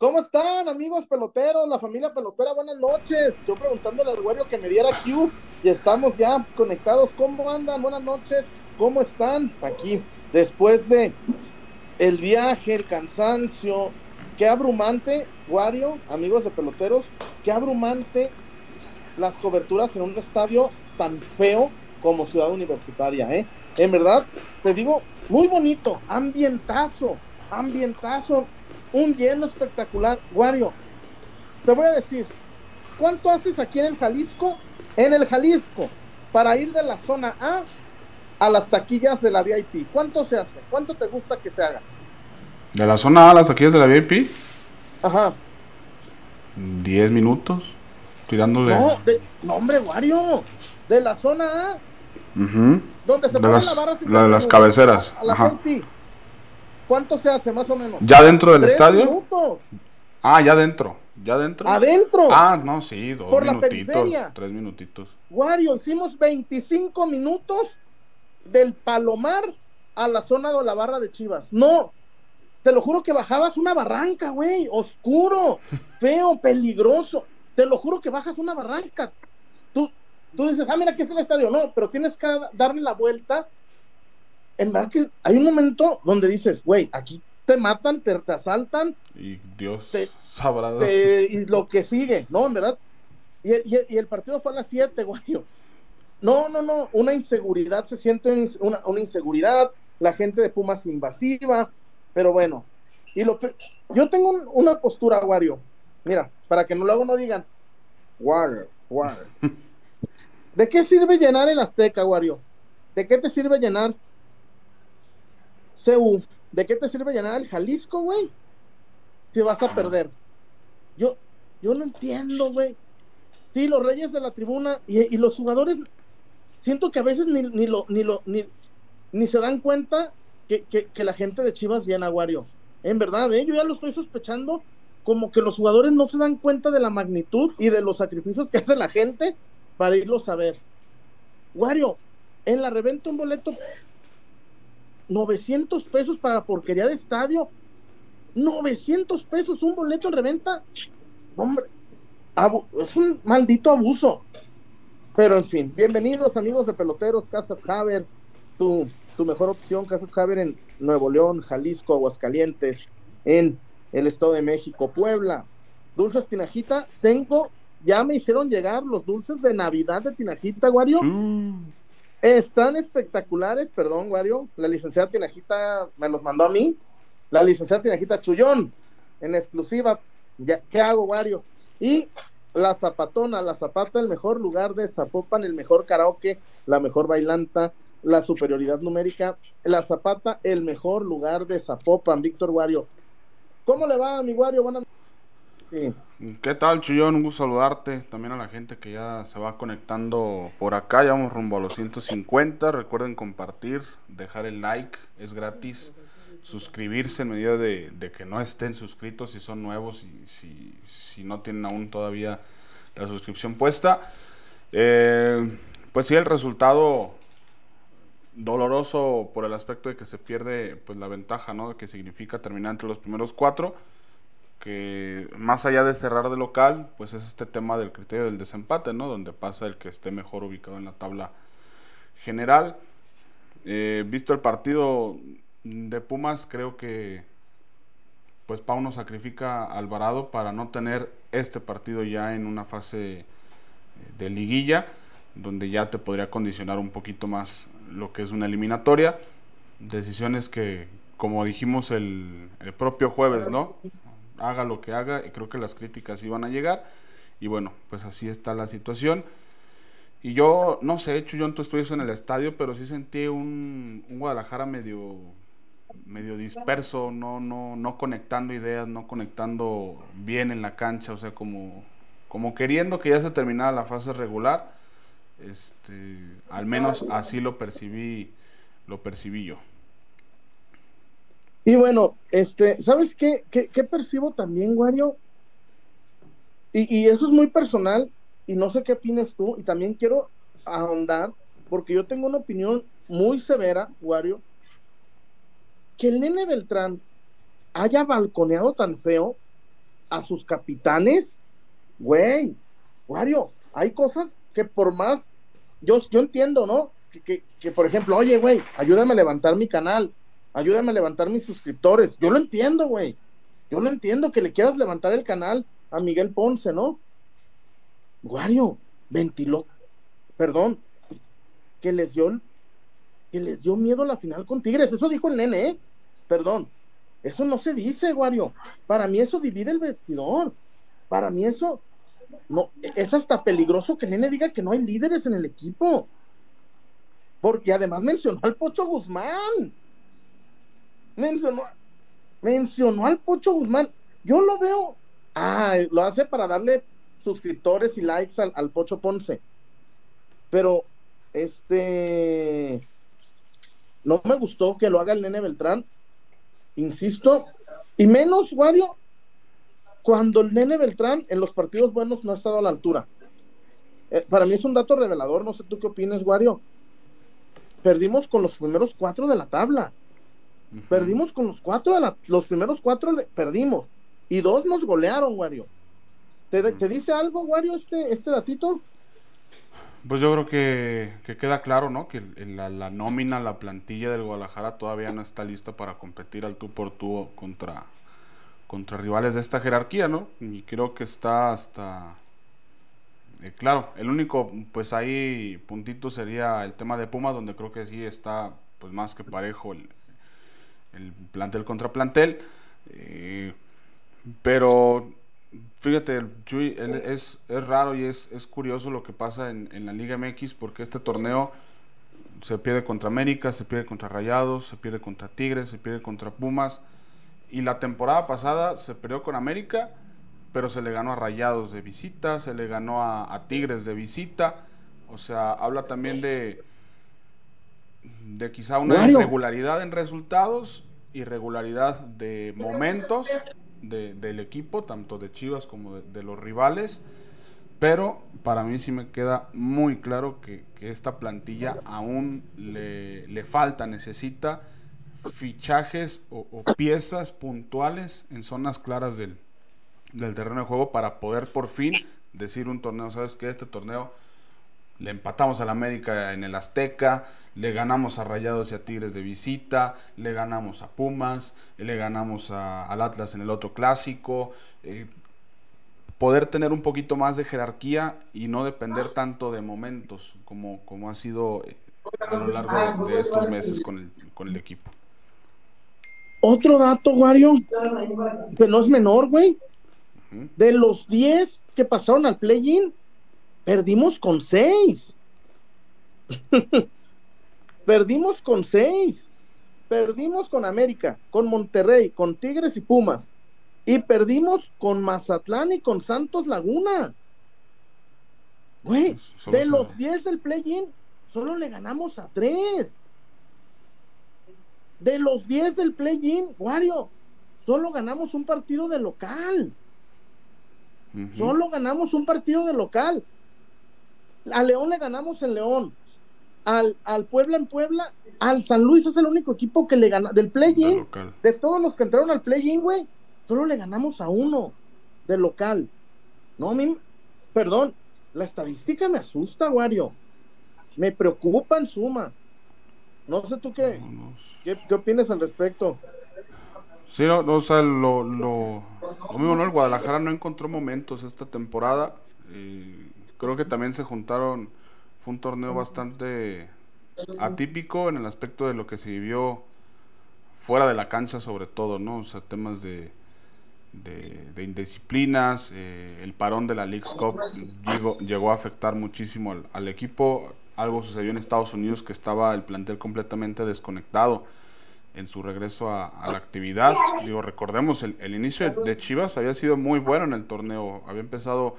¿Cómo están, amigos peloteros, la familia pelotera? Buenas noches. Yo preguntándole al güero que me diera Q y estamos ya conectados. ¿Cómo andan? Buenas noches. ¿Cómo están? Aquí, después de el viaje, el cansancio, qué abrumante, Wario, amigos de peloteros, qué abrumante las coberturas en un estadio tan feo como Ciudad Universitaria, ¿eh? En verdad, te digo, muy bonito, ambientazo, ambientazo un lleno espectacular. Wario, te voy a decir, ¿cuánto haces aquí en el Jalisco? En el Jalisco, para ir de la zona A a las taquillas de la VIP. ¿Cuánto se hace? ¿Cuánto te gusta que se haga? ¿De la zona A a las taquillas de la VIP? Ajá. 10 minutos. Tirándole. No, no hombre, Wario. De la zona A. Donde se de las, la, barra la de las cabeceras. A la Ajá. VIP. ¿Cuánto se hace más o menos? ¿Ya dentro del estadio? Minutos. Ah, ya dentro. ¿Ya dentro? ¿Adentro? Ah, no, sí, dos Por minutitos. tres minutitos. Wario, hicimos 25 minutos del Palomar a la zona de la barra de Chivas. No, te lo juro que bajabas una barranca, güey, oscuro, feo, peligroso. Te lo juro que bajas una barranca. Tú, tú dices, ah, mira, aquí es el estadio. No, pero tienes que darle la vuelta en verdad que hay un momento donde dices, güey, aquí te matan, te, asaltan. Y Dios sabrá. y lo que sigue, ¿no? En verdad. Y, el partido fue a las 7, güey. No, no, no, una inseguridad, se siente una, inseguridad, la gente de Pumas invasiva, pero bueno. Y lo yo tengo una postura, Wario. Mira, para que no luego no digan, Water, water. ¿De qué sirve llenar el Azteca, Wario? ¿De qué te sirve llenar CU, ¿de qué te sirve llenar el Jalisco, güey? Si vas a perder. Yo, yo no entiendo, güey. Sí, los reyes de la tribuna y, los jugadores, siento que a veces ni, ni lo, ni lo, ni, ni se dan cuenta que, que, la gente de Chivas llena Wario. En verdad, ¿eh? yo ya lo estoy sospechando, como que los jugadores no se dan cuenta de la magnitud y de los sacrificios que hace la gente para irlos a ver. Wario, en la reventa un boleto 900 pesos para porquería de estadio. 900 pesos un boleto en reventa. Hombre, es un maldito abuso. Pero en fin, bienvenidos amigos de peloteros, Casas Haber, tu, tu mejor opción, Casas Haber en Nuevo León, Jalisco, Aguascalientes, en el Estado de México, Puebla. Dulces Tinajita, tengo, ya me hicieron llegar los dulces de Navidad de Tinajita, Wario. Están espectaculares, perdón, Wario. La licenciada Tinajita me los mandó a mí. La licenciada Tinajita Chullón, en exclusiva. Ya, ¿Qué hago, Wario? Y la Zapatona, la Zapata, el mejor lugar de Zapopan, el mejor karaoke, la mejor bailanta, la superioridad numérica. La Zapata, el mejor lugar de Zapopan, Víctor Wario. ¿Cómo le va, mi Wario? Buenas ¿Qué tal, Chuyón? Un gusto saludarte. También a la gente que ya se va conectando por acá. Ya vamos rumbo a los 150. Recuerden compartir, dejar el like, es gratis. Suscribirse en medida de, que no estén suscritos si son nuevos y si, no tienen aún todavía la suscripción puesta. Eh, pues sí, el resultado doloroso por el aspecto de que se pierde pues la ventaja, ¿no? Que significa terminar entre los primeros cuatro que más allá de cerrar de local, pues es este tema del criterio del desempate, ¿no? Donde pasa el que esté mejor ubicado en la tabla general. Eh, visto el partido de Pumas, creo que pues Pauno sacrifica a Alvarado para no tener este partido ya en una fase de liguilla, donde ya te podría condicionar un poquito más lo que es una eliminatoria. Decisiones que, como dijimos el, el propio jueves, ¿no? Haga lo que haga, creo que las críticas iban a llegar. Y bueno, pues así está la situación. Y yo, no sé, en tu estudio en el estadio, pero sí sentí un, Guadalajara medio, medio disperso, no, no, no conectando ideas, no conectando bien en la cancha, o sea, como, como queriendo que ya se terminara la fase regular. Este, al menos así lo percibí, lo percibí yo. Y bueno, este, ¿sabes qué, qué, percibo también, Wario? Y, y, eso es muy personal, y no sé qué opinas tú, y también quiero ahondar, porque yo tengo una opinión muy severa, Wario, que el nene Beltrán haya balconeado tan feo, a sus capitanes, güey, Wario, hay cosas que por más, yo, yo entiendo, ¿no? Que, que, por ejemplo, oye, güey, ayúdame a levantar mi canal, ayúdame a levantar mis suscriptores. Yo lo entiendo, güey. Yo lo entiendo que le quieras levantar el canal a Miguel Ponce, ¿no? Wario, ventiló, perdón, que les dio, que les dio miedo la final con Tigres. Eso dijo el nene, ¿eh? Perdón. Eso no se dice, Wario. Para mí eso divide el vestidor. Para mí eso no es hasta peligroso que el nene diga que no hay líderes en el equipo. Porque además mencionó al Pocho Guzmán. Mencionó, mencionó al Pocho Guzmán. Yo lo veo. Ah, lo hace para darle suscriptores y likes al, Pocho Ponce. Pero, este. No me gustó que lo haga el nene Beltrán insisto, y menos, Wario, cuando el nene Beltrán en los partidos buenos no ha estado a la altura. Eh, para mí es un dato revelador, no sé tú qué opinas, Wario. Perdimos con los primeros cuatro de la tabla. Perdimos con los cuatro de la, los primeros cuatro perdimos. Y dos nos golearon, Wario. ¿Te, ¿Te, dice algo, Wario, este, este datito? Pues yo creo que, queda claro, ¿no? Que la, nómina, la plantilla del Guadalajara todavía no está lista para competir al tú por tú contra, contra rivales de esta jerarquía, ¿no? Y creo que está hasta... Eh, claro, el único, pues ahí puntito sería el tema de Pumas, donde creo que sí está pues más que parejo el, el plantel contra plantel. Eh, pero Fíjate, Chuy, es, es raro y es, es curioso lo que pasa en, en, la Liga MX porque este torneo se pierde contra América, se pierde contra Rayados, se pierde contra Tigres, se pierde contra Pumas. Y la temporada pasada se perdió con América, pero se le ganó a Rayados de visita, se le ganó a, Tigres de visita. O sea, habla también de, de quizá una irregularidad en resultados, irregularidad de momentos del equipo, tanto de Chivas como de, los rivales. Pero para mí sí me queda muy claro que, esta plantilla aún le, falta, necesita fichajes o, piezas puntuales en zonas claras del, del terreno de juego para poder por fin decir un torneo, sabes que este torneo le empatamos al América en el Azteca, le ganamos a Rayados y a Tigres de visita, le ganamos a Pumas, le ganamos al Atlas en el otro clásico. Eh, poder tener un poquito más de jerarquía y no depender tanto de momentos como, como ha sido eh, a lo largo de, estos meses con el, con el equipo. Otro dato, Wario, que no es menor, güey. De los 10 que pasaron al play-in, Perdimos con seis. Perdimos con seis. Perdimos con América, con Monterrey, con Tigres y Pumas. Y perdimos con Mazatlán y con Santos Laguna. Güey, pues, de los 10 del play-in, solo le ganamos a tres. De los 10 del play-in, Wario, solo ganamos un partido de local. Solo ganamos un partido de local. A León le ganamos en León. Al, al, Puebla en Puebla, al San Luis es el único equipo que le gana del play-in. De, todos los que entraron al play-in, güey, solo le ganamos a uno del local. No, mi, perdón, la estadística me asusta, Wario. Me preocupa en suma. No sé tú qué, qué, opinas al respecto. Sí, no, o sea, lo, lo, mismo, ¿no? El Guadalajara no encontró momentos esta temporada. Eh, Creo que también se juntaron, fue un torneo bastante atípico en el aspecto de lo que se vivió fuera de la cancha sobre todo, ¿no? O sea, temas de, de, indisciplinas, eh, el parón de la League's Cup llegó, llegó a afectar muchísimo al, equipo. Algo sucedió en Estados Unidos que estaba el plantel completamente desconectado en su regreso a, la actividad. Digo, recordemos, el, el inicio de Chivas había sido muy bueno en el torneo, había empezado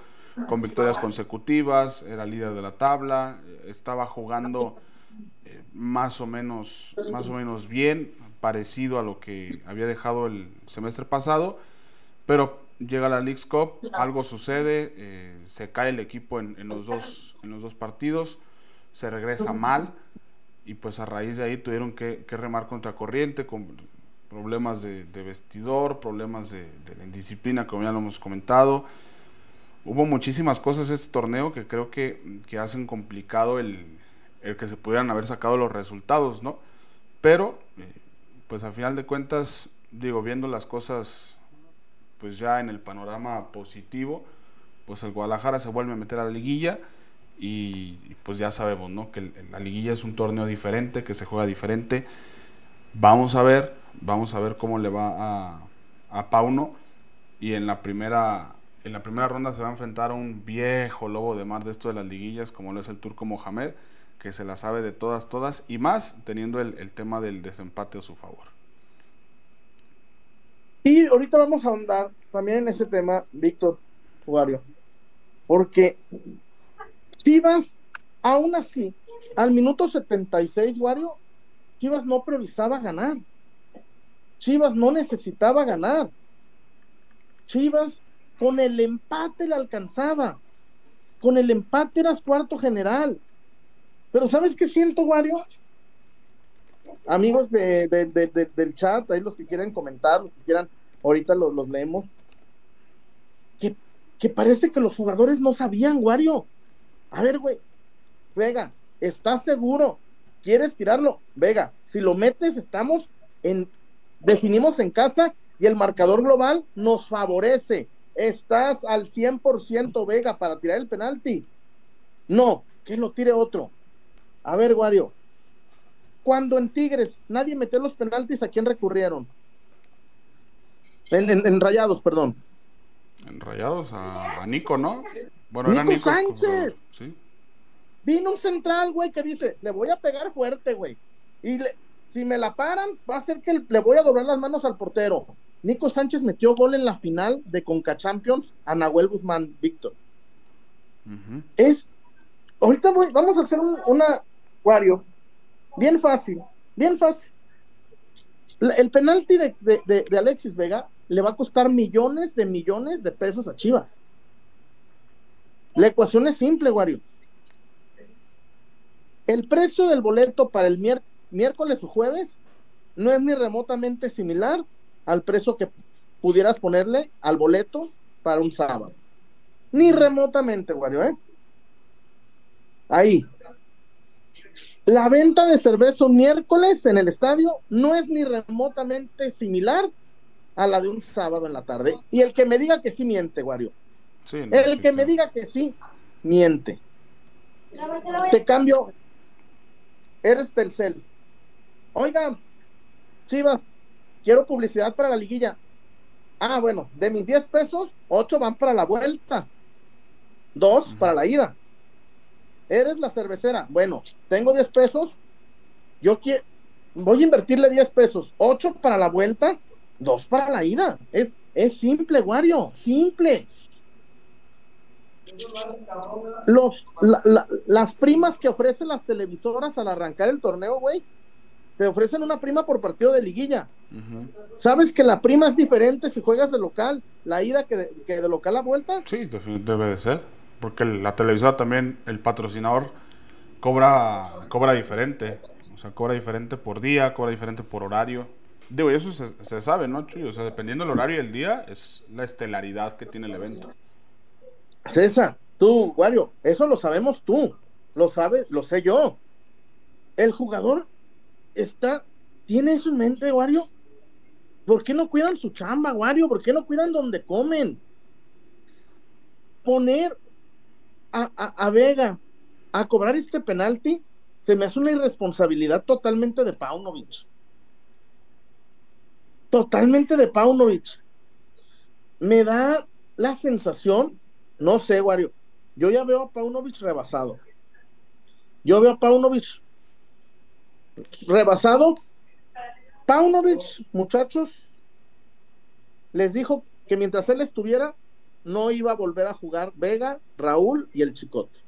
con victorias consecutivas, era líder de la tabla, estaba jugando eh, más o menos más o menos bien, parecido a lo que había dejado el semestre pasado, pero llega la League's Cup, algo sucede, eh, se cae el equipo en, los dos en los dos partidos, se regresa mal y pues a raíz de ahí tuvieron que, remar contra corriente, problemas de, vestidor, problemas de, la indisciplina, como ya lo hemos comentado. Hubo muchísimas cosas este torneo que creo que, que hacen complicado el, el, que se pudieran haber sacado los resultados, ¿no? Pero, eh, pues a final de cuentas, digo, viendo las cosas, pues ya en el panorama positivo, pues el Guadalajara se vuelve a meter a la liguilla y, pues ya sabemos, ¿no? Que la liguilla es un torneo diferente, que se juega diferente. Vamos a ver, vamos a ver cómo le va a, a Pauno y en la primera en la primera ronda se va a enfrentar a un viejo lobo de mar de esto de las liguillas como lo es el turco Mohamed que se la sabe de todas todas y más teniendo el, el tema del desempate a su favor y ahorita vamos a andar también en ese tema Víctor Ugario porque Chivas, aún así, al minuto 76, Wario, Chivas no priorizaba ganar. Chivas no necesitaba ganar. Chivas con el empate le alcanzaba. Con el empate eras cuarto general. Pero ¿sabes qué siento, Wario? Amigos de, del chat, ahí los que quieran comentar, los que quieran, ahorita los, los leemos. Que, que parece que los jugadores no sabían, Wario a ver, güey, Vega, ¿estás seguro? ¿Quieres tirarlo? Vega, si lo metes, estamos en, definimos en casa y el marcador global nos favorece. Estás al 100% Vega para tirar el penalti. No, que lo tire otro. A ver, Wario, cuando en Tigres nadie metió los penaltis, ¿a quién recurrieron? En, Rayados, perdón. En Rayados, a Nico, ¿no? Bueno, Nico, Sánchez. Vino un central, güey, que dice, le voy a pegar fuerte, güey. Y si me la paran, va a ser que le voy a doblar las manos al portero. Nico Sánchez metió gol en la final de Conca Champions a Nahuel Guzmán, Víctor. Es, ahorita voy, vamos a hacer un, una, Wario, bien fácil, bien fácil. El penalti de, de Alexis Vega le va a costar millones de millones de pesos a Chivas. La ecuación es simple, Wario. El precio del boleto para el miércoles o jueves no es ni remotamente similar al precio que pudieras ponerle al boleto para un sábado. Ni remotamente, Wario, ¿eh? Ahí. La venta de cerveza un miércoles en el estadio no es ni remotamente similar a la de un sábado en la tarde. Y el que me diga que sí miente, Wario el que me diga que sí, miente. Te cambio, eres Telcel. Oiga, Chivas, quiero publicidad para la liguilla. Ah, bueno, de mis 10 pesos, 8 van para la vuelta, 2 para la ida. Eres la cervecera. Bueno, tengo 10 pesos, yo quiero, voy a invertirle 10 pesos, 8 para la vuelta, 2 para la ida. Es, es simple, Wario, simple. Los, las primas que ofrecen las televisoras al arrancar el torneo, güey, te ofrecen una prima por partido de liguilla. ¿Sabes que la prima es diferente si juegas de local, la ida que de, local a vuelta? Sí, debe de ser. Porque la televisora también, el patrocinador, cobra, cobra diferente. O sea, cobra diferente por día, cobra diferente por horario. Digo, y eso se, se sabe, ¿no, Chuy? O sea, dependiendo del horario y el día, es la estelaridad que tiene el evento. César, tú, Wario, eso lo sabemos tú, lo sabes, lo sé yo. El jugador está, tiene eso en mente, Wario. ¿Por qué no cuidan su chamba, Wario? ¿Por qué no cuidan donde comen? Poner a, a Vega a cobrar este penalti se me hace una irresponsabilidad totalmente de Paunovic. Totalmente de Paunovic. Me da la sensación no sé, Wario. Yo ya veo a Paunovic rebasado. Yo veo a Paunovic rebasado. Paunovic, muchachos, les dijo que mientras él estuviera, no iba a volver a jugar Vega, Raúl y el Chicote.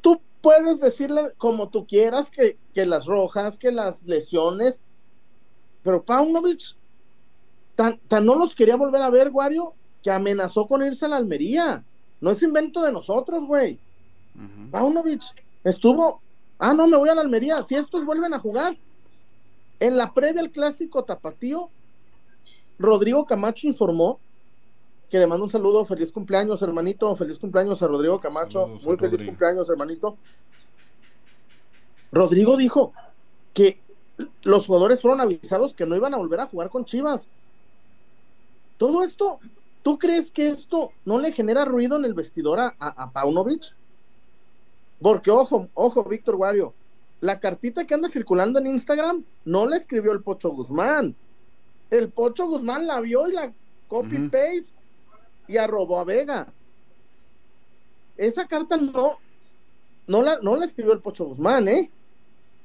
Tú puedes decirle como tú quieras que, que las rojas, que las lesiones, pero Paunovic tan, tan no los quería volver a ver, Wario, que amenazó con irse a la Almería. No es invento de nosotros, güey. Paunovic estuvo, ah, no, me voy a la Almería. Si estos vuelven a jugar, En la previa al clásico tapatío, Rodrigo Camacho informó que le mando un saludo, feliz cumpleaños, hermanito, feliz cumpleaños a Rodrigo Camacho, muy feliz cumpleaños, hermanito. Rodrigo dijo que los jugadores fueron avisados que no iban a volver a jugar con Chivas. Todo esto, ¿tú crees que esto no le genera ruido en el vestidor a, a, Paunovic? Porque, ojo, ojo, Víctor Wario, la cartita que anda circulando en Instagram no la escribió el Pocho Guzmán. El Pocho Guzmán la vio y la copy-paste y arrobó a Vega. Esa carta no, no la, no la escribió el Pocho Guzmán, ¿eh?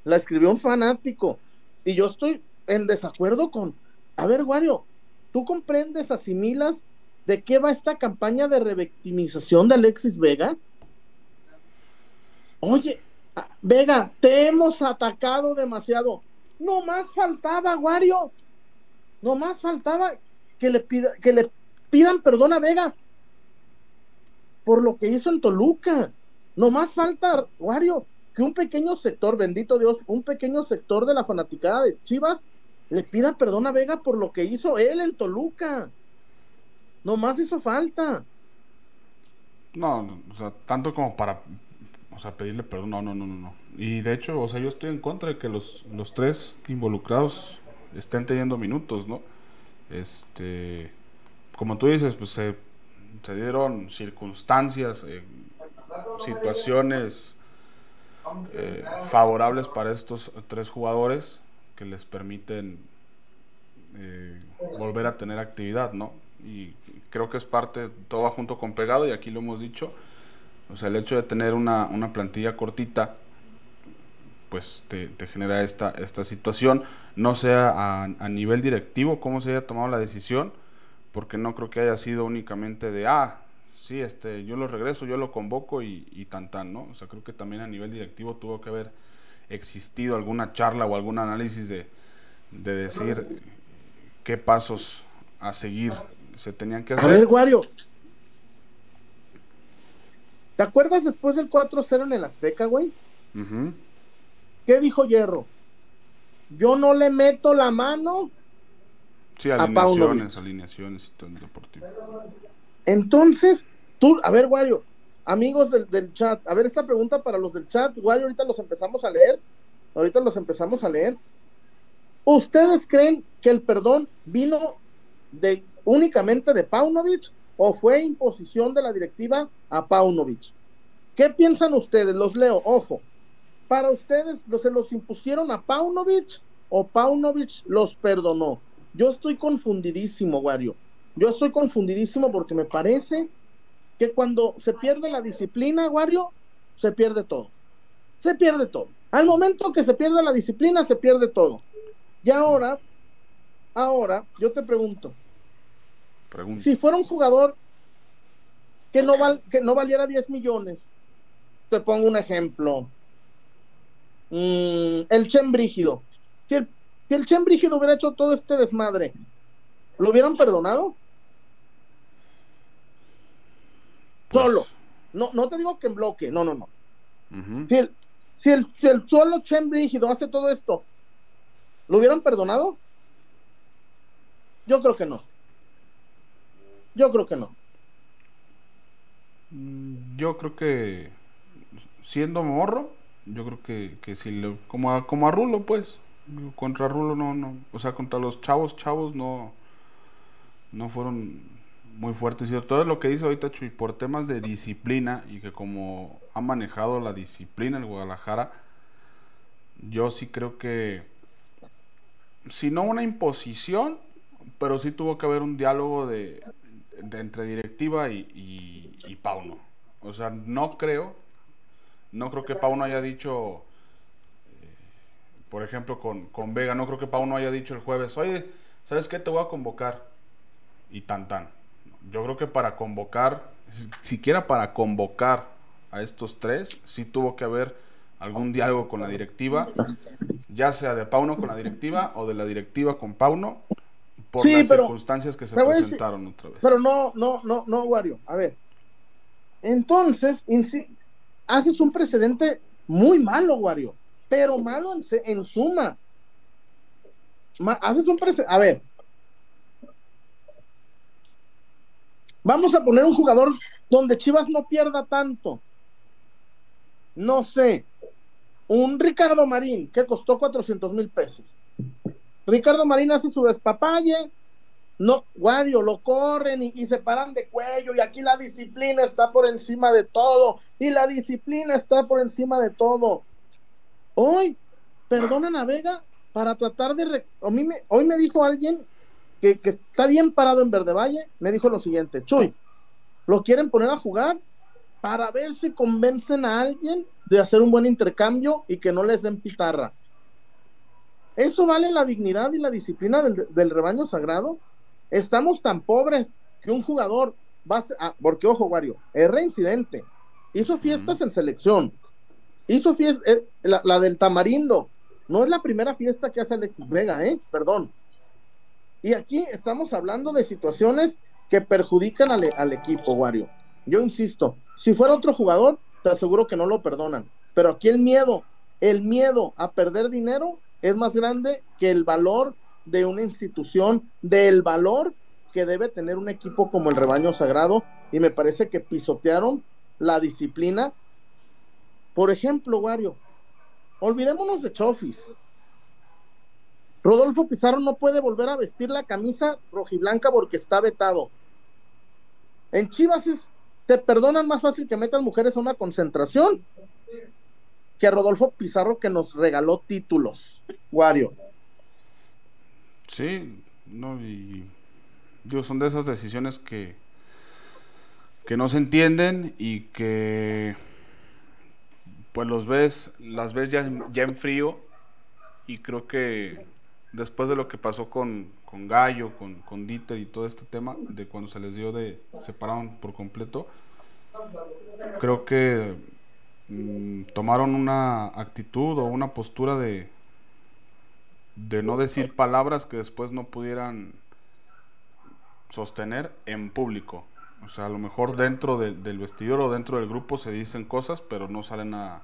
La escribió un fanático. Y yo estoy en desacuerdo con, a ver, Wario, ¿tú comprendes, asimilas de qué va esta campaña de revictimización de Alexis Vega? Oye, Vega, te hemos atacado demasiado. No más faltaba, Wario. No más faltaba que le, pida, que le pidan perdón a Vega por lo que hizo en Toluca. No más falta, Wario, que un pequeño sector, bendito Dios, un pequeño sector de la fanaticada de Chivas le pida perdón a Vega por lo que hizo él en Toluca. No más hizo falta. No, o sea, tanto como para o sea, pedirle perdón, no, no, no, no. Y de hecho, o sea, yo estoy en contra de que los, los tres involucrados estén teniendo minutos, ¿no? Este, como tú dices, pues se, se dieron circunstancias, eh, situaciones eh, favorables para estos tres jugadores que les permiten eh, volver a tener actividad, ¿no? Y creo que es parte, todo va junto con pegado, y aquí lo hemos dicho, o sea, el hecho de tener una, una plantilla cortita, pues te, genera esta, esta situación, no sea a, a, nivel directivo cómo se haya tomado la decisión, porque no creo que haya sido únicamente de, ah, sí, este, yo lo regreso, yo lo convoco y, y tan tan, ¿no? O sea, creo que también a nivel directivo tuvo que haber existido alguna charla o algún análisis de, de decir qué pasos a seguir se tenían que hacer. A ver, Guario. ¿Te acuerdas después del 4-0 en el Azteca, güey? ¿Qué dijo Hierro? Yo no le meto la mano. Sí, alineaciones, alineaciones y todo el deportivo. Entonces, Tú, a ver, Wario, amigos del, chat, a ver esta pregunta para los del chat, Wario, ahorita los empezamos a leer, ahorita los empezamos a leer. ¿Ustedes creen que el perdón vino de únicamente de Paunovic o fue imposición de la directiva a Paunovic? ¿Qué piensan ustedes? Los leo, ojo. Para ustedes, ¿se los impusieron a Paunovic o Paunovic los perdonó? Yo estoy confundidísimo, Wario. Yo estoy confundidísimo porque me parece que cuando se pierde la disciplina, Wario, se pierde todo. Se pierde todo. Al momento que se pierde la disciplina, se pierde todo. Y ahora, ahora, yo te pregunto, si fuera un jugador que no, val, que no valiera 10 millones, te pongo un ejemplo, mm, el Chen Brígido, si el, si el Chen Brígido hubiera hecho todo este desmadre, ¿lo hubieran perdonado? Pues, solo. No, no te digo que en bloque, no, no, no. si, el, si, el, solo Chen Brígido hace todo esto, ¿lo hubieran perdonado? Yo creo que no. Yo creo que no. Mm, yo creo que siendo morro, yo creo que, que si lo, como a, como a Rulo, pues, contra Rulo no, no, o sea, contra los chavos, chavos no, no fueron muy fuerte. Y todo lo que dice ahorita Chuy, por temas de disciplina y que como ha manejado la disciplina el Guadalajara, yo sí creo que, si no una imposición, pero sí tuvo que haber un diálogo de, entre directiva y, Pauno. O sea, no creo, no creo que Pauno haya dicho, eh, por ejemplo, con, con Vega, no creo que Pauno haya dicho el jueves, oye, ¿sabes qué? Te voy a convocar. Y tan tan yo creo que para convocar, siquiera para convocar a estos tres, sí tuvo que haber algún diálogo con la directiva, ya sea de Pauno con la directiva o de la directiva con Pauno, por las circunstancias que se presentaron otra vez. Pero no, no, no, no, Wario. A ver. Entonces, haces un precedente muy malo, Wario, pero malo en, en suma. haces un A ver, vamos a poner un jugador donde Chivas no pierda tanto. No sé, un Ricardo Marín que costó 400 mil pesos. Ricardo Marín hace su despapalle, no, Wario, lo corren y, se paran de cuello y aquí la disciplina está por encima de todo y la disciplina está por encima de todo. Hoy, perdonan a Vega para tratar de... me, hoy me dijo alguien que, que, está bien parado en Verde Valle, me dijo lo siguiente, Chuy, lo quieren poner a jugar para ver si convencen a alguien de hacer un buen intercambio y que no les den pitarra. ¿Eso vale la dignidad y la disciplina del rebaño sagrado? Estamos tan pobres que un jugador va a, porque ojo, Wario, es reincidente. Hizo fiestas en selección. Hizo fiesta, eh, la, del Tamarindo. No es la primera fiesta que hace Alexis Vega, ¿eh? Perdón. Y aquí estamos hablando de situaciones que perjudican al, al equipo, Wario. Yo insisto, si fuera otro jugador, te aseguro que no lo perdonan. Pero aquí el miedo, el miedo a perder dinero es más grande que el valor de una institución, del valor que debe tener un equipo como el rebaño sagrado, y me parece que pisotearon la disciplina. Por ejemplo, Wario, olvidémonos de Chofis. Rodolfo Pizarro no puede volver a vestir la camisa rojiblanca porque está vetado. En Chivas es, te perdonan más fácil que metan mujeres a una concentración que Rodolfo Pizarro que nos regaló títulos, Wario. Sí, no, y digo, son de esas decisiones que, que no se entienden y que pues los ves, las ves ya, ya en frío y creo que después de lo que pasó con, con Gallo, con, con Dieter y todo este tema, de cuando se les dio de separaron por completo, creo que mm, tomaron una actitud o una postura de, de no decir palabras que después no pudieran sostener en público. O sea, a lo mejor dentro del vestidor o dentro del grupo se dicen cosas, pero no salen a,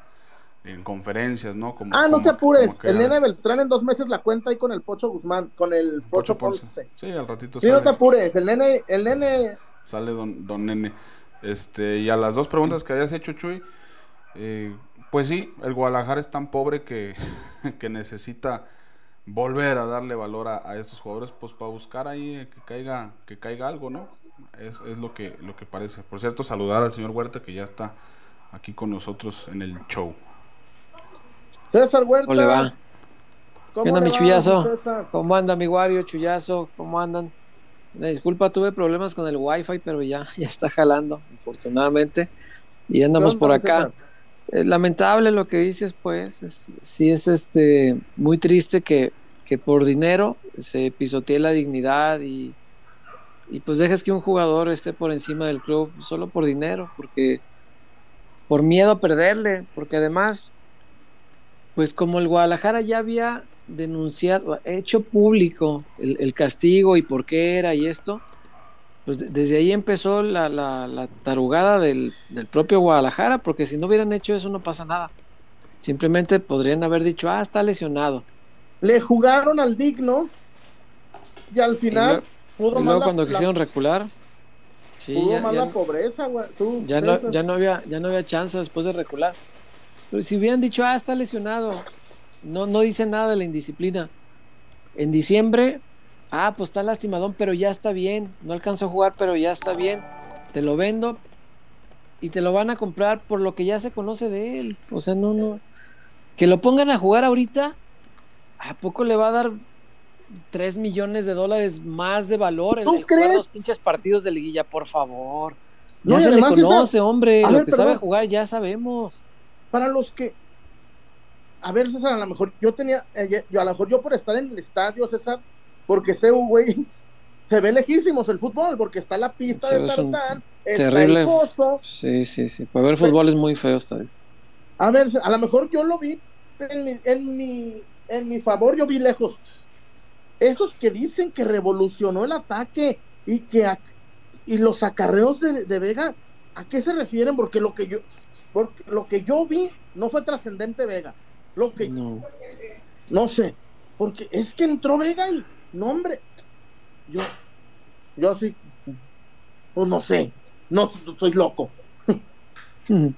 en conferencias, ¿no? Como, ah, no te apures. El nene Beltrán en dos meses la cuenta ahí con el Pocho Guzmán, con el Pocho, Ponce. Sí, al ratito sí, no te apures. El nene, el nene. Sale don, don Nene. Este, y a las dos preguntas que hayas hecho, Chuy, eh, pues sí, el Guadalajara es tan pobre que, que necesita volver a darle valor a, a estos jugadores, pues para buscar ahí que caiga, que caiga algo, ¿no? Es, es, lo que lo que parece. Por cierto, saludar al señor Huerta que ya está aquí con nosotros en el show. César Huerta. ¿Cómo le va? ¿Cómo ¿Qué onda, mi chullazo? ¿Cómo anda mi Wario, chullazo? ¿Cómo andan? Una disculpa, tuve problemas con el wifi, pero ya, ya está jalando, afortunadamente. Y andamos por acá. Eh, lamentable lo que dices, pues, es, sí es este muy triste que, que por dinero se pisotee la dignidad y, y, pues dejes que un jugador esté por encima del club solo por dinero, porque por miedo a perderle, porque además, pues como el Guadalajara ya había denunciado, hecho público el, el castigo y por qué era y esto, pues desde ahí empezó la, la, tarugada del, propio Guadalajara, porque si no hubieran hecho eso no pasa nada. Simplemente podrían haber dicho, ah, está lesionado. Le jugaron al digno y al final... Y luego, cuando quisieron recular... Sí, ya, la pobreza, ya, no, ya, no había, ya no había chance después de recular. Pero si hubieran dicho, ah, está lesionado, no, no dice nada de la indisciplina. En diciembre Ah, pues está lastimadón, pero ya está bien. No alcanzó a jugar, pero ya está bien. Te lo vendo y te lo van a comprar por lo que ya se conoce de él. O sea, no, no. Que lo pongan a jugar ahorita, ¿a poco le va a dar 3 millones de dólares más de valor en el jugar los pinches partidos de liguilla? Por favor. Ya se le conoce, hombre. lo que sabe jugar ya sabemos. Para los que. A ver, César, a lo mejor yo tenía. Eh, yo, a lo mejor yo por estar en el estadio, César porque ese güey, se ve lejísimos el fútbol, porque está la pista de Tartán, está terrible. el pozo. Sí, sí, sí. Para ver fútbol es muy feo está A ver, a lo mejor yo lo vi en mi, en mi, en mi favor, yo vi lejos. Esos que dicen que revolucionó el ataque y que y los acarreos de, de, Vega, ¿a qué se refieren? Porque lo que yo, lo que yo vi no fue trascendente Vega. Lo que no. no sé, Porque es que entró Vega y, no hombre, yo, yo sí, pues no sé, no soy loco.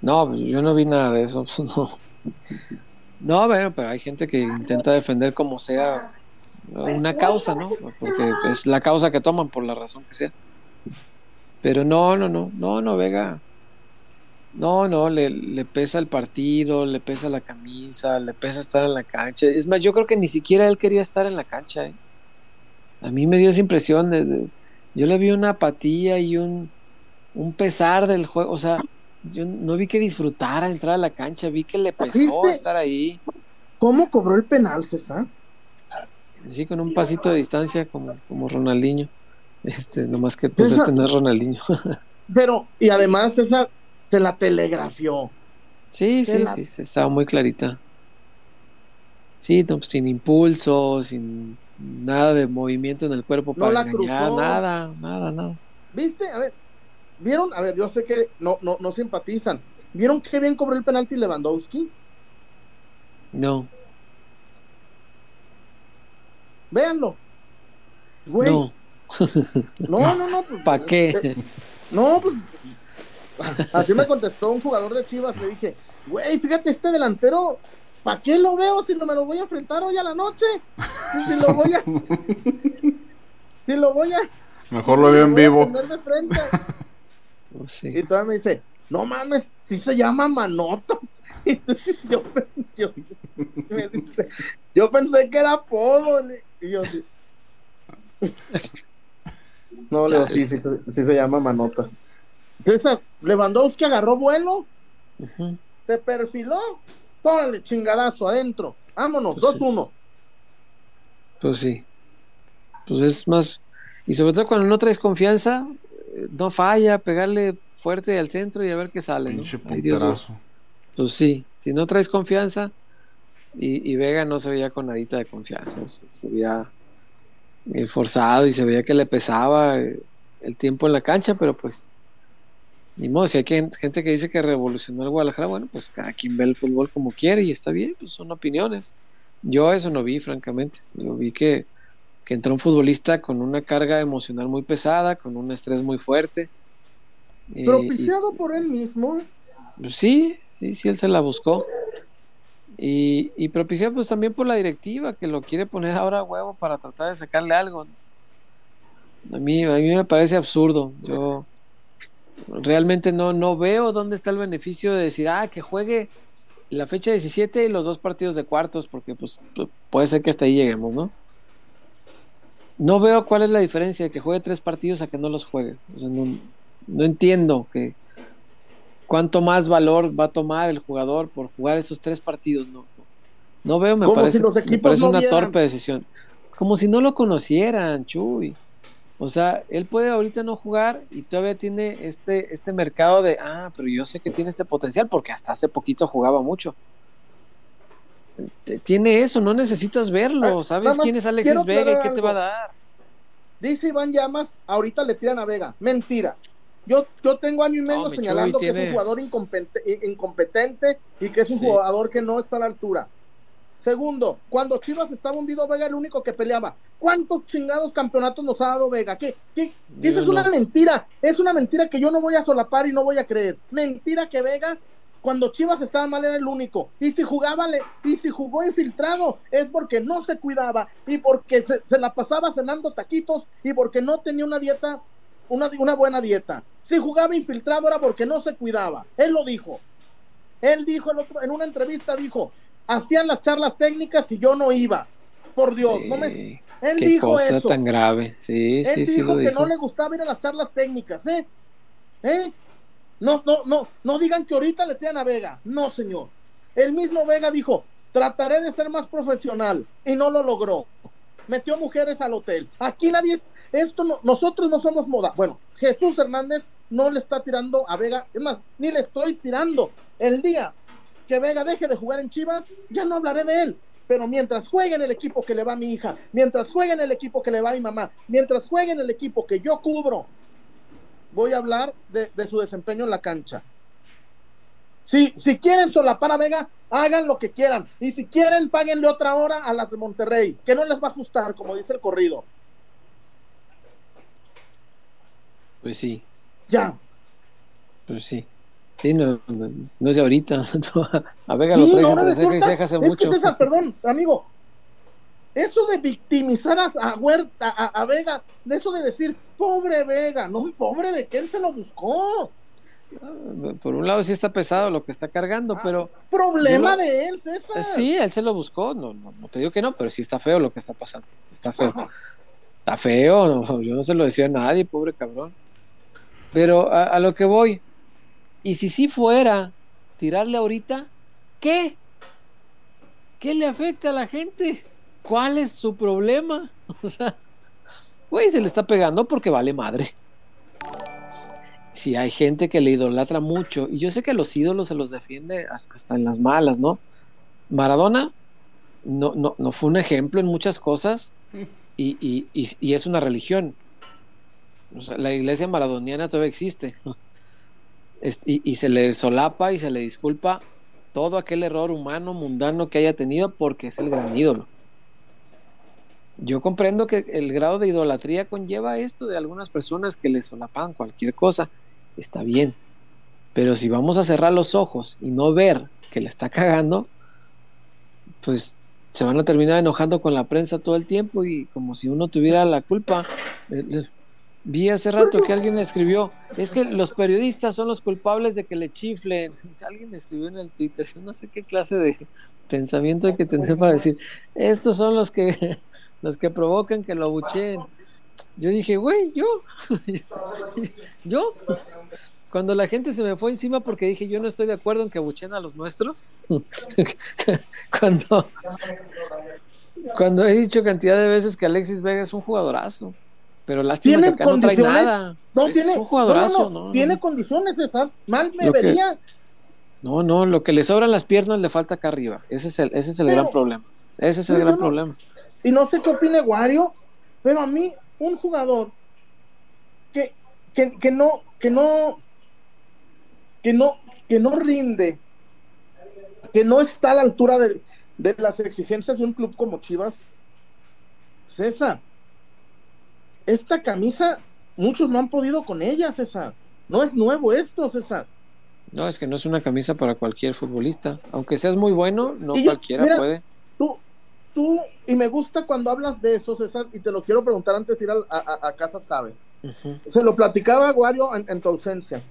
No, yo no vi nada de eso, pues, no. No, bueno, pero hay gente que intenta defender como sea una causa, ¿no? Porque es la causa que toman por la razón que sea. Pero no, no, no, no, no, Vega. No, no, le, le, pesa el partido, le pesa la camisa, le pesa estar en la cancha. Es más, yo creo que ni siquiera él quería estar en la cancha. ¿eh? A mí me dio esa impresión de, yo le vi una apatía y un, un pesar del juego. O sea, yo no vi que disfrutara entrar a la cancha, vi que le pesó estar ahí. ¿Cómo cobró el penal, César? Sí, con un pasito de distancia, como, como Ronaldinho. Este, nomás que pues este no es Ronaldinho. Pero, y además César se la telegrafió. Sí, sí, sí, estaba muy clarita. Sí, no, pues, sin impulso, sin nada de movimiento en el cuerpo para la engañar, nada, nada, nada. ¿Viste? A ver, ¿vieron? A ver, yo sé que no, no, no simpatizan. ¿Vieron qué bien cobró el penalti Lewandowski? No. Véanlo. Güey. No. No, no, no. Pues, ¿Para qué? Eh, no, pues. Así me contestó un jugador de Chivas. Le dije, güey, fíjate, este delantero, ¿para qué lo veo si no me lo voy a enfrentar hoy a la noche? Si lo voy a. si lo voy a. Mejor lo veo en vivo. Sí. Y todavía me dice, no mames, si se llama Manotas. yo, yo, yo pensé que era apodo. Y yo sí. No, Leo, sí, sí, sí, se llama Manotas. Lewandowski agarró vuelo, se perfiló, tónale chingadazo adentro, vámonos, 2-1. Pues, pues sí. Pues es más, y sobre todo cuando no traes confianza, no falla, pegarle fuerte al centro y a ver qué sale. ¿no? pues sí, si no traes confianza, y, Vega no se veía con nadita de confianza, se, veía eh, forzado y se veía que le pesaba eh, el tiempo en la cancha, pero pues ni modo, si hay gente que dice que revolucionó el Guadalajara, bueno, pues cada quien ve el fútbol como quiere y está bien, pues son opiniones. Yo eso no vi, francamente. Yo vi que, que entró un futbolista con una carga emocional muy pesada, con un estrés muy fuerte, eh, Propiciado por él mismo. Pues sí, sí, sí, él se la buscó. Y, y propiciado pues también por la directiva que lo quiere poner ahora a huevo para tratar de sacarle algo. A mí, a mí me parece absurdo. Yo realmente no, no veo dónde está el beneficio de decir, ah, que juegue la fecha 17 y los dos partidos de cuartos, porque pues puede ser que hasta ahí lleguemos, ¿no? No veo cuál es la diferencia de que juegue tres partidos a que no los juegue. O sea, no, no entiendo que cuánto más valor va a tomar el jugador por jugar esos tres partidos. No, no veo, me parece, una torpe decisión. Como si no lo conocieran, Chuy. O sea, él puede ahorita no jugar y todavía tiene este, este mercado de, ah, pero yo sé que tiene este potencial porque hasta hace poquito jugaba mucho. Tiene eso, no necesitas verlo. Ah, ¿Sabes quién es Alexis Vega y qué te va a dar? Dice Iván Llamas, ahorita le tiran a Vega. Mentira. Yo, yo tengo año y medio señalando que es un jugador incompetente, y que es un jugador que no está a la altura. Segundo, cuando Chivas estaba hundido, Vega el único que peleaba. ¿Cuántos chingados campeonatos nos ha dado Vega? ¿Qué? ¿Qué? Esa es una mentira. Es una mentira que yo no voy a solapar y no voy a creer. Mentira que Vega, cuando Chivas estaba mal, era el único. Y si jugaba, y si jugó infiltrado, es porque no se cuidaba y porque se, se la pasaba cenando taquitos y porque no tenía una dieta una, una buena dieta. Si jugaba infiltrado era porque no se cuidaba. Él lo dijo. Él dijo en una entrevista, dijo, hacían las charlas técnicas y yo no iba. Por Dios, no me... Él Qué dijo cosa tan grave. Sí, Él sí, dijo que no le gustaba ir a las charlas técnicas, ¿eh? ¿Eh? No, no, no, no digan que ahorita le tiran a Vega. No, señor. El mismo Vega dijo, trataré de ser más profesional y no lo logró. Metió mujeres al hotel. Aquí nadie, esto no, nosotros no somos moda. Bueno, Jesús Hernández no le está tirando a Vega, es más, ni le estoy tirando. El día que Vega deje de jugar en Chivas, ya no hablaré de él. Pero mientras juegue en el equipo que le va a mi hija, mientras juegue en el equipo que le va a mi mamá, mientras juegue en el equipo que yo cubro, voy a hablar de, de su desempeño en la cancha. Si, si quieren solapar a Vega, hagan lo que quieran. Y si quieren, paguenle otra hora a las de Monterrey, que no les va a asustar, como dice el corrido. Pues sí. Ya. Pues sí. Sí, no, no, es de ahorita. a Vega lo traes no, resulta, hace mucho. César, perdón, amigo. Eso de victimizar a, Huerta, a, Vega, de eso de decir, pobre Vega, no, pobre de que él se lo buscó. Ah, por un lado sí está pesado lo que está cargando, ah, pero... Problema de él, César. Sí, él se lo buscó, no, no, no, te digo que no, pero sí está feo lo que está pasando. Está feo. Está feo, yo no se lo decía a nadie, pobre cabrón. Pero a, lo que voy, y si sí fuera tirarle ahorita, ¿qué? ¿Qué le afecta a la gente? ¿Cuál es su problema? O sea, güey, se le está pegando porque vale madre. Si hay gente que le idolatra mucho, y yo sé que los ídolos se los defiende hasta en las malas, ¿no? Maradona no, no, no fue un ejemplo en muchas cosas y, y, y es una religión la iglesia maradoniana todavía existe. Y, se le solapa y se le disculpa todo aquel error humano, mundano que haya tenido porque es el gran ídolo. Yo comprendo que el grado de idolatría conlleva esto de algunas personas que le solapan cualquier cosa. Está bien. Pero si vamos a cerrar los ojos y no ver que le está cagando, pues se van a terminar enojando con la prensa todo el tiempo y como si uno tuviera la culpa. Vi hace rato que alguien escribió, es que los periodistas son los culpables de que le chiflen. Alguien escribió en el Twitter, no sé qué clase de pensamiento hay que tener para decir, estos son los que los que provocan que lo abucheen. Yo dije, güey, yo, yo, cuando la gente se me fue encima porque dije, yo no estoy de acuerdo en que abucheen a los nuestros, cuando, cuando he dicho cantidad de veces que Alexis Vega es un jugadorazo. Pero lástima que no trae nada. No tiene, no, no, tiene condiciones, César. Mal me vería. no, no, lo que le sobran las piernas le falta acá arriba. Ese es el, ese es el gran problema. Ese es el gran problema. Y no sé qué opine Wario, pero a mí, un jugador que, que, que no, que no, que no, que no rinde, que no está a la altura de, de las exigencias de un club como Chivas, César, esta camisa, muchos no han podido con ella, César. No es nuevo esto, César. No, es que no es una camisa para cualquier futbolista. Aunque seas muy bueno, no cualquiera puede. Tú, tú, y me gusta cuando hablas de eso, César, y te lo quiero preguntar antes de ir a, a, Casas Jave. Se lo platicaba Aguario en, tu ausencia.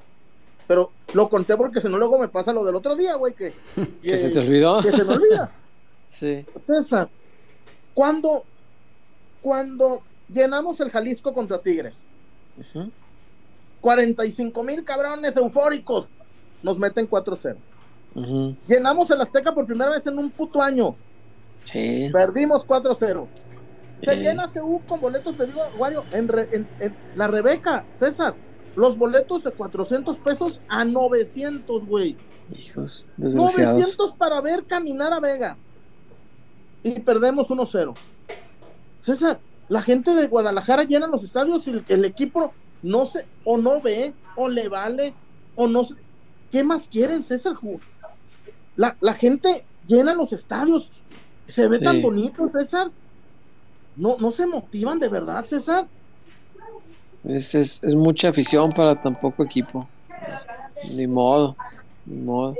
Pero lo conté porque si no, luego me pasa lo del otro día, güey, que, que, se te olvidó. Que se me olvida. sí. César, cuando, cuando llenamos el Jalisco contra Tigres. 45 mil cabrones eufóricos. Nos meten 4-0. Llenamos el Azteca por primera vez en un puto año. Sí. Perdimos 4-0. Se llena CU con boletos, te digo, Wario, en, la Rebeca, César, los boletos de 400 pesos a 900, güey. Hijos, 900 para ver caminar a Vega. Y perdemos 1-0. César, la gente de Guadalajara llena los estadios y el, equipo no se, o no ve, o le vale, o no ¿Qué más quieren, César? La, la gente llena los estadios. Se ve tan bonito, César. No, no se motivan de verdad, César. Es, es, es mucha afición para tan poco equipo. Ni modo, ni modo.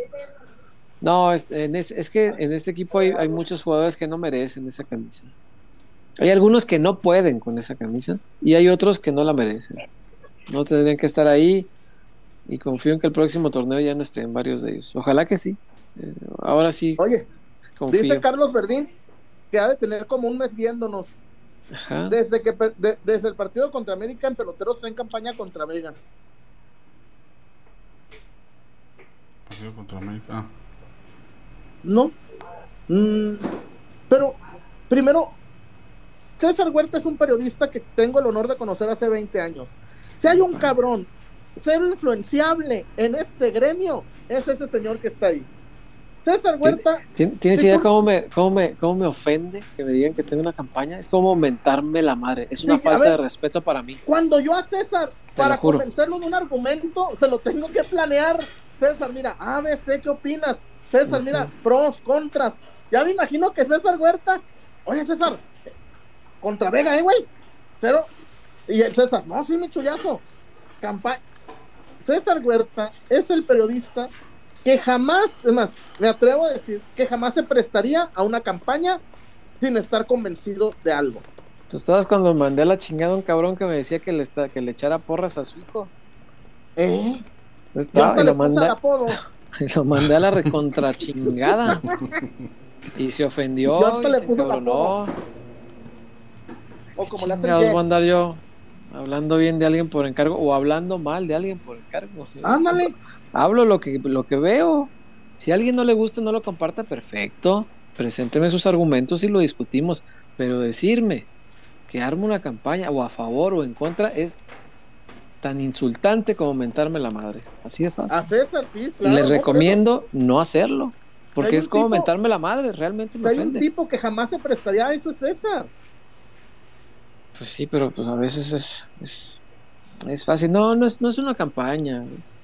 No, es, es, que en este equipo hay, hay muchos jugadores que no merecen esa camisa. Hay algunos que no pueden con esa camisa y hay otros que no la merecen. No tendrían que estar ahí y confío en que el próximo torneo ya no estén varios de ellos. Ojalá que sí. Eh, ahora sí. Oye, dice Carlos Verdín que ha de tener como un mes viéndonos. Desde que desde el partido contra América en peloteros en campaña contra Vega. Partido contra América. Ah. No. Mm, pero primero César Huerta es un periodista que tengo el honor de conocer hace 20 años. Si hay un cabrón, ser influenciable en este gremio, es ese señor que está ahí. César Huerta. ¿Tienes idea cómo me, cómo, me, cómo me ofende que me digan que tengo una campaña? Es como mentarme la madre. Es una falta de respeto para mí. Cuando yo a César, para convencerlo de un argumento, se lo tengo que planear César, mira, ABC, ¿qué opinas? César, mira, pros, contras. Ya me imagino que César Huerta, oye César, contra Vega, ¿eh, güey? Cero. Y el César, no, sí, mi chullazo. Campaña. César Huerta es el periodista que jamás, es más, me atrevo a decir, que jamás se prestaría a una campaña sin estar convencido de algo. Tú estabas cuando mandé a la chingada a un cabrón que me decía que le, está, que le echara porras a su hijo. ¿Eh? Entonces estaba, y lo, mandé, lo mandé a la recontra chingada. y se ofendió. Y le puse el apodo. O como le hacen voy a andar yo hablando bien de alguien por encargo o hablando mal de alguien por encargo. Ándale. Hablo lo que, lo que veo. Si a alguien no le gusta, no lo comparta, perfecto. Presénteme sus argumentos y lo discutimos. Pero decirme que arme una campaña o a favor o en contra es tan insultante como mentarme la madre. Así de fácil. A César, sí, claro, Les recomiendo no hacerlo. Porque es como mentarme la madre, realmente me hay un tipo que jamás se prestaría a eso, es César. Pues sí, pero pues a veces es, es, fácil. No, no es, no es una campaña. Es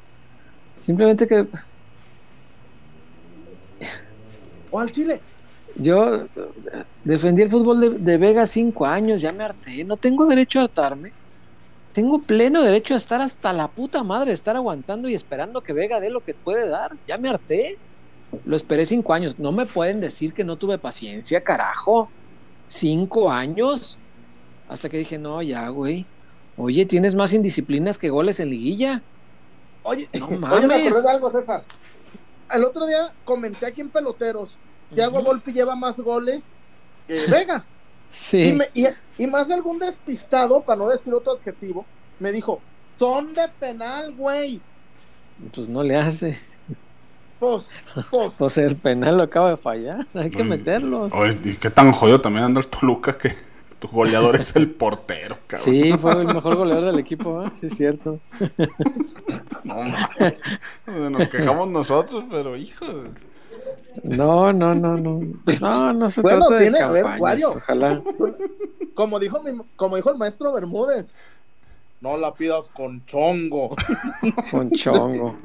simplemente que. O al Chile. Yo defendí el fútbol de, de, Vega cinco años, ya me harté. No tengo derecho a hartarme. Tengo pleno derecho a estar hasta la puta madre, estar aguantando y esperando que Vega dé lo que puede dar. Ya me harté. Lo esperé cinco años. No me pueden decir que no tuve paciencia, carajo. Cinco años. Hasta que dije, no, ya, güey. Oye, tienes más indisciplinas que goles en liguilla. Oye, no mames. Oye, me acordé de algo, César. El otro día comenté aquí en Peloteros Thiago uh Volpi lleva más goles que Vega. sí. Y, más de algún despistado, para no decir otro adjetivo, me dijo, son de penal, güey. Pues no le hace. Pues, pues. pues el penal lo acaba de fallar, hay que meterlos. Oye, y qué tan jodido también anda el Toluca que tu goleador es el portero, cabrón. Sí, fue el mejor goleador del equipo, ¿eh? sí es cierto. no, nos quejamos nosotros, pero hijo. No, no, no, no. No, no se trata de campañas, ojalá. Como dijo, como dijo el maestro Bermúdez, no la pidas con chongo. Con chongo.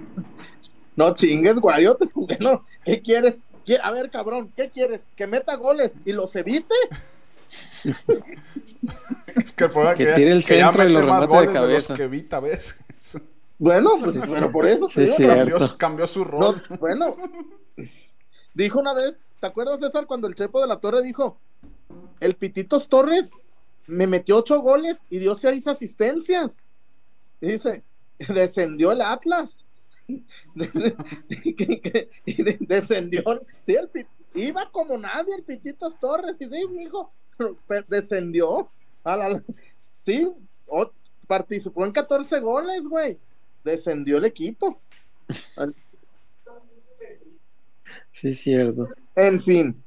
No chingues, Wario. No, ¿Qué quieres? A ver, cabrón, ¿qué quieres? ¿Que meta goles y los evite? Es que, que, tire el centro y los remate de cabeza. que evita a veces. Bueno, pues, pero por eso sí, cambió, cambió, su rol. bueno, Dijo una vez, ¿te acuerdas, César, cuando el Chepo de la Torre dijo, el Pititos Torres me metió ocho goles y dio seis asistencias? Y dice, descendió el Atlas. descendió, sí, el, iba como nadie el Pititos Torres, y sí, hijo, descendió. sí, participó en 14 goles, güey. Descendió el equipo. Sí, es cierto. En fin.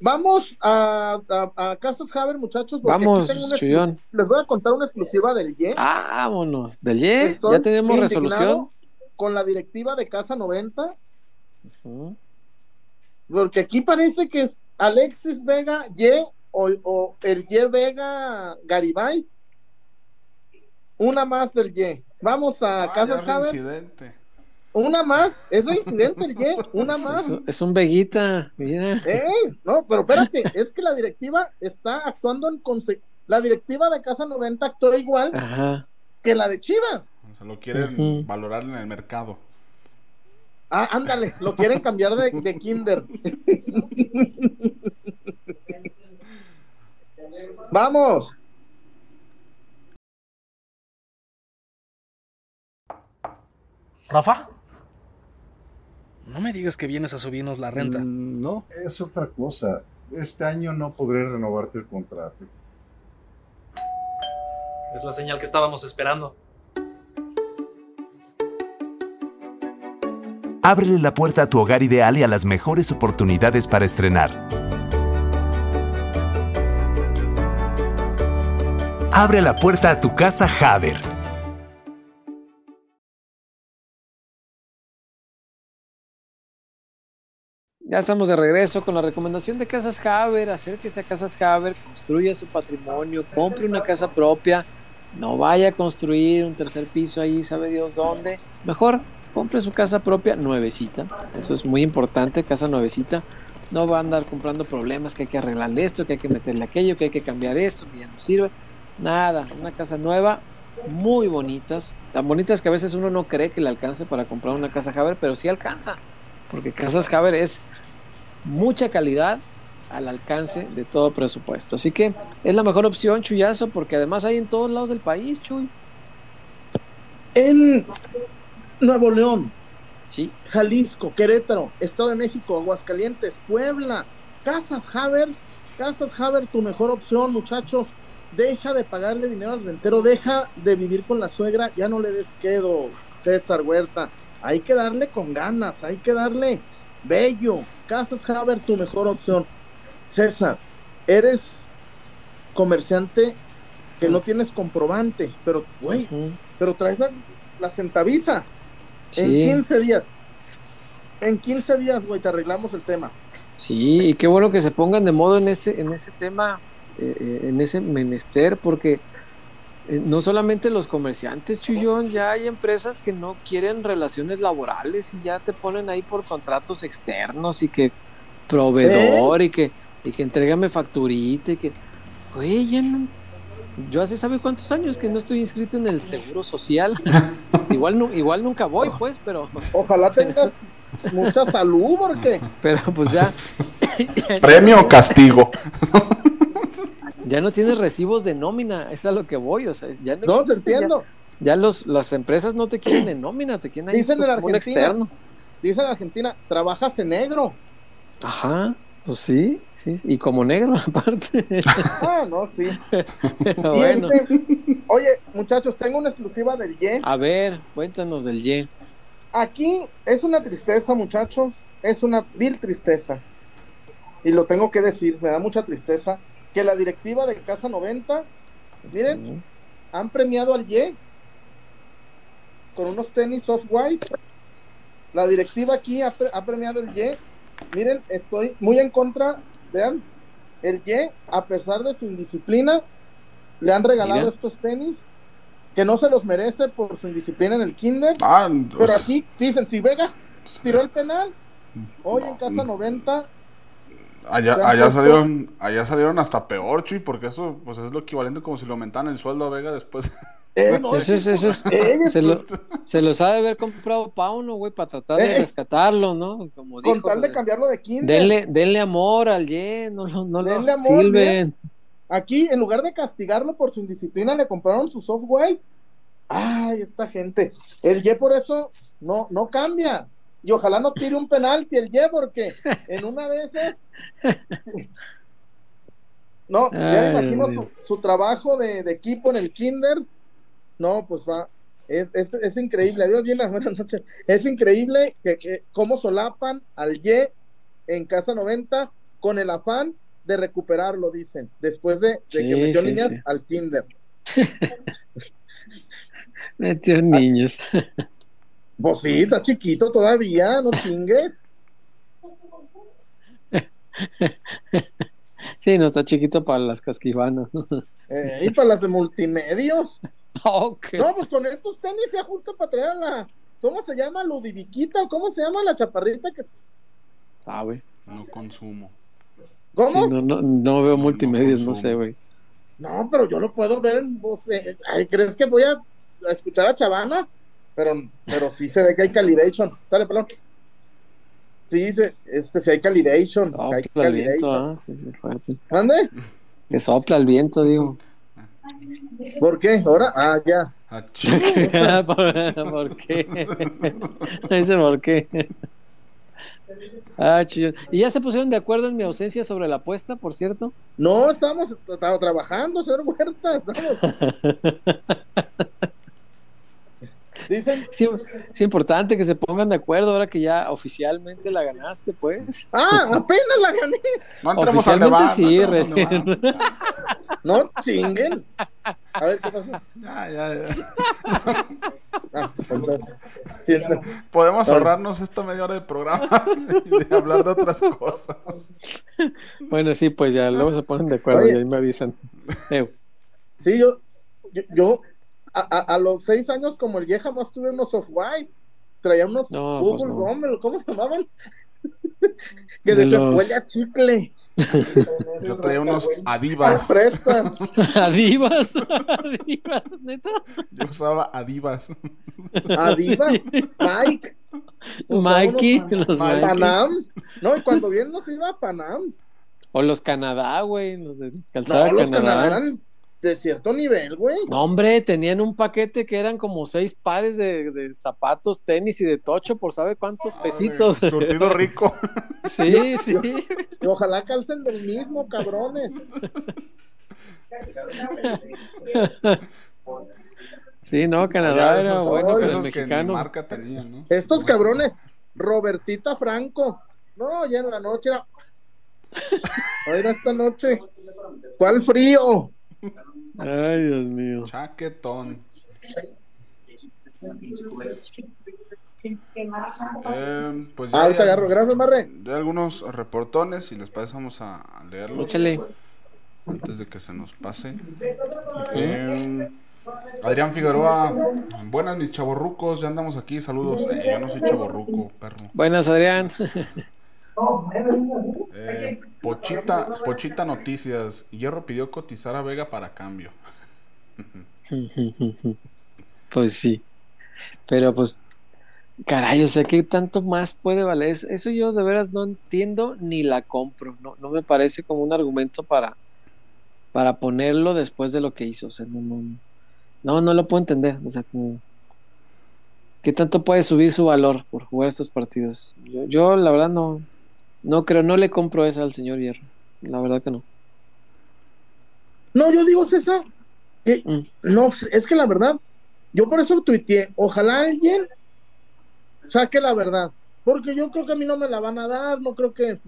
Vamos a, a, Casas Haber, muchachos. Vamos, Les voy a contar una exclusiva del YE. vámonos. ¿Del YE? ¿Ya tenemos resolución? Con la directiva de Casa 90. Porque aquí parece que es Alexis Vega Y o, o el Y Vega Garibay. Una más del Y. Vamos a ah, Casas Haber. Una más, es un incidente el Ye, una más. Es, un veguita, mira. no, pero espérate, es que la directiva está actuando en la directiva de Casa 90 actuó igual que la de Chivas. O sea, lo quieren valorar en el mercado. Ah, ándale, lo quieren cambiar de, de kinder. Vamos. Rafa. No me digas que vienes a subirnos la renta. Mm, no, es otra cosa. Este año no podré renovarte el contrato. Es la señal que estábamos esperando. Ábrele la puerta a tu hogar ideal y a las mejores oportunidades para estrenar. Abre la puerta a tu casa Haber Ya estamos de regreso con la recomendación de Casas Haber. Acérquese a Casas Haber, construya su patrimonio, compre una casa propia. No vaya a construir un tercer piso ahí, sabe Dios dónde. Mejor compre su casa propia nuevecita. Eso es muy importante, casa nuevecita. No va a andar comprando problemas que hay que arreglarle esto, que hay que meterle aquello, que hay que cambiar esto, que ya no sirve. Nada, una casa nueva, muy bonitas, tan bonitas que a veces uno no cree que le alcance para comprar una casa Haber, pero sí alcanza, porque Casas Haber es mucha calidad al alcance de todo presupuesto. Así que es la mejor opción, Chuyazo, porque además hay en todos lados del país, Chuy. En Nuevo León, sí. Jalisco, Querétaro, Estado de México, Aguascalientes, Puebla, Casas Haber, Casas Haber, tu mejor opción, muchachos. Deja de pagarle dinero al rentero, deja de vivir con la suegra, ya no le des quedo, César Huerta. Hay que darle con ganas, hay que darle bello. Casas Haber, tu mejor opción. César, eres comerciante que no tienes comprobante, pero, güey, pero traes la, centaviza en 15 días. En 15 días, güey, te arreglamos el tema. Sí, y qué bueno que se pongan de modo en ese, en ese tema, eh, eh, en ese menester, porque eh, no solamente los comerciantes, Chuyón, ya hay empresas que no quieren relaciones laborales y ya te ponen ahí por contratos externos y que proveedor y que y que entrégame facturita y que, güey, ya no, yo hace sabe cuántos años que no estoy inscrito en el seguro social. igual nunca voy, pues, pero. Ojalá tengas mucha salud, porque. Pero pues ya. Premio o castigo. ya no tienes recibos de nómina, es a lo que voy, o sea, ya no. No, te entiendo. Ya, los, las empresas no te quieren en nómina, te quieren ahí Dicen pues, en Argentina, externo. Dicen en Argentina, trabajas en negro. Ajá. Pues sí, sí, y como negro aparte. Ah, no, sí. bueno. Este, oye, muchachos, tengo una exclusiva del Ye. A ver, cuéntanos del Ye. Aquí es una tristeza, muchachos, es una vil tristeza. Y lo tengo que decir, me da mucha tristeza que la directiva de Casa 90, miren, han premiado al Ye con unos tenis off white. La directiva aquí ha, ha premiado el Ye Miren, estoy muy en contra. Vean, el Ye, a pesar de su indisciplina, le han regalado estos tenis que no se los merece por su indisciplina en el kinder. Ah, pero aquí dicen, si Vega tiró el penal, hoy en casa 90 Allá, allá salieron, allá salieron hasta peor, Chuy, porque eso pues es lo equivalente como si le aumentaran el sueldo a Vega después. Eh, eso es, eso es, se, lo, se, los ha de haber comprado Pauno, güey, para tratar de eh. rescatarlo, ¿no? Como Con tal de cambiarlo de kinder. Denle, denle amor al Ye, no, no, no denle lo amor, Aquí, en lugar de castigarlo por su indisciplina, le compraron su software. Ay, esta gente. El Ye por eso no, no cambia. Y ojalá no tire un penalti el Ye, porque en una de esas. No, ya me imagino su, trabajo de, equipo en el Kinder. No, pues va. Es, es, increíble. Adiós, Gina. Buenas noches. Es increíble que, cómo solapan al Ye en Casa 90 con el afán de recuperarlo, dicen, después de, que metió niñas al Kinder. metió niños. Pues sí, está chiquito todavía, no chingues. Sí, no está chiquito para las casquivanas, ¿no? Eh, y para las de multimedios. No, pues con estos tenis se ajusta para traer a la. ¿Cómo se llama? ¿Ludiviquita? ¿O cómo se llama la chaparrita que. Ah, güey. No consumo. ¿Cómo? no, no, no veo multimedios, no, sé, güey. No, pero yo lo puedo ver en ¿Crees que voy a escuchar a Chavana? pero, pero sí se ve que hay calidation. Sale, perdón. Sí, se, este, sí hay calidation. hay calidation. Viento, ah, sí, sí, ¿Dónde? Que sopla el viento, digo. ¿Por qué? ¿Ahora? Ah, ya. Ah, ¿Por, qué? Dice por qué. Ah, chido. ¿Y ya se pusieron de acuerdo en mi ausencia sobre la apuesta, por cierto? No, estamos, estamos trabajando, señor Huerta. Estamos. Dicen. Sí, es importante que se pongan de acuerdo ahora que ya oficialmente la ganaste, pues. Ah, apenas la gané. No oficialmente sí, recién. No chinguen. A ver qué pasa. Ya, ya, ya. Ah, Podemos ahorrarnos esta media hora de programa y de hablar de otras cosas. Bueno, sí, pues ya luego se ponen de acuerdo y ahí me avisan. Sí, yo, yo, a, a, los seis años como el vieja más tuve unos off white traía unos No, Google pues no. Rommel, ¿cómo se llamaban? que De decía, los- huele a chicle. Yo traía unos Adivas. Adivas, Adivas, neta. Yo usaba Adivas. Adivas, Mike. Usaba Mikey, unos los Mikey. Panam. No, y cuando bien nos iba a Panam. O los Canadá, güey, los de calzada No, los Canadá. Canadá eran de cierto nivel, güey. No, hombre, tenían un paquete que eran como seis pares de, de zapatos, tenis y de tocho por sabe cuántos pesitos. Surtido rico. Sí, sí. Y ojalá calcen del mismo, cabrones. Sí, no, Ya Canadá era esos- bueno, pero el mexicano. marca tenían, ¿no? Estos cabrones, Robertita Franco. No, ya en la noche era. Era esta noche. ¿Cuál frío? Ay, Dios mío. Chaquetón. Eh, pues ya, Ah, ahorita agarro. Gracias, Marre. ya hay algunos reportones, si les parece vamos a a leerlos Échale. antes de que se nos pase. Eh, Adrián Figueroa, buenas mis chavorrucos, ya andamos aquí, saludos. Eh, yo no soy chavorruco, perro. Buenas, Adrián. Eh, Pochita, Pochita Noticias, Hierro pidió cotizar a Vega para cambio. Pues sí. Pero pues, caray, o sea, ¿qué tanto más puede valer? Es- Eso yo de veras no entiendo ni la compro. No, no me parece como un argumento para, para ponerlo después de lo que hizo. O sea, no, no, no, no lo puedo entender. O sea, ¿qué tanto puede subir su valor por jugar estos partidos? Yo, yo la verdad no, no creo, no le compro esa al señor Hierro. La verdad que no. No, yo digo, César, que Mm. no, es que la verdad, yo por eso tuiteé, ojalá alguien saque la verdad, porque yo creo que a mí no me la van a dar, no creo que...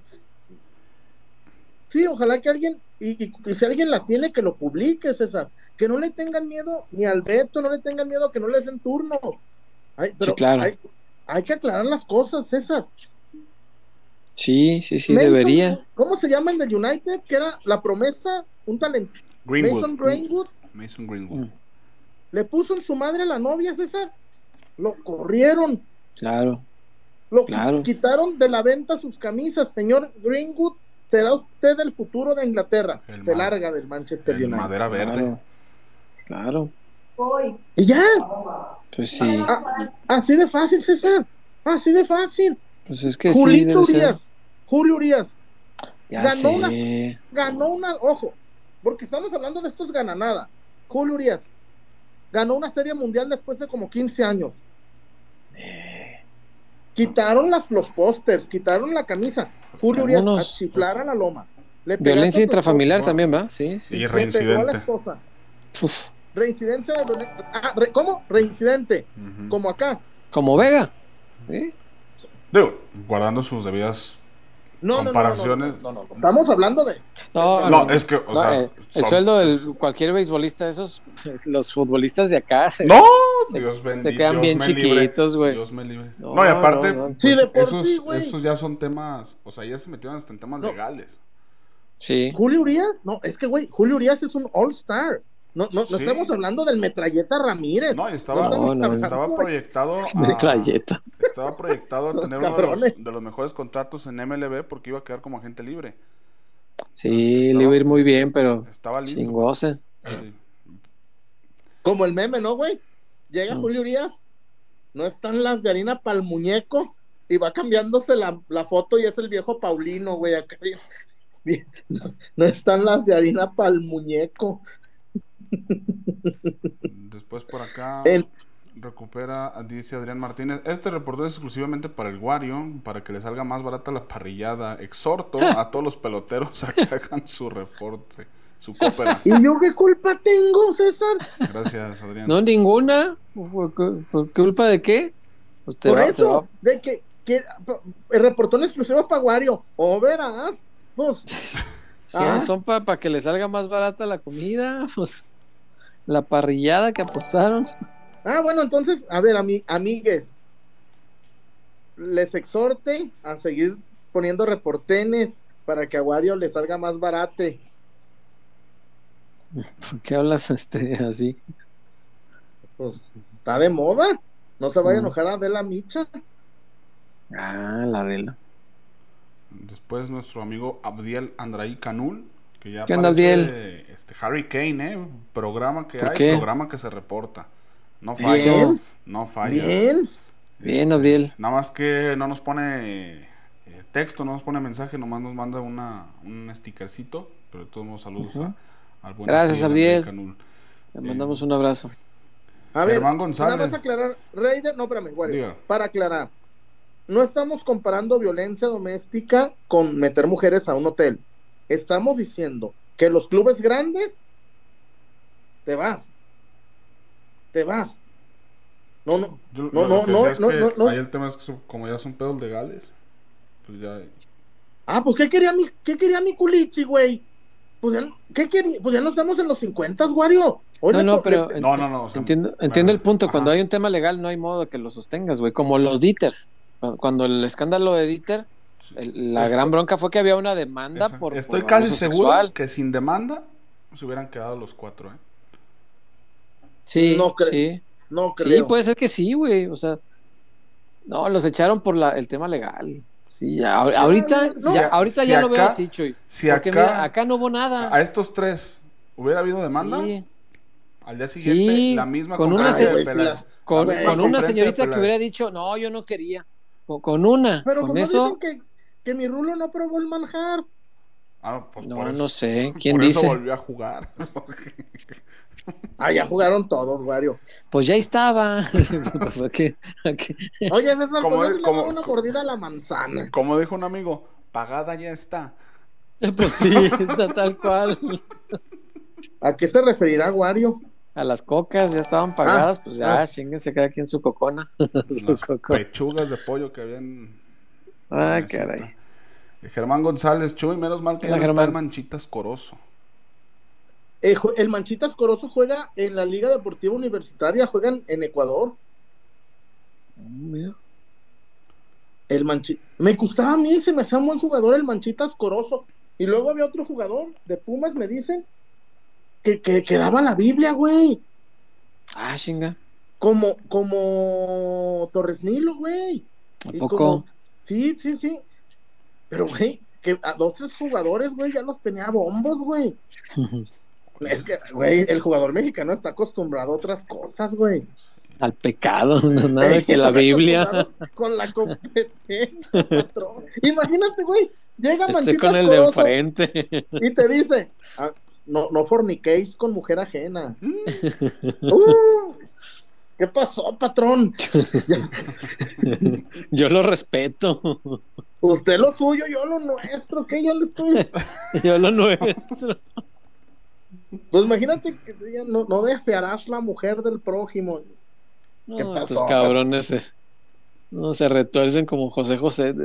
Sí, ojalá que alguien, y, y- y si alguien la tiene, que lo publique, César, que no le tengan miedo ni al veto, no le tengan miedo a que no les den turnos. Ay, pero claro. hay, hay que aclarar las cosas, César. Sí, sí, sí, Mason, debería. ¿Cómo se llama el de United? Que era la promesa, un talento. Greenwood. Mason Greenwood. Mason Greenwood. Le puso en su madre a la novia, César. Lo corrieron. Claro. Lo Claro. quitaron de la venta sus camisas. Señor Greenwood, será usted el futuro de Inglaterra. El Se larga del Manchester El United. madera verde. Claro. Claro. Y ya. Pues sí. Ah, así de fácil, César. Así de fácil. Pues es que sí, debe ser. Urias. Julio Urias Ya ganó sé. una- ganó una. Ojo, porque estamos hablando de estos gananada. Julio Urias ganó una serie mundial después de como 15 años. Quitaron las, los pósters, quitaron la camisa. Julio Urias a chiflar a la loma. Le Violencia intrafamiliar también, ¿va? Sí, sí. Y esposa, le pegó a la reincidente. esposa. Uf, Reincidencia de ah, re- ¿Cómo? Reincidente. Como acá. Como Vega. ¿Sí? Digo, guardando sus debidas. No, no, no, no, Comparaciones. No, no, no, no. Estamos hablando de. No, No, es que, o no, sea. eh, el son- sueldo de cualquier beisbolista, esos, los futbolistas de acá, se, No, se- Dios bendito. se quedan Dios bien chiquitos, güey. Dios me libre. No, No, y aparte, no, no. Sí, pues, de por esos, sí, esos ya son temas. O sea, ya se metieron hasta en temas No. legales. Sí. Julio Urias, no, es que, güey, Julio Urias es un All-Star. No, no, no Sí. estamos hablando del metralleta Ramírez. No, estaba, No, no, estaba no. proyectado. A, Metralleta. estaba proyectado a tener uno de los, de los mejores contratos en MLB porque iba a quedar como agente libre. Sí, Estaba- le iba a ir muy bien, pero Estaba listo. sin goce. Sí. Como el meme, ¿no, güey? Llega Mm. Julio Urias, no están las de harina para el muñeco, y va cambiándose la, la foto y es el viejo Paulino, güey, acá. No, no están las de harina para el muñeco. Después por acá recupera, dice Adrián Martínez. Este reporte es exclusivamente para el Wario, para que le salga más barata la parrillada. Exhorto a todos los peloteros a que hagan su reporte, su cópera. ¿Y yo qué culpa tengo, César? Gracias, Adrián. No, ninguna. ¿Por, qué- por culpa de qué? Pues te Por va- eso, va- de que, que el reportón exclusivo para Wario, o verás, pues, Sí, Ah. son para que le salga más barata la comida, pues la parrillada que apostaron. Ah, bueno, entonces, a ver, ami- amigues, les exhorte a seguir poniendo reportenes para que a Wario le salga más barate. ¿Por qué hablas este así? Pues, está de moda. No se vaya a enojar Adela Micha. Ah, la Adela. Después nuestro amigo Abdiel Andraí Canul, que ya ¿Qué onda, este Harry Kane, ¿eh? Programa que hay, qué? programa que se reporta. No falla. Bien. No falla. Bien. Bien, Abdiel. Nada más que no nos pone eh, texto, no nos pone mensaje, nomás nos manda una, un stickercito. Pero de todos modos, saludos a- al buen Gracias, Abdiel. Le mandamos un abrazo. A ver, Germán nada González. más aclarar, Raider, no, espérame, Wario, para aclarar, no estamos comparando violencia doméstica con meter mujeres a un hotel. Estamos diciendo que los clubes grandes, te vas, te vas. No, no, Yo- No, no, no, es no, no, no. Ahí el tema es que son- como ya son pedos legales, pues ya. Ah, pues ¿qué quería mi, qué quería mi culichi, güey? Pues ya, ¿qué quería? Pues ya no estamos en los 50, Wario. Hoy No, no, to- pero le- No, no, no. o sea, Entiendo, el punto. ajá. Cuando hay un tema legal, no hay modo que lo sostengas, güey. Como los Dieters. Cuando el escándalo de Dieter, el- la Esto- gran bronca fue que había una demanda Esa- por. Estoy por casi seguro sexual. que sin demanda se hubieran quedado los cuatro, ¿eh? Sí, No creo. sí. no Sí, creo. puede ser que sí, güey. O sea, no, los echaron por la, el tema legal. Sí, ya, Sí, ahorita, no, ya, si- ahorita si ya lo veo así, Chuy. Si Porque acá, mira, acá no hubo nada. a estos tres hubiera habido demanda, Sí, al día siguiente Sí, la misma con una se- de Peláez. con, La misma con una de señorita que hubiera dicho, no, yo no quería. Con, con una, Pero con eso, dicen que, que mi rulo no probó el manjar. Ah, pues no, por eso, no sé. ¿Quién por eso dice? volvió a jugar. Ah, ya jugaron todos, Wario. Pues ya estaba. Oye, César, Como- pues una mordida a la manzana. Como dijo un amigo, pagada ya está. Pues sí, está tal cual. ¿A qué se referirá Wario? A las cocas ya estaban pagadas, pues ya, ah. chinguense cada quien su cocona. su Las coco. pechugas de pollo que habían. Ah, caray. Germán González, Chuy, menos mal que ya no está el. Manchitas Corozo. Eh, el Manchitas Corozo juega en la Liga Deportiva Universitaria, juegan en Ecuador. Mira. El Manchi me gustaba a mí, se me hacía un buen jugador el Manchitas Corozo. Y luego había otro jugador de Pumas, me dicen, que, que, que daba la Biblia, güey. Ah, chinga. Como, como Torres Nilo, güey. ¿A Y poco? como- sí, sí, sí. Pero, güey, que a dos, tres jugadores, güey, ya los tenía bombos, güey. Es que, güey, el jugador mexicano está acostumbrado a otras cosas, güey. Al pecado, no nada que la Biblia. Con la competencia, patrón. Imagínate, güey. Llega Estoy con el de enfrente. y te dice, ah, no, no forniquéis con mujer ajena. Uh, ¿Qué pasó, patrón? Yo lo respeto. Usted lo suyo, yo lo nuestro, que yo le estoy. Yo lo nuestro. Pues imagínate que no, no desearás la mujer del prójimo. ¿Qué No, pasó? estos cabrones se, no, se retuercen como José José.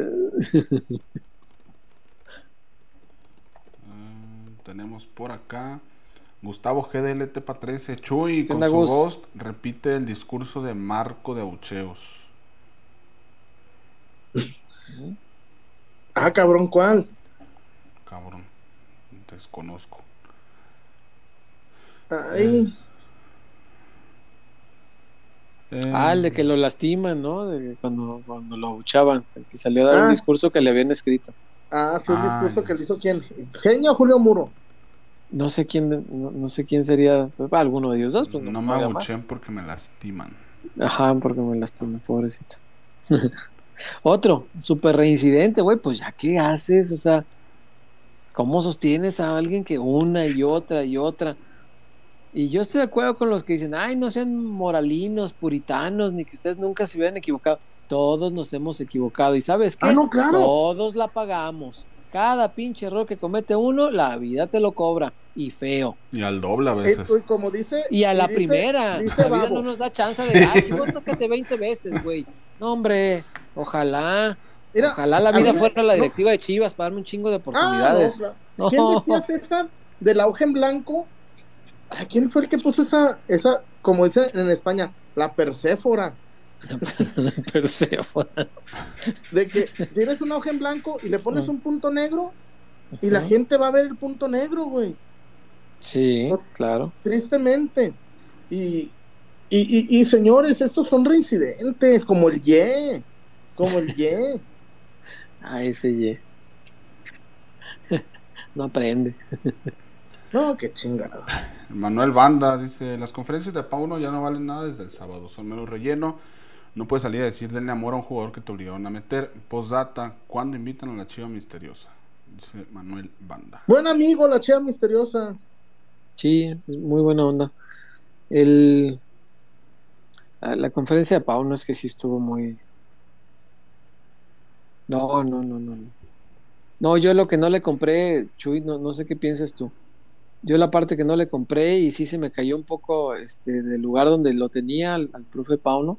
Mm, tenemos por acá Gustavo GDLT pa 13 Chuy ¿Qué con su Gus? voz repite el discurso de Marco de Aucheos. Ah, cabrón, ¿cuál? Cabrón, desconozco. Ay, Eh, Ah, el de que lo lastiman, ¿no? De cuando, cuando lo abuchaban. El que salió a dar Ah. un discurso que le habían escrito. ah, sí, el Ah, discurso ya. que le hizo quién. Genio Julio Muro. No sé quién, no, no sé quién sería. pues, alguno de ellos dos, pues no, no me abuchen porque me lastiman. Ajá, porque me lastimé, pobrecito. Otro, súper reincidente, güey, pues ya qué haces, o sea, ¿cómo sostienes a alguien que una y otra y otra? Y yo estoy de acuerdo con los que dicen, ay, no sean moralinos, puritanos, ni que ustedes nunca se hubieran equivocado. Todos nos hemos equivocado. ¿Y sabes qué? Ah, no, claro. Todos la pagamos. Cada pinche error que comete uno, la vida te lo cobra. Y feo. Y al doble a Eh, veces. uy, como dice. Y a la dice- primera. dice la vida no nos da chance de, ay, vos tócate 20 veces, güey. No, hombre, ojalá. Mira, ojalá la vida mí fuera la no. directiva de Chivas para darme un chingo de Ah, no, oportunidades. claro. No. ¿Quién decía César del auge en blanco? ¿A quién fue el que puso esa, esa, como dicen en España, la perséfora? De que tienes un auge en blanco y le pones Ah. un punto negro y la gente va a ver el punto negro, güey. Sí, claro. Tristemente. Y, Y, y, señores, estos son reincidentes, como el Ye, como el Ye. ah, ese Ye. no aprende. no, qué chingado. Manuel Banda dice, las conferencias de Pauno ya no valen nada desde el sábado, son menos relleno. No puedes salir a decir denle amor a un jugador que te obligaron a meter. Postdata, ¿cuándo invitan a la chiva misteriosa? Dice Manuel Banda. Buen amigo, la chiva misteriosa. Sí, es muy buena onda. El, la conferencia de Pauno es que sí estuvo muy... No, no, no, no. No, yo lo que no le compré, Chuy, no, no sé qué piensas tú. Yo la parte que no le compré y sí se me cayó un poco este, del lugar donde lo tenía al, profe Pauno,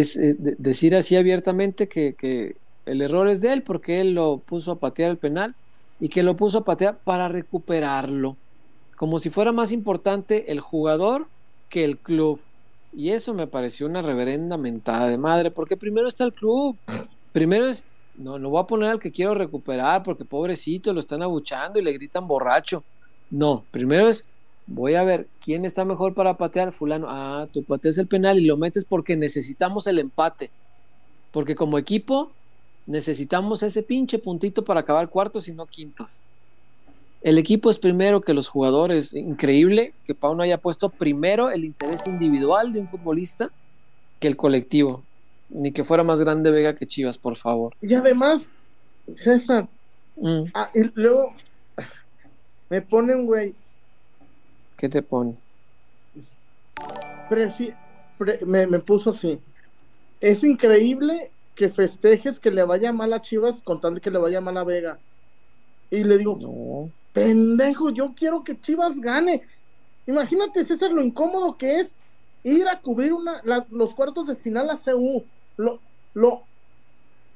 es eh, decir así abiertamente que, el error es de él porque él lo puso a patear el penal y que lo puso a patear para recuperarlo, como si fuera más importante el jugador que el club. Y eso me pareció una reverenda mentada de madre, porque primero está el club, primero es, no, no voy a poner al que quiero recuperar porque pobrecito, lo están abuchando y le gritan borracho. No, primero es, voy a ver quién está mejor para patear, fulano. Ah, tú pateas el penal y lo metes porque necesitamos el empate. Porque como equipo necesitamos ese pinche puntito para acabar cuartos y no quintos. El equipo es primero que los jugadores. Increíble que Pau no haya puesto primero el interés individual de un futbolista que el colectivo. Ni que fuera más grande Vega que Chivas, por favor. Y además, César, mm. ah, y luego me ponen, güey. ¿Qué te pone? me, me, puso así. Es increíble que festejes que le vaya mal a Chivas con tal de que le vaya mal a Vega. Y le digo, no. pendejo, yo quiero que Chivas gane. Imagínate, César, lo incómodo que es ir a cubrir una, los cuartos de final a CU. Lo, lo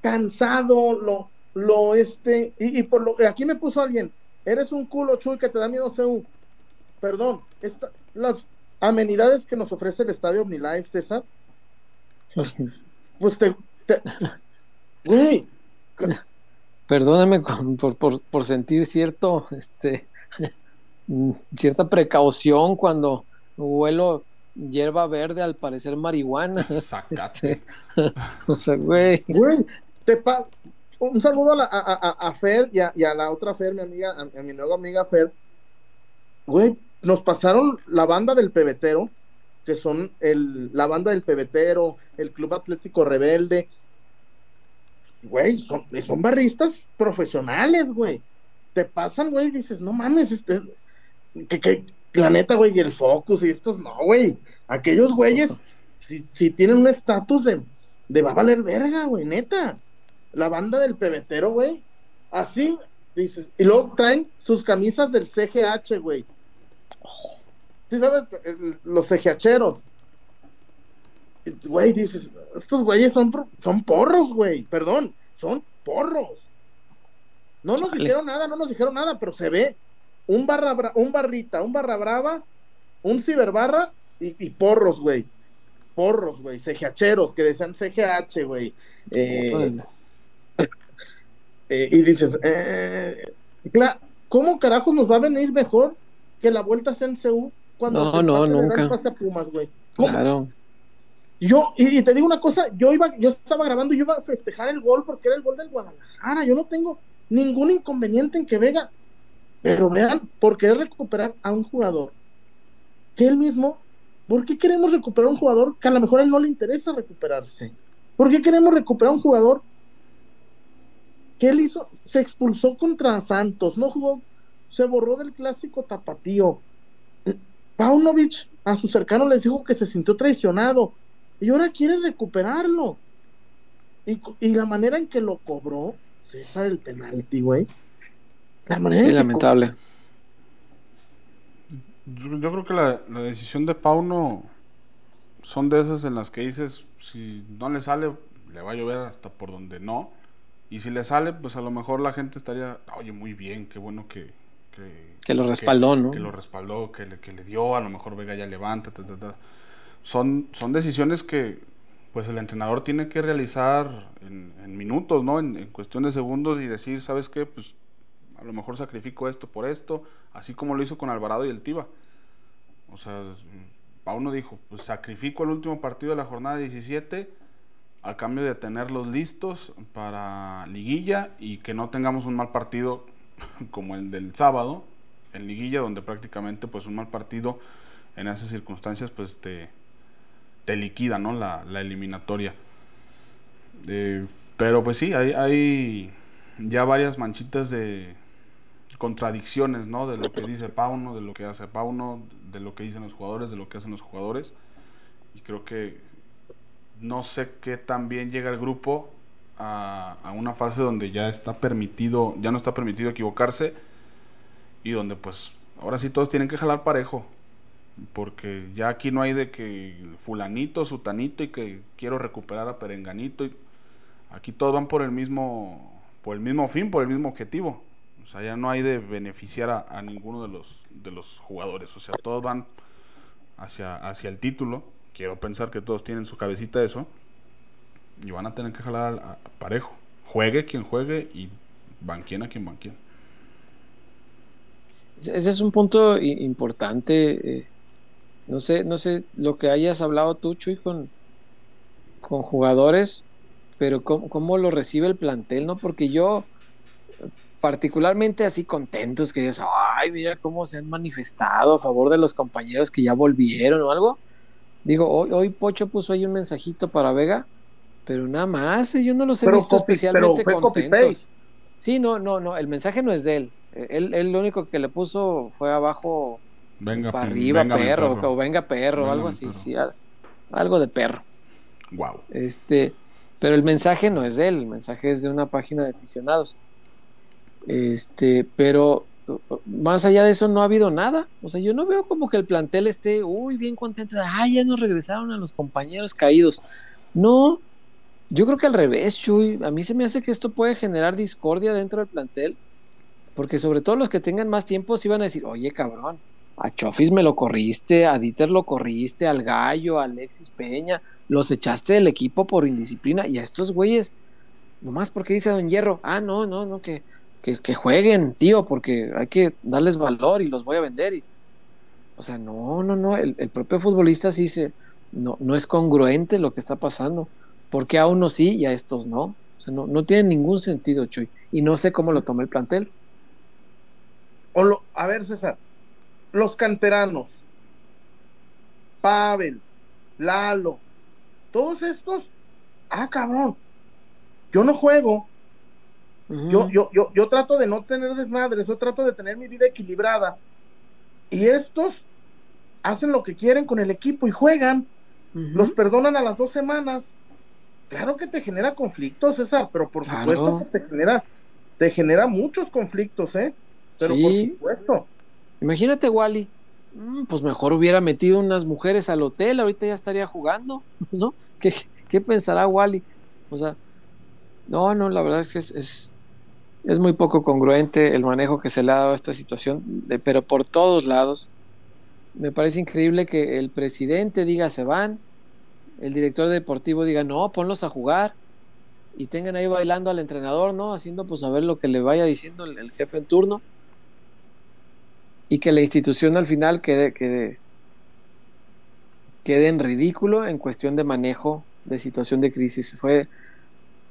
cansado, lo, lo este, y, y por lo aquí me puso alguien, Eres un culo, Chuy, que te da miedo CU. Perdón, las amenidades que nos ofrece el estadio OmniLife, César. Pues te. Güey. Perdóname por, sentir cierto, este, cierta precaución cuando huelo hierba verde, al parecer marihuana. Este, o sea, güey. Güey, te pa un saludo a, a, Fer y a, la otra Fer, mi amiga, a, mi nueva amiga Fer. Güey, nos pasaron la banda del pebetero, que son el, la banda del pebetero, el Club Atlético Rebelde. Güey, son, son barristas profesionales, güey. Te pasan, güey, dices, no mames, este, que, que, la neta, güey, y el Focus y estos, no, güey. Aquellos güeyes, si, si tienen un estatus de, de va a valer verga, güey, neta la banda del pebetero, güey. Así, dices. Y luego traen sus camisas del CGH, güey. ¿Sí sabes? Los CGHeros. Güey, dices, estos güeyes son, son porros, güey. Perdón, son porros. No nos dijeron nada, no nos dijeron nada, pero se ve un barra un barrita, un barra brava, un ciberbarra y, y porros, güey. Porros, güey, CGHeros, que decían CGH, güey. Eh, eh, y dices, eh, ¿cómo carajo nos va a venir mejor que la vuelta sea en CU cuando no, no, nunca. pasa Pumas, güey? Claro. Yo, y, te digo una cosa, yo iba, yo estaba grabando y yo iba a festejar el gol porque era el gol del Guadalajara. Yo no tengo ningún inconveniente en que Vega, pero vean, por querer recuperar a un jugador que él mismo, ¿por qué queremos recuperar a un jugador que a lo mejor a él no le interesa recuperarse? ¿Por qué queremos recuperar a un jugador ¿Qué él hizo? Se expulsó contra Santos, no jugó, se borró del clásico tapatío. Paunovic a su cercano les dijo que se sintió traicionado y ahora quiere recuperarlo. Y, la manera en que lo cobró, César, el penalti, güey. La manera sí, lamentable. Yo, creo que la, la, decisión de Pauno son de esas en las que dices, si no le sale, le va a llover hasta por donde no. Y si le sale, pues a lo mejor la gente estaría, oye, muy bien, qué bueno que... Que, lo respaldó, ¿no? Que lo respaldó, que le, que le dio, a lo mejor Vega ya levanta, Son, son decisiones que pues el entrenador tiene que realizar en, minutos, ¿no? En, cuestión de segundos y decir, ¿sabes qué? Pues a lo mejor sacrifico esto por esto, así como lo hizo con Alvarado y el Tiva. O sea, Pauno dijo, pues sacrifico el último partido de la jornada 17 a cambio de tenerlos listos para liguilla y que no tengamos un mal partido como el del sábado en liguilla donde prácticamente pues un mal partido en esas circunstancias pues te, te liquida ¿no? la, eliminatoria eh, pero pues sí hay, hay ya varias manchitas de contradicciones ¿no? de lo que dice Pauno de lo que hace Pauno de lo que dicen los jugadores de lo que hacen los jugadores y creo que no sé qué tan llega el grupo a, una fase donde ya está permitido, ya no está permitido equivocarse y donde pues ahora sí todos tienen que jalar parejo. Porque ya aquí no hay de que fulanito, sutanito y que quiero recuperar a perenganito. Y aquí todos van por el mismo, por el mismo fin, por el mismo objetivo. O sea, ya no hay de beneficiar a, a ninguno de los, de los jugadores. O sea, todos van hacia, hacia el título quiero pensar que todos tienen su cabecita eso. Y van a tener que jalar a, parejo. Juegue quien juegue y banquien a quien banquien. Ese es un punto importante. Eh, no sé, no sé lo que hayas hablado tú, Chuy, con, con jugadores, pero cómo, cómo, lo recibe el plantel, ¿no? Porque yo, particularmente así contentos, que dices, ay, mira cómo se han manifestado a favor de los compañeros que ya volvieron o algo. Digo, hoy, hoy Pocho puso ahí un mensajito para Vega, pero nada más, eh, yo no los he visto especialmente pero contentos. Sí, no, no, no, el mensaje no es de él. Él, lo único que le puso fue abajo venga, para arriba, perro, o venga perro, algo así, sí, algo de perro. Wow. Este, pero el mensaje no es de él, el mensaje es de una página de aficionados. Este, pero más allá de eso no ha habido nada. O sea, yo no veo como que el plantel esté, uy, bien contento, de, ah, ya nos regresaron a los compañeros caídos. No, yo creo que al revés, Chuy. A mí se me hace que esto puede generar discordia dentro del plantel, porque sobre todo los que tengan más tiempo sí van a decir, oye, cabrón, a Chofis me lo corriste, a Dieter lo corriste, al Gallo, a Alexis Peña, los echaste del equipo por indisciplina y a estos güeyes, nomás porque dice Don Hierro, ah, no, no, no, que que, jueguen, tío, porque hay que darles valor y los voy a vender. Y, o sea, no, no, no, el, propio futbolista sí se, no, no es congruente lo que está pasando, porque a unos sí y a estos no. O sea, no, no tiene ningún sentido, Chuy, y no sé cómo lo toma el plantel. O lo, a ver, César, los canteranos, Pavel, Lalo, todos estos, ah, cabrón, yo no juego, yo, yo, yo, yo trato de no tener desmadres, yo trato de tener mi vida equilibrada. Y estos hacen lo que quieren con el equipo y juegan, los perdonan a las dos semanas. Claro que te genera conflictos, César, pero por supuesto que te genera, te genera muchos conflictos, ¿eh? Pero por supuesto. Imagínate, Wally, mm, pues mejor hubiera metido unas mujeres al hotel, ahorita ya estaría jugando, ¿no? ¿Qué, qué pensará Wally? O sea, no, no, la verdad es que es, es muy poco congruente el manejo que se le ha dado a esta situación, pero por todos lados. Me parece increíble que el presidente diga se van, el director deportivo diga no, ponlos a jugar y tengan ahí bailando al entrenador, ¿no? Haciendo pues a ver lo que le vaya diciendo el, jefe en turno y que la institución al final quede, quede, quede en ridículo en cuestión de manejo de situación de crisis. Fue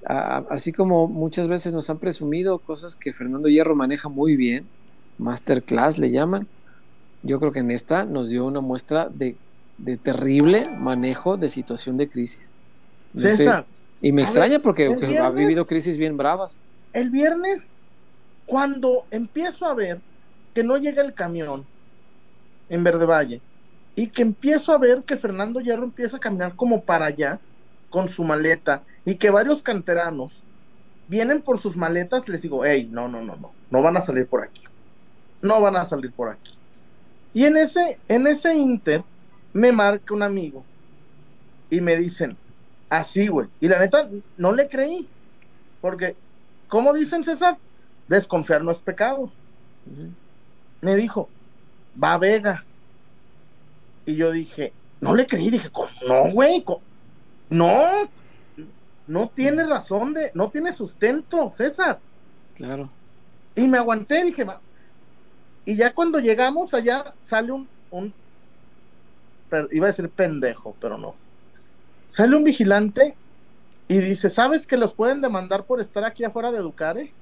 así como muchas veces nos han presumido cosas que Fernando Hierro maneja muy bien, masterclass le llaman, yo creo que en esta nos dio una muestra de, terrible manejo de situación de crisis. César. y me extraña porque ha vivido crisis bien bravas. El viernes, cuando empiezo a ver que no llega el camión en Verde Valle y que empiezo a ver que Fernando Hierro empieza a caminar como para allá con su maleta y que varios canteranos vienen por sus maletas, les digo, hey, no, no, no, no, no van a salir por aquí. No van a salir por aquí. Y en ese, en ese inter me marca un amigo y me dicen, así, güey. Y la neta, no le creí. Porque, ¿cómo dicen César? Desconfiar no es pecado. Me dijo, va Vega. Y yo dije, no le creí. Dije, ¿cómo? No, güey. No, no tiene razón de, no tiene sustento, César. Claro. Y me aguanté, dije, y ya cuando llegamos allá sale un, un iba a decir pendejo, pero no. Sale un vigilante y dice, ¿sabes que los pueden demandar por estar aquí afuera de Ducare?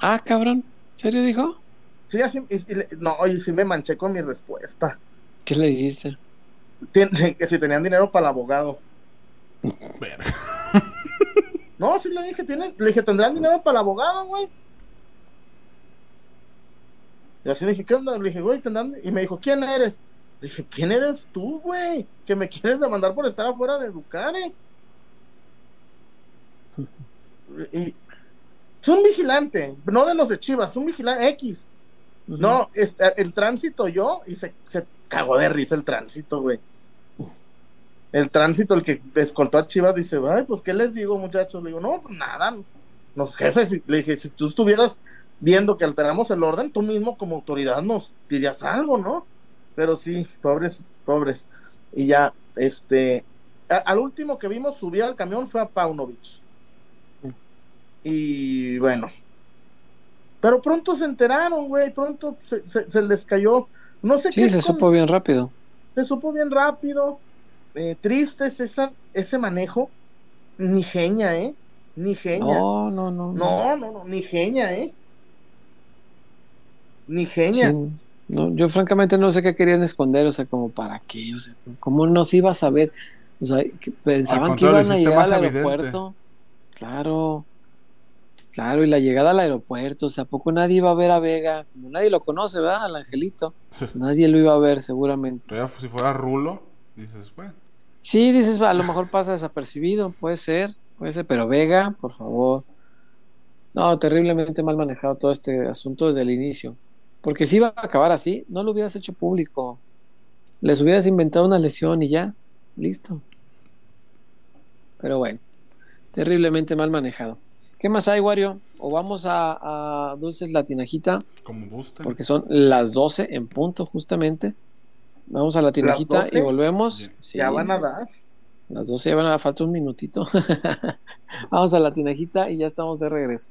Ah, cabrón. ¿Serio dijo? Sí, así, no, y sí me manché con mi respuesta. ¿Qué le dijiste? que si tenían dinero para el abogado. no, sí le dije, ¿tienen? le dije, ¿tendrán dinero para el abogado, güey? Y así le dije, ¿qué onda? Le dije, güey, ¿tendrán? Y me dijo, ¿quién eres? Dije, ¿quién eres tú, güey? Que me quieres demandar por estar afuera de Ducare. Y, es un vigilante, no de los de Chivas, un vigilante X. No, es, el tránsito yo y se, se cagó de risa el tránsito, güey. El tránsito, el que escoltó a Chivas, dice, ay, pues, ¿qué les digo, muchachos? Le digo, no, pues nada. Los jefes, le dije, si tú estuvieras viendo que alteramos el orden, tú mismo como autoridad nos dirías algo, ¿no? Pero sí, pobres, pobres. Y ya, este, al último que vimos subir al camión fue a Paunovic. Y bueno. Pero pronto se enteraron, güey, pronto se, les cayó. No sé sí, qué. Sí, se supo bien rápido. Se supo bien rápido. Eh, triste César, ese manejo. Ni genia, ¿eh? Ni genia. No, no, no. No, no, no, ni genia, ¿eh? Ni genia. No, yo francamente no sé qué querían esconder, o sea, como para qué, o sea, ¿cómo no se iba a saber? O sea, pensaban que iban a llegar al aeropuerto. Claro. Claro, y la llegada al aeropuerto, o sea, ¿a poco nadie iba a ver a Vega? Como nadie lo conoce, ¿verdad? Al angelito. nadie lo iba a ver, seguramente. Pero si fuera Rulo, dices, bueno. Sí, dices, a lo mejor pasa desapercibido, puede ser, puede ser, pero Vega, por favor. No, terriblemente mal manejado todo este asunto desde el inicio. Porque si iba a acabar así, no lo hubieras hecho público. Les hubieras inventado una lesión y ya, listo. Pero bueno, terriblemente mal manejado. ¿Qué más hay, Wario? O vamos a, Dulces Latinajita. Como guste. Porque son las 12 en punto, justamente. Vamos a Latinajita y volvemos. ya van a dar. Las 12 ya van a dar, falta un minutito. vamos a Latinajita y ya estamos de regreso.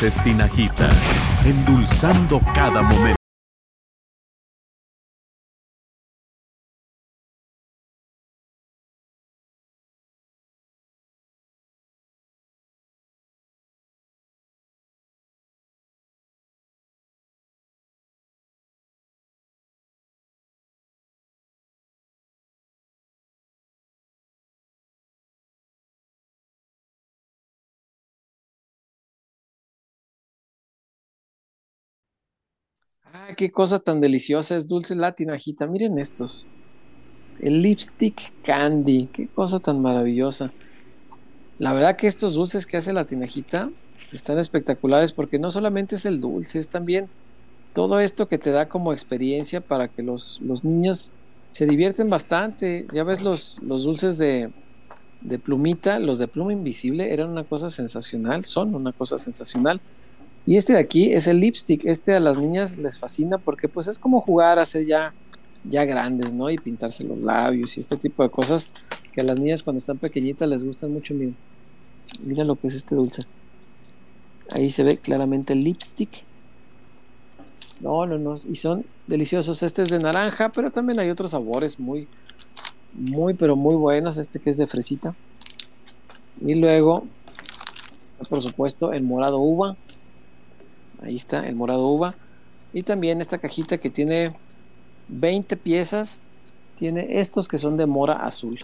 Dulces Tinajita, endulzando cada momento. Qué cosa tan deliciosa es dulce latinajita. Miren estos. El lipstick candy. Qué cosa tan maravillosa. La verdad que estos dulces que hace la tinajita están espectaculares porque no solamente es el dulce, es también todo esto que te da como experiencia para que los, los niños se divierten bastante. Ya ves los, los dulces de, de plumita, los de pluma invisible eran una cosa sensacional, son una cosa sensacional Y este de aquí es el lipstick. Este a las niñas les fascina porque pues es como jugar a ser ya, ya grandes, ¿no? Y pintarse los labios y este tipo de cosas que a las niñas cuando están pequeñitas les gustan mucho. Mira, mira lo que es este dulce. Ahí se ve claramente el lipstick. No, no, no. Y son deliciosos. Este es de naranja, pero también hay otros sabores muy, muy, pero muy buenos. Este que es de fresita. Y luego, por supuesto, el morado uva. Ahí está, el morado uva. Y también esta cajita que tiene 20 piezas. Tiene estos que son de mora azul.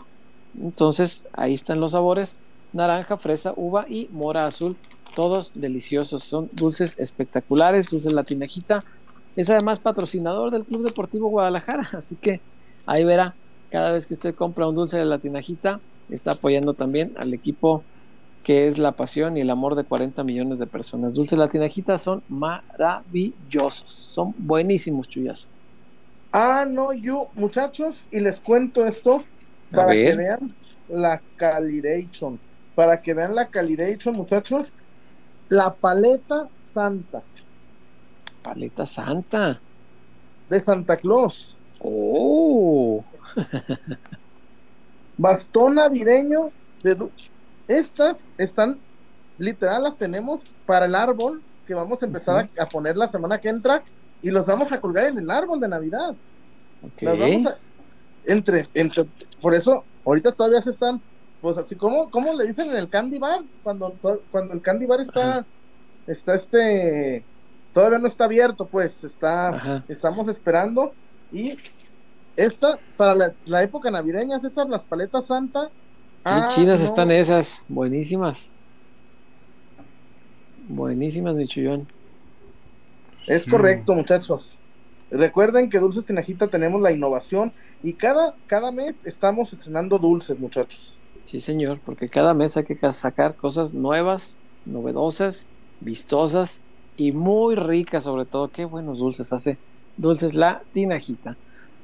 Entonces, ahí están los sabores. Naranja, fresa, uva y mora azul. Todos deliciosos. Son dulces espectaculares. Dulces latinajita. Es además patrocinador del Club Deportivo Guadalajara. Así que ahí verá. Cada vez que usted compra un dulce de latinajita, está apoyando también al equipo que es la pasión y el amor de 40 millones de personas. Dulce Latinajita son maravillosos, son buenísimos, chuyas. Ah, no, yo, muchachos, y les cuento esto para que vean la calidation, para que vean la calidation, muchachos, la paleta santa. Paleta santa. De Santa Claus. Oh. Bastón navideño de estas están literal las tenemos para el árbol que vamos a empezar a, poner la semana que entra y los vamos a colgar en el árbol de Navidad. Las vamos a, entre, entre, por eso ahorita todavía se están, pues así como, como le dicen en el candy bar, cuando, cuando el candy bar está, está este, todavía no está abierto, pues está, estamos esperando y esta, para la, época navideña, César, las paletas Santa. Qué ah, chidas están esas, buenísimas. Buenísimas, mi chullón. Es correcto, muchachos. Recuerden que Dulces Tinajita tenemos la innovación y cada, cada mes estamos estrenando dulces, muchachos. Sí, señor, porque cada mes hay que sacar cosas nuevas, novedosas, vistosas y muy ricas, sobre todo. Qué buenos dulces hace Dulces La Tinajita.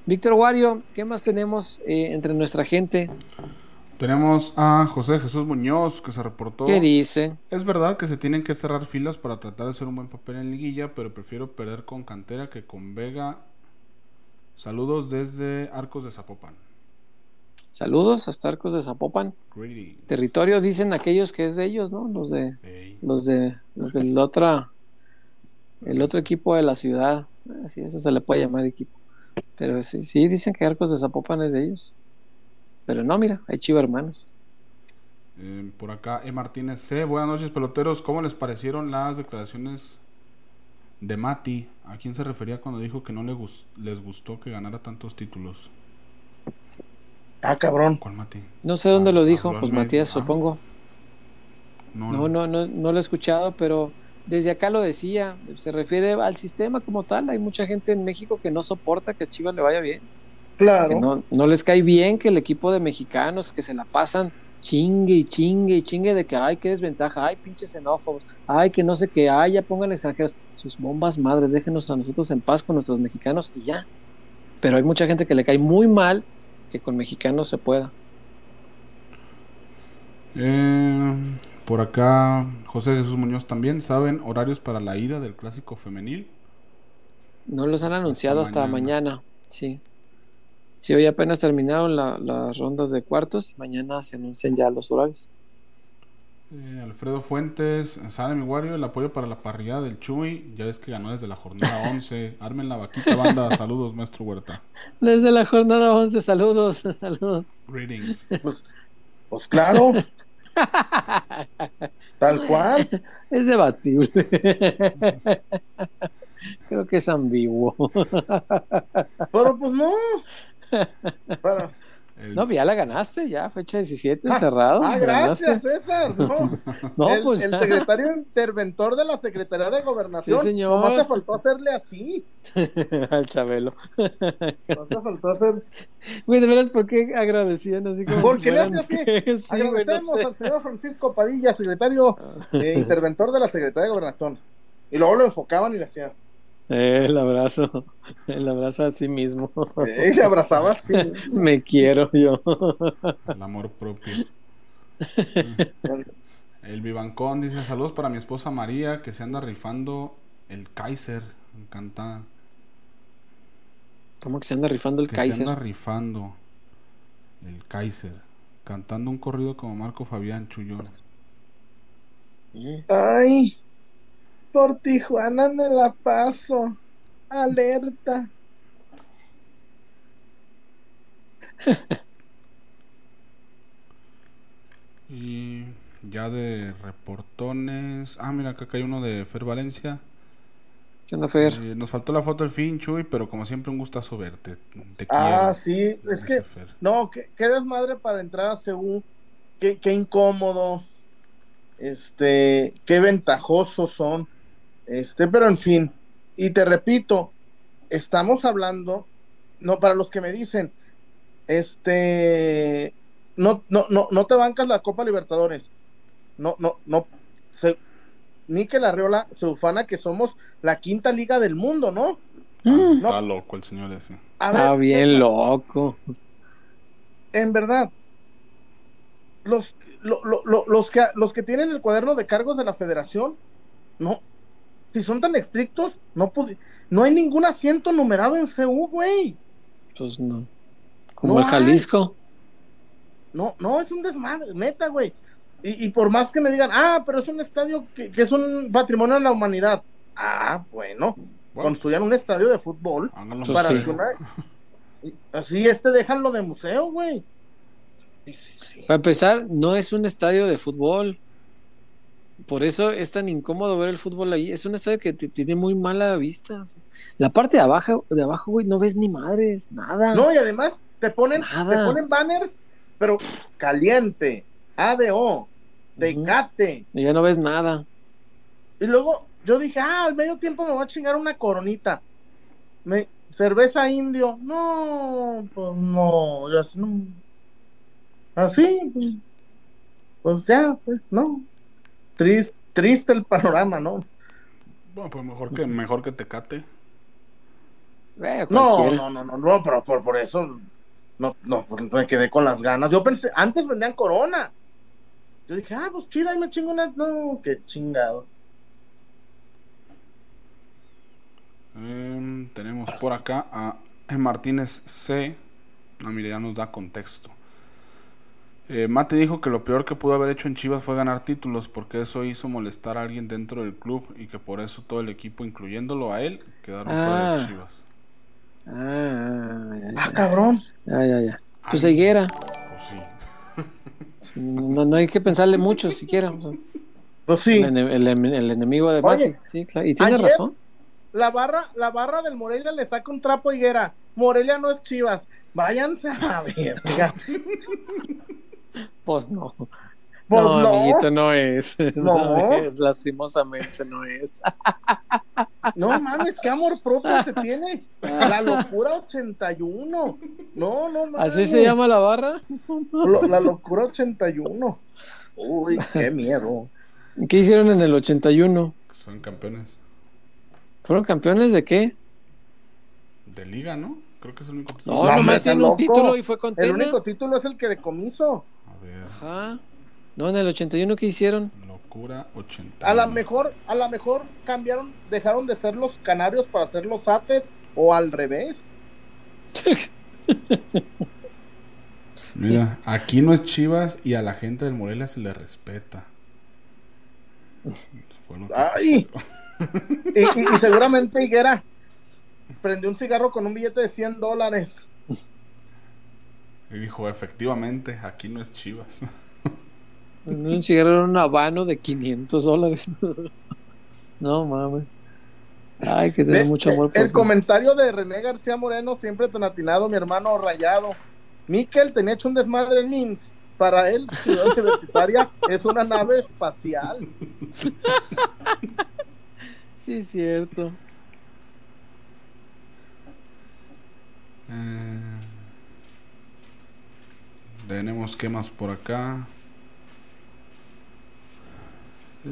Víctor Wario, ¿qué más tenemos eh, entre nuestra gente? Tenemos a José Jesús Muñoz que se reportó. ¿Qué dice? Es verdad que se tienen que cerrar filas para tratar de hacer un buen papel en liguilla, pero prefiero perder con Cantera que con Vega. Saludos desde Arcos de Zapopan. Saludos hasta Arcos de Zapopan. Territorio dicen aquellos que es de ellos, ¿no? Los de los de los del otro el otro equipo de la ciudad. Así eso se le puede llamar equipo. Pero sí, sí, dicen que Arcos de Zapopan es de ellos. Pero no, mira, hay chivo hermanos. Eh, por acá, E. Martínez C. Buenas noches, peloteros. ¿Cómo les parecieron las declaraciones de Mati? ¿A quién se refería cuando dijo que no le les gustó que ganara tantos títulos? Ah, cabrón. ¿Cuál Mati? No sé dónde lo dijo, pues Matías, ah. supongo. No no, no, no, no, lo he escuchado, pero desde acá lo decía, se refiere al sistema como tal. Hay mucha gente en México que no soporta que a Chivas le vaya bien. Claro. no, les cae bien que el equipo de mexicanos que se la pasan chingue y chingue y chingue de que ay, qué desventaja, ay, pinches xenófobos, ay, que no sé qué, ay, ya pongan extranjeros. Sus bombas madres, déjenos a nosotros en paz con nuestros mexicanos y ya. Pero hay mucha gente que le cae muy mal que con mexicanos se pueda. Eh, por acá, José Jesús Muñoz también. ¿Saben horarios para la ida del clásico femenil? No los han anunciado hasta, mañana. Sí. Sí, hoy apenas terminaron las rondas de cuartos y mañana se anuncian ya los horarios. Eh, Alfredo Fuentes, sale mi Wario, el apoyo para la parrilla del Chuy. Ya ves que ganó desde la jornada 11. Armen la vaquita banda. Saludos, maestro Huerta. Desde la jornada 11, saludos. Saludos. Greetings. Pues, pues claro. Tal cual. Es debatible. Creo que es ambiguo. Pero pues no. No, ya la ganaste, ya, fecha 17, ah, cerrado. Ah, gracias, César. No, el, pues, el secretario interventor de la Secretaría de Gobernación. Sí, señor. No hace faltó hacerle así. Al Chabelo. No hace faltó hacer. Güey, de veras, ¿por qué agradecían así como? ¿Por qué le hace así? Agradecemos al señor Francisco Padilla, secretario eh, interventor de la Secretaría de Gobernación. Y luego lo enfocaban y le hacían. Eh, el abrazo, el abrazo a sí mismo. Eh, se abrazaba así. Me quiero yo. El amor propio. El Vivancón dice saludos para mi esposa María que se anda rifando el Kaiser. Me encanta. ¿Cómo que se anda rifando el que Kaiser? Se anda rifando el Kaiser. Cantando un corrido como Marco Fabián Chullón. Ay, por Tijuana me la paso. Alerta. y ya de reportones. Ah, mira, acá hay uno de Fer Valencia. ¿Qué onda, Fer? Eh, nos faltó la foto del fin, Chuy, pero como siempre, un gustazo verte. Te ah, sí, es que. No, qué, qué, desmadre para entrar a Seúl. Qué, qué incómodo. Este, qué ventajosos son. Este, pero en fin. Y te repito, estamos hablando. No, para los que me dicen, este, no, no, no, no te bancas la Copa Libertadores. No, no, no. Se, Mikel Arriola se ufana que somos la quinta liga del mundo, ¿no? Mm. Está loco el señor ese. Está bien loco. En verdad, los, los, que, los que tienen el cuaderno de cargos de la federación, no, si son tan estrictos, no, no hay ningún asiento numerado en CU, güey. Pues no. Como el Jalisco. No, no, es un desmadre, neta, güey. Y, por más que me digan, ah, pero es un estadio que, es un patrimonio de la humanidad. Ah, bueno, construyan un estadio de fútbol para así este déjanlo de museo, güey. Para empezar, no es un estadio de fútbol. Por eso es tan incómodo ver el fútbol ahí. Es un estadio que tiene muy mala vista. la parte de abajo, de abajo, güey, no ves ni madres, nada. No, y además te ponen, te ponen banners, pero caliente, ADO, Tecate. Y ya no ves nada. Y luego yo dije, ah, al medio tiempo me voy a chingar una coronita. Me, cerveza indio. No, pues no, ya no. Así, pues, pues ya, pues no. Triste, triste el panorama, ¿no? Bueno, pues mejor que, mejor que Tecate. Eh, no, no, no, no, no, pero por, por eso no, no, pues me quedé con las ganas. Yo pensé, antes vendían Corona. Yo dije, ah, pues chida, y me chingo una. No, qué chingado. Em, tenemos por acá a Martínez C. No, mire, ya nos da contexto. Eh, Mate dijo que lo peor que pudo haber hecho en Chivas fue ganar títulos, porque eso hizo molestar a alguien dentro del club y que por eso todo el equipo, incluyéndolo a él, quedaron fuera de ah. Chivas. Ah, ah cabrón. Ya, ya, ya. Pues Higuera. Pues sí. No, no, hay que pensarle mucho siquiera. pues sí. El, enemigo de Mati. Sí, claro. Y tiene razón. La barra, la barra del Morelia le saca un trapo a Higuera. Morelia no es Chivas. Váyanse a ver. pues no. Pues no, amiguito, no es. No. es, lastimosamente no es. No mames, qué amor propio se tiene. La locura 81. No, no mames. ¿Así se llama la barra? La locura 81. Uy, qué miedo. ¿Qué hicieron en el 81? Son campeones. ¿Fueron campeones de qué? De liga, ¿no? Creo que es el único título. No, no nomás tiene un título y fue con El único título es el que decomiso. Ver. Ajá. No, en el 81 ¿qué hicieron? Locura 81. A lo mejor, a lo mejor cambiaron, dejaron de ser los canarios para ser los ates o al revés. Mira, aquí no es Chivas y a la gente del Morelia se le respeta. Ay. y, seguramente Higuera prendió un cigarro con un billete de 100 dólares. Y dijo, efectivamente, aquí no es Chivas. Un cigarro un habano de 500 dólares. no mames. Ay, que tiene mucho amor. el comentario de René García Moreno, siempre tan atinado, mi hermano rayado. Miquel tenía hecho un desmadre en NIMS. Para él, ciudad universitaria es una nave espacial. sí, es cierto. Eh, tenemos qué más por acá. Eh,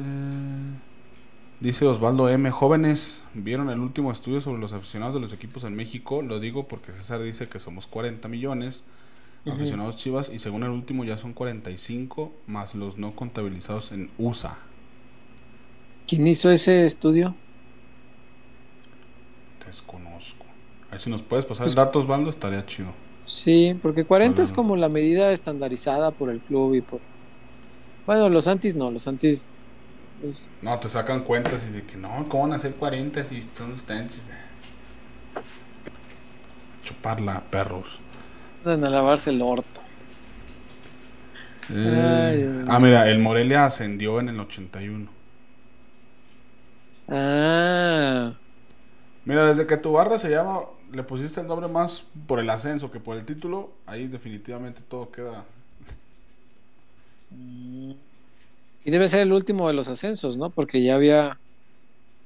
dice Osvaldo M. Jóvenes, ¿vieron el último estudio sobre los aficionados de los equipos en México? Lo digo porque César dice que somos 40 millones. aficionados Chivas y según el último ya son 45 más los no contabilizados en USA. ¿Quién hizo ese estudio? Desconozco. A ver si nos puedes pasar pues, datos, Bando, estaría chido. Sí, porque 40 es como la medida estandarizada por el club y por... Bueno, los antis no, los antis... No, te sacan cuentas y de que no, ¿cómo van a hacer 40 si son los tanches? Chuparla, perros. Van a lavarse el orto. Eh, ah, mira, el Morelia ascendió en el 81. Ah. Mira, desde que tu barra se llama, le pusiste el nombre más por el ascenso que por el título, ahí definitivamente todo queda. Y debe ser el último de los ascensos, ¿no? Porque ya había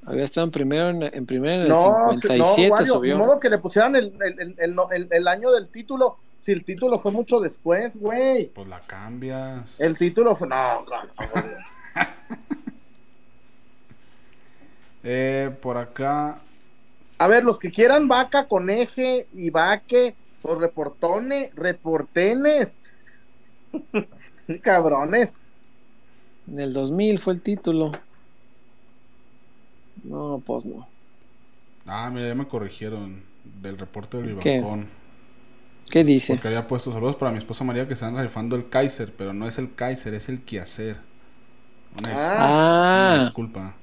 había estado en primero en, en primero en el no, 57 no, subió. modo que le pusieran el, el, el, año del título, si el título fue mucho después, güey. Pues la cambias. El título fue no, eh, por acá a ver, los que quieran vaca con eje y vaque, o reportones, reportenes. Cabrones. En el 2000 fue el título. No, pues no. Ah, mira, ya me corrigieron del reporte del Vivacón. ¿Qué? dice? Porque había puesto saludos para mi esposa María que están rifando el Kaiser, pero no es el Kaiser, es el quehacer. ah. disculpa.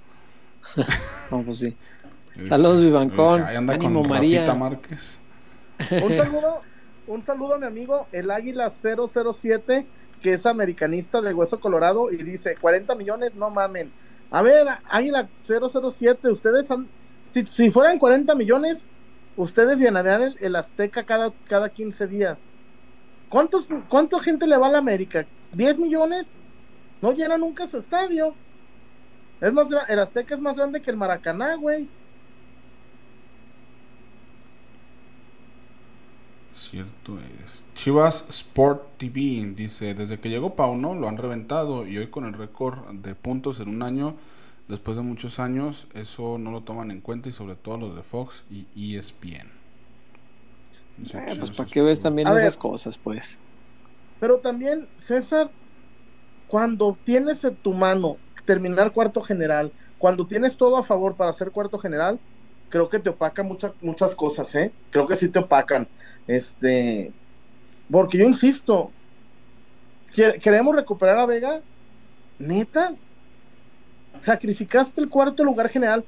no, pues sí. Saludos, Vivancón. Ánimo, María. Márquez. Un saludo, un saludo a mi amigo, el Águila 007, que es americanista de Hueso Colorado, y dice: 40 millones, no mamen. A ver, Águila 007, ustedes han. Si, si fueran 40 millones, ustedes ganarían el, Azteca cada, cada 15 días. ¿Cuántos, ¿Cuánta gente le va a la América? ¿10 millones? No llena nunca su estadio. Es más, el Azteca es más grande que el Maracaná, güey. Cierto es. Chivas Sport TV dice, desde que llegó Pauno lo han reventado y hoy con el récord de puntos en un año, después de muchos años, eso no lo toman en cuenta y sobre todo los de Fox y ESPN. Eh, pues para que ves también esas cosas, pues. Pero también, César, cuando tienes en tu mano terminar cuarto general, cuando tienes todo a favor para ser cuarto general, creo que te opacan muchas muchas cosas, ¿eh? Creo que sí te opacan. Este, porque yo insisto, queremos recuperar a Vega, neta, sacrificaste el cuarto lugar general.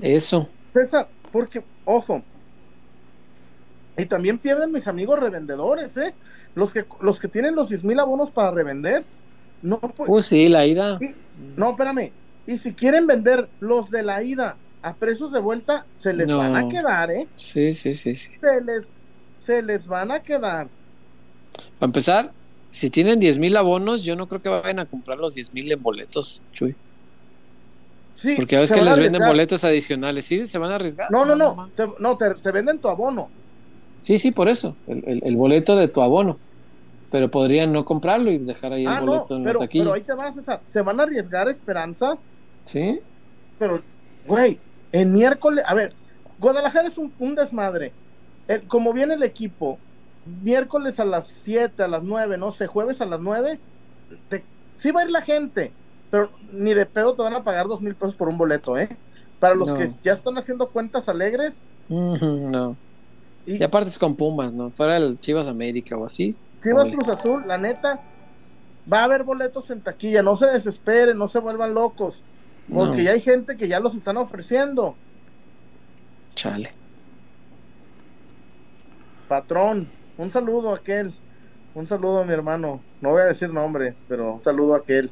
Eso. César, porque, ojo, y también pierden mis amigos revendedores, ¿eh? Los que, los que tienen los 10 mil abonos para revender. No, pues, uh, sí, la ida. no, espérame. Y si quieren vender los de la ida a precios de vuelta, se les van a quedar, ¿eh? Sí, sí, sí, sí. Se les se les van a quedar. Para empezar, si tienen 10 mil abonos, yo no creo que vayan a comprar los 10 mil en boletos, Chuy. Sí, Porque a veces que les venden boletos adicionales, ¿sí? ¿Se van a arriesgar? No, no, no, no, te, venden tu abono. Sí, sí, por eso, el, boleto de tu abono. Pero podrían no comprarlo y dejar ahí el ah, boleto en pero, la taquilla. Pero ahí te vas, César. ¿Se van a arriesgar esperanzas? Sí. Pero, güey, en miércoles, a ver, Guadalajara es un, un desmadre como viene el equipo, miércoles a las 7, a las 9, no sé, jueves a las 9, te, sí va a ir la gente, pero ni de pedo te van a pagar dos mil pesos por un boleto, ¿eh? Para los que ya están haciendo cuentas alegres. no. Y, aparte es con Pumas, ¿no? Fuera el Chivas América o así. Chivas Cruz Azul, la neta, va a haber boletos en taquilla, no se desesperen, no se vuelvan locos, porque ya hay gente que ya los están ofreciendo. Chale patrón, un saludo a aquel, un saludo a mi hermano, no voy a decir nombres, pero un saludo a aquel.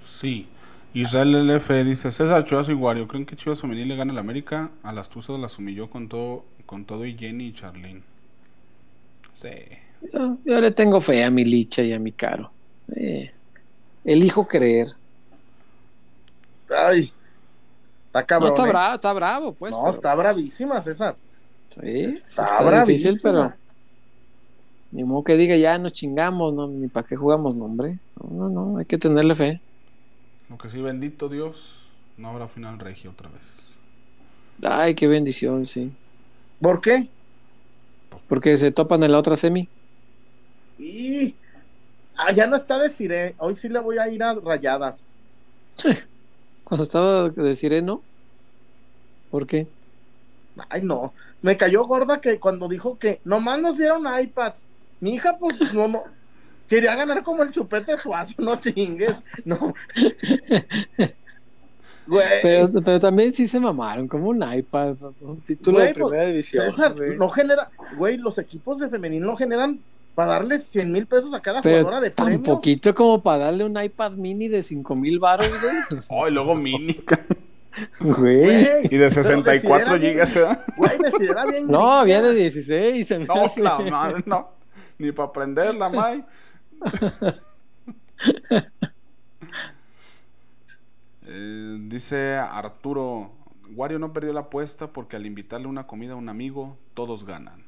Sí, Israel LF dice, César Chivas y Wario, ¿creen que Chivas Femenil le gana al América? A las Tuzas las humilló con todo, con todo y Jenny y Charlene. Sí. Yo, le tengo fe a mi licha y a mi caro. Eh, elijo creer. Ay, está cabrón. No, está ¿eh? bravo, está bravo, pues. No, está bravísima, César. Sí, está, difícil, pero ni modo que diga ya nos chingamos, no, ni para qué jugamos, no, hombre. No, no, no, hay que tenerle fe. Lo que sí, bendito Dios, no habrá final regio otra vez. Ay, qué bendición, sí. ¿Por qué? Porque se topan en la otra semi. Y ah, ya no está de Siré. Hoy sí le voy a ir a rayadas. Cuando estaba de Siré, ¿no? ¿Por qué? Ay, no. Me cayó gorda que cuando dijo que nomás nos dieron iPads. Mi hija, pues, no, no. Quería ganar como el chupete suazo, no chingues. No. Pero, pero, también sí se mamaron, como un iPad, un título de pues, primera división. no genera, güey, los equipos de femenino no generan para darles 100 mil pesos a cada jugadora de. Tan poquito como para darle un iPad mini de 5 mil baros, güey. oh, y luego mini. Güey. Y de 64 gigas, ¿eh? Güey, me bien. No, había de 16. Se me no, la no. Ni para aprenderla, May. Eh, dice Arturo, Wario no perdió la apuesta porque al invitarle una comida a un amigo, todos ganan.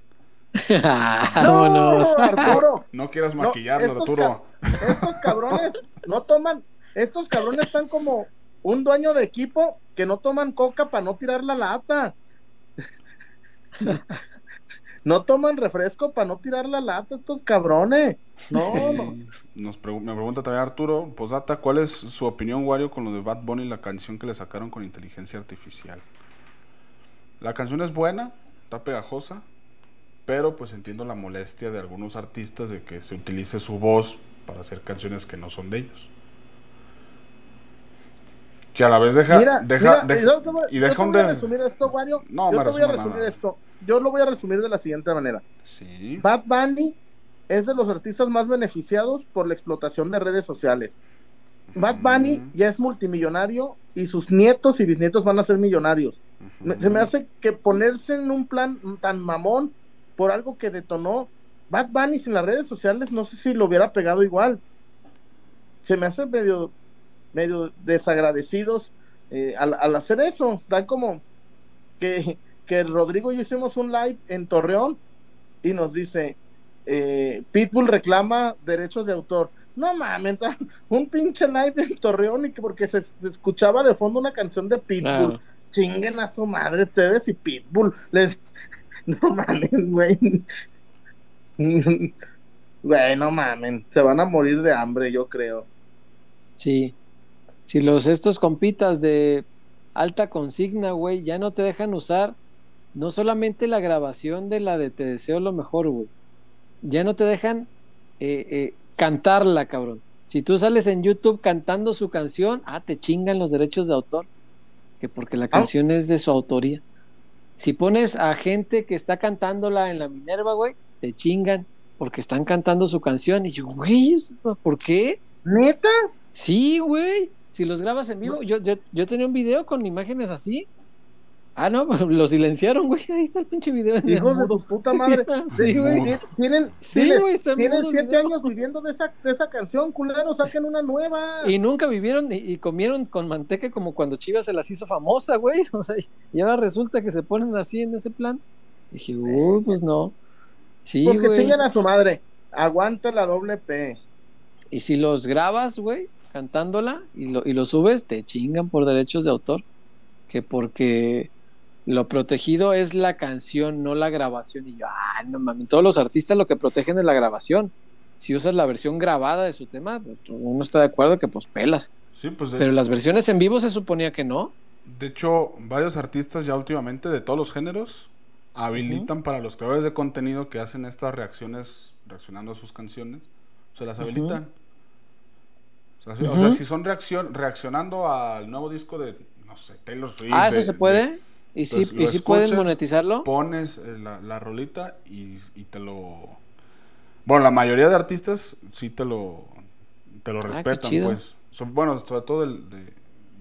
no, Arturo. No quieras maquillarlo, Arturo. estos cabrones no toman, estos cabrones están como un dueño de equipo que no toman coca para no tirar la lata. no toman refresco para no tirar la lata estos cabrones. No, no. Nos me pregunta también Arturo, posdata, ¿cuál es su opinión, Wario, con lo de Bad Bunny y la canción que le sacaron con inteligencia artificial? La canción es buena, está pegajosa, pero pues entiendo la molestia de algunos artistas de que se utilice su voz para hacer canciones que no son de ellos. Que a la vez deja, deja, y deja yo te voy a resumir esto, Wario. No, yo te voy a resumir esto. Yo lo voy a resumir de la siguiente manera. Sí. Bad Bunny es de los artistas más beneficiados por la explotación de redes sociales. Bad Bunny ya es multimillonario y sus nietos y bisnietos van a ser millonarios. Se me hace que ponerse en un plan tan mamón por algo que detonó Bad Bunny sin las redes sociales, no sé si lo hubiera pegado igual. Se me hace medio, medio desagradecidos eh, al, hacer eso. Da como que, que Rodrigo y yo hicimos un live en Torreón y nos dice, eh, Pitbull reclama derechos de autor. No mames, un pinche live en Torreón y que porque se, escuchaba de fondo una canción de Pitbull. Chinguen a su madre ustedes y Pitbull. Les... No mames, güey. Güey, no mames. Se van a morir de hambre, yo creo. Sí. Si los estos compitas de alta consigna, güey, ya no te dejan usar no solamente la grabación de la de Te deseo lo mejor, güey ya no te dejan eh, eh, cantarla, cabrón. Si tú sales en YouTube cantando su canción, ah, te chingan los derechos de autor, que porque la ah. canción es de su autoría. Si pones a gente que está cantándola en la Minerva, güey, te chingan porque están cantando su canción. Y yo, güey, ¿por qué? ¿Neta? Sí, güey. Si los grabas en vivo, yo, yo, yo tenía un video con imágenes así Ah, no, lo silenciaron, güey. Ahí está el pinche video. Hijos de su puta madre. sí, güey. Tienen, sí, güey, tienen siete años viviendo de esa, de esa canción, culero. Saquen una nueva. Y nunca vivieron y, comieron con manteca como cuando Chivas se las hizo famosa, güey. O sea, y ahora resulta que se ponen así en ese plan. Y dije, uy, pues no. Sí, pues que chingan a su madre. Aguanta la doble P. Y si los grabas, güey, cantándola y lo, y lo subes, te chingan por derechos de autor. Que porque lo protegido es la canción, no la grabación. Y yo, ah, no mames, todos los artistas lo que protegen es la grabación. Si usas la versión grabada de su tema, pues, uno está de acuerdo que pues pelas. Sí, pues Pero las versiones en vivo se suponía que no. De hecho, varios artistas ya últimamente de todos los géneros habilitan para los creadores de contenido que hacen estas reacciones, reaccionando a sus canciones, se las habilitan. o, sea, si son reaccionando al nuevo disco de, no sé, Taylor Swift. Ah, eso se puede. ¿Y si, ¿y si puedes monetizarlo? Pones eh, la, la rolita y, te lo... Bueno, la mayoría de artistas sí te lo, te lo ah, respetan, pues. bueno, sobre todo del,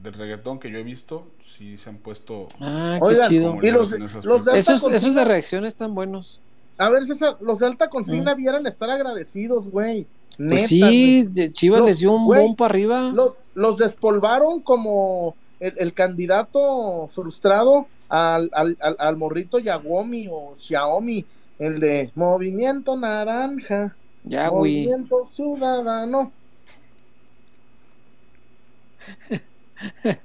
del reggaetón que yo he visto, sí se han puesto... Ah, qué chido. Y los, los de esos, esos de reacción están buenos. A ver, César, los de alta consigna mm. vieran estar agradecidos, güey. Pues sí, Chivas les dio un buen para arriba. Los, los despolvaron como el, el candidato frustrado al, al, al, morrito Yagomi o Xiaomi, el de Movimiento Naranja. Movimiento Ciudadano.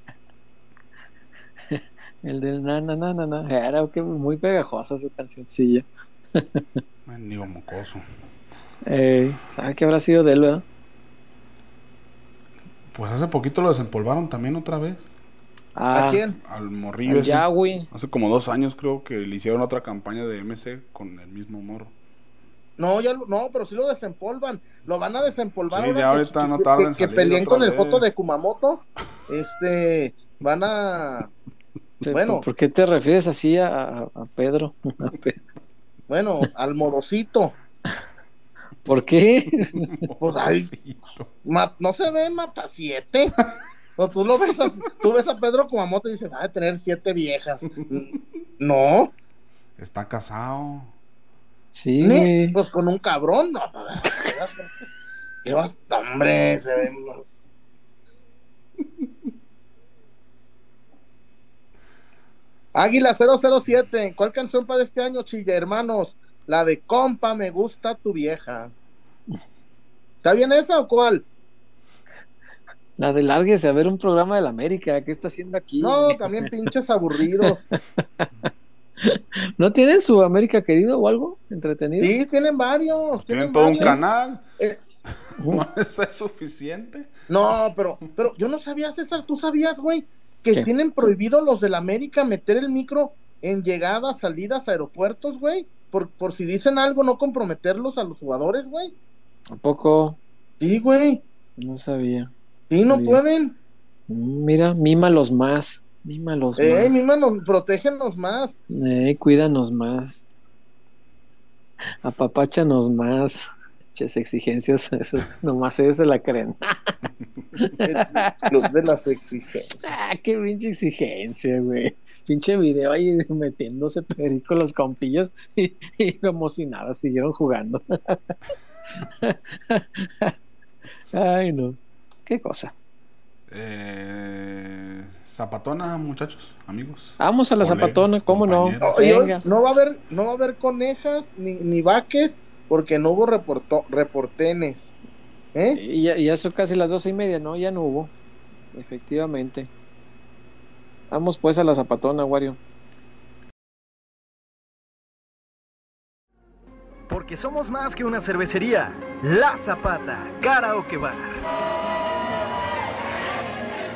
el del na na na na, na. era que muy pegajosa su cancioncilla. Mendigo mocoso. Eh, ¿Sabe qué habrá sido de él, verdad? Pues hace poquito lo desempolvaron también otra vez. Ah, ¿A quién? Al morrillo. al. Yahweh. Hace como dos años creo que le hicieron otra campaña de MC con el mismo morro. No, ya, lo- no, pero sí lo desempolvan. Lo van a desempolvar. Sí, ahora ya que- ahorita que, no que- tarda en que salir peleen con el foto de Kumamoto. Este, van a, Bueno. ¿Por qué te refieres así a, a- a Pedro? A bueno, al morosito. ¿Por qué? Pues ma- no se ve, mata siete. O tú lo ves, así- tú ves a Pedro Kumamoto y dices, ha de tener siete viejas. No, Está casado. Sí, ni, pues con un cabrón, no. Qué basta, hombre, se ven más. Águila 007, ¿cuál canción para este año, chilla, hermanos? La de compa, me gusta tu vieja. ¿Está bien esa o cuál? La de lárguese a ver un programa de la América. ¿Qué está haciendo aquí? No, también pinches aburridos. ¿No tienen su América querido o algo entretenido? Sí, tienen varios. Tienen todo un canal. Eh, ¿No eso es suficiente? No, pero, pero yo no sabía, César, tú sabías, güey, que ¿Qué? tienen prohibido los del América meter el micro en llegadas, salidas, aeropuertos, güey, por, por si dicen algo, no comprometerlos a los jugadores, güey. ¿A poco? Sí, güey, No sabía. Sí, no Sabía. pueden. Mira, mímalos más. Mímalos Eh, más. misma nos, protégenos más. Eh, cuídanos más. Apapáchanos más. Muchas exigencias, eso, nomás ellos se la creen. Los de las exigencias. Ah, qué pinche exigencia, güey. Pinche video ahí metiéndose perico los compillas y, y como si nada, siguieron jugando. Ay, no. Qué cosa. Eh, zapatona, muchachos, amigos. Vamos a la Colegas, zapatona, ¿cómo no? compañeros. No, Venga. va a haber, no va a haber conejas ni, ni vaques porque no hubo reporto, reportenes. ¿Eh? Y ya, y ya son casi las doce y media, ¿no? Ya no hubo. Efectivamente. Vamos pues a la zapatona, Wario. Porque somos más que una cervecería. La Zapata, Karaoke Bar.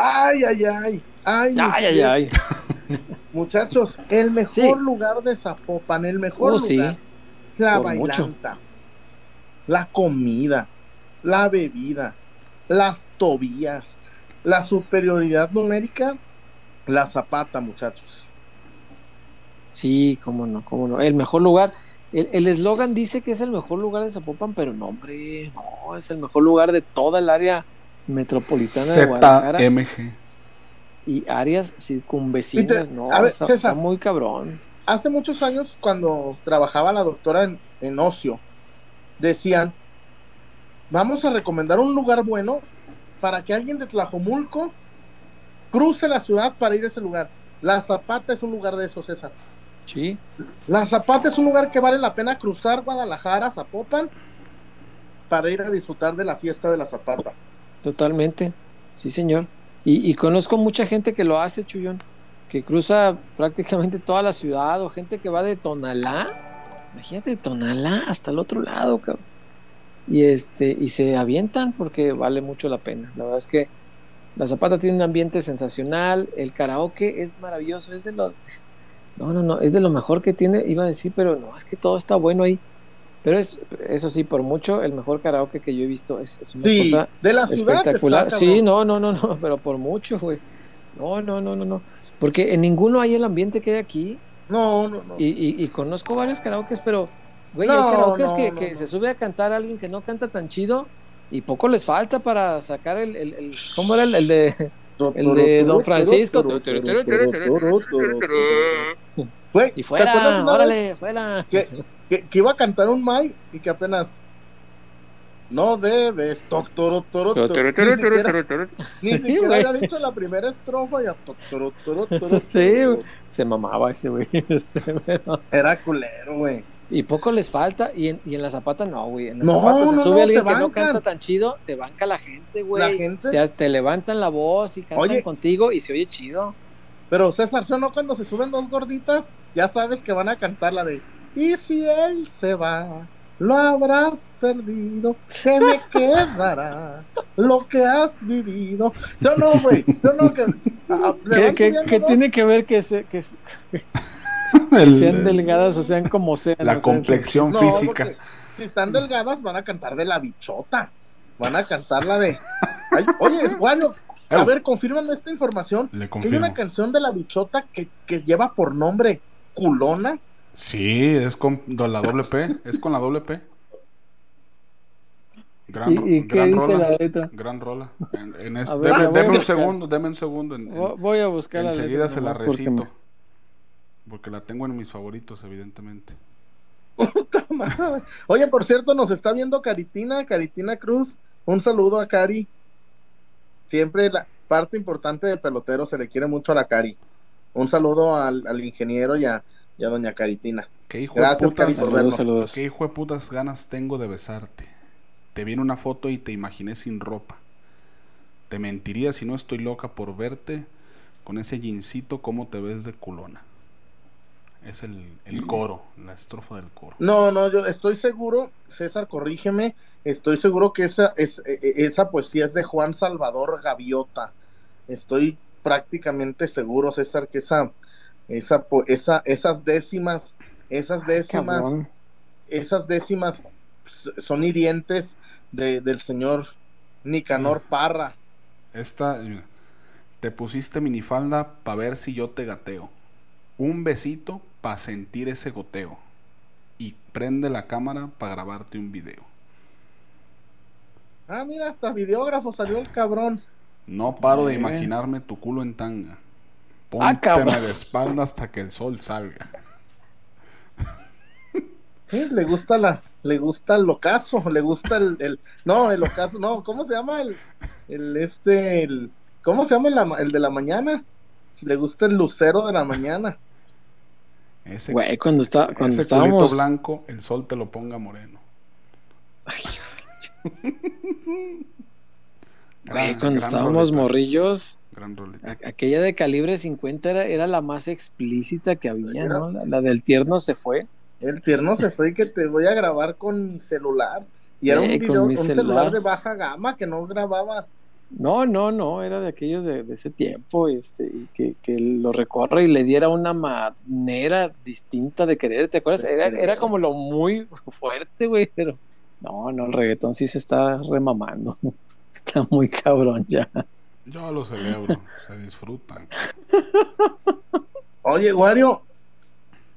Ay, ay, ay. Ay, Ay, ay, ay. Muchachos, el mejor Sí. lugar de Zapopan, el mejor sí. lugar. La Por mucho. bailanta, la comida, la bebida, las tobías, la superioridad numérica, la zapata, muchachos. Sí, cómo no, cómo no. El mejor lugar. El el eslogan dice que es el mejor lugar de Zapopan, pero no, hombre, no, es el mejor lugar de toda el área metropolitana de Guadalajara ZMG. y áreas circunvecinas. Y te- no, a ver, está, César. está muy cabrón. Hace muchos años, cuando trabajaba la doctora en, en ocio, decían, vamos a recomendar un lugar bueno para que alguien de Tlajomulco cruce la ciudad para ir a ese lugar. La Zapata es un lugar de eso, César. Sí. La Zapata es un lugar que vale la pena cruzar Guadalajara, Zapopan, para ir a disfrutar de la fiesta de la Zapata. Totalmente, sí señor. Y, conozco mucha gente que lo hace, Chuyón, que cruza prácticamente toda la ciudad o gente que va de Tonalá, imagínate Tonalá hasta el otro lado, cabrón. Y este, y se avientan porque vale mucho la pena. La verdad es que la Zapata tiene un ambiente sensacional, el karaoke es maravilloso, es de lo no, no, no, es de lo mejor que tiene, iba a decir, pero no, es que todo está bueno ahí. Pero es, eso sí, por mucho, el mejor karaoke que yo he visto es, una cosa de la espectacular. sí, no, no, no, no, pero por mucho, güey. No, no, no, no, no. Porque en ninguno hay el ambiente que hay aquí. No, no, no. Y, y, conozco varios karaokes, pero, güey, hay karaokes que, que se sube a cantar a alguien que no canta tan chido y poco les falta para sacar el, el, el ¿cómo era el, el de el de Don Francisco. y fuera, órale, fuera. Que, que, que, iba a cantar un Mai y que apenas. No debes, toro, toro, Ni siquiera había dicho la primera estrofa ya. Sí, se mamaba ese güey. Era culero, güey. Y poco les falta, y en, y en la zapata no, güey. En la zapata se sube alguien que no canta tan chido, te banca la gente, güey. La gente. Te, levantan la voz y cantan contigo y se oye chido. Pero César, no cuando se suben dos gorditas, ya sabes que van a cantar la de Y si él se va, lo habrás perdido, que me quedará lo que has vivido. Yo no, güey. Yo no, que. Ah, ¿Qué, tiene que ver que se. Que, sean delgadas o sean como sean. La complexión física. Si están delgadas, van a cantar de la bichota. Van a cantar la de. oye, es bueno. A ver, confírmame esta información. Le Hay una canción de la bichota que, que lleva por nombre Culona. Sí, es con la doble P. Es con la doble P. Gran, gran rola. Gran rola. En, deme, un segundo, deme un segundo. voy a buscar Enseguida se la recito. Porque la tengo en mis favoritos, evidentemente. Oye, por cierto, nos está viendo Caritina, Caritina Cruz. Un saludo a Cari. Siempre la parte importante del pelotero se le quiere mucho a la Cari. Un saludo al, ingeniero y a, doña Caritina. ¿Qué hijo Gracias, Cari, por vernos. Qué hijo de putas ganas tengo de besarte. Te vi en una foto y te imaginé sin ropa. Te mentiría si no estoy loca por verte con ese jeansito como te ves de culona. Es el, coro, la estrofa del coro. No, no, yo estoy seguro, César, corrígeme, estoy seguro que esa, es, e, e, esa poesía es de Juan Salvador Gaviota. Estoy prácticamente seguro, César, que esa, esa, esa esas décimas, esas décimas, esas décimas son hirientes de, del señor Nicanor Parra. Esta, te pusiste minifalda para ver si yo te gateo. Un besito para sentir ese goteo. Y prende la cámara para grabarte un video. Ah, mira, hasta videógrafo salió el cabrón. No paro de imaginarme tu culo en tanga. Ah, Pónteme de espalda hasta que el sol salga. Sí, le gusta la, le gusta el ocaso, le gusta el, no, el ocaso, no, ¿cómo se llama el, el este, el, ¿cómo se llama el, el de la mañana? Si le gusta el lucero de la mañana. Ese, Güey, cuando, está, cuando estábamos... blanco, el sol te lo ponga moreno. Güey, cuando estábamos morrillos, aquella de calibre 50 era, era la más explícita que había, ¿no? La, del tierno se fue. El tierno se fue y que te voy a grabar con mi celular. Y era un eh, video, un celular de baja gama que no grababa no, no, no, era de aquellos de, ese tiempo, este, y que, que, lo recorre y le diera una manera distinta de querer, ¿te acuerdas? Era, era como lo muy fuerte, güey, pero no, no, el reggaetón sí se está remamando, está muy cabrón ya. Yo lo celebro, se disfrutan. Oye, Wario,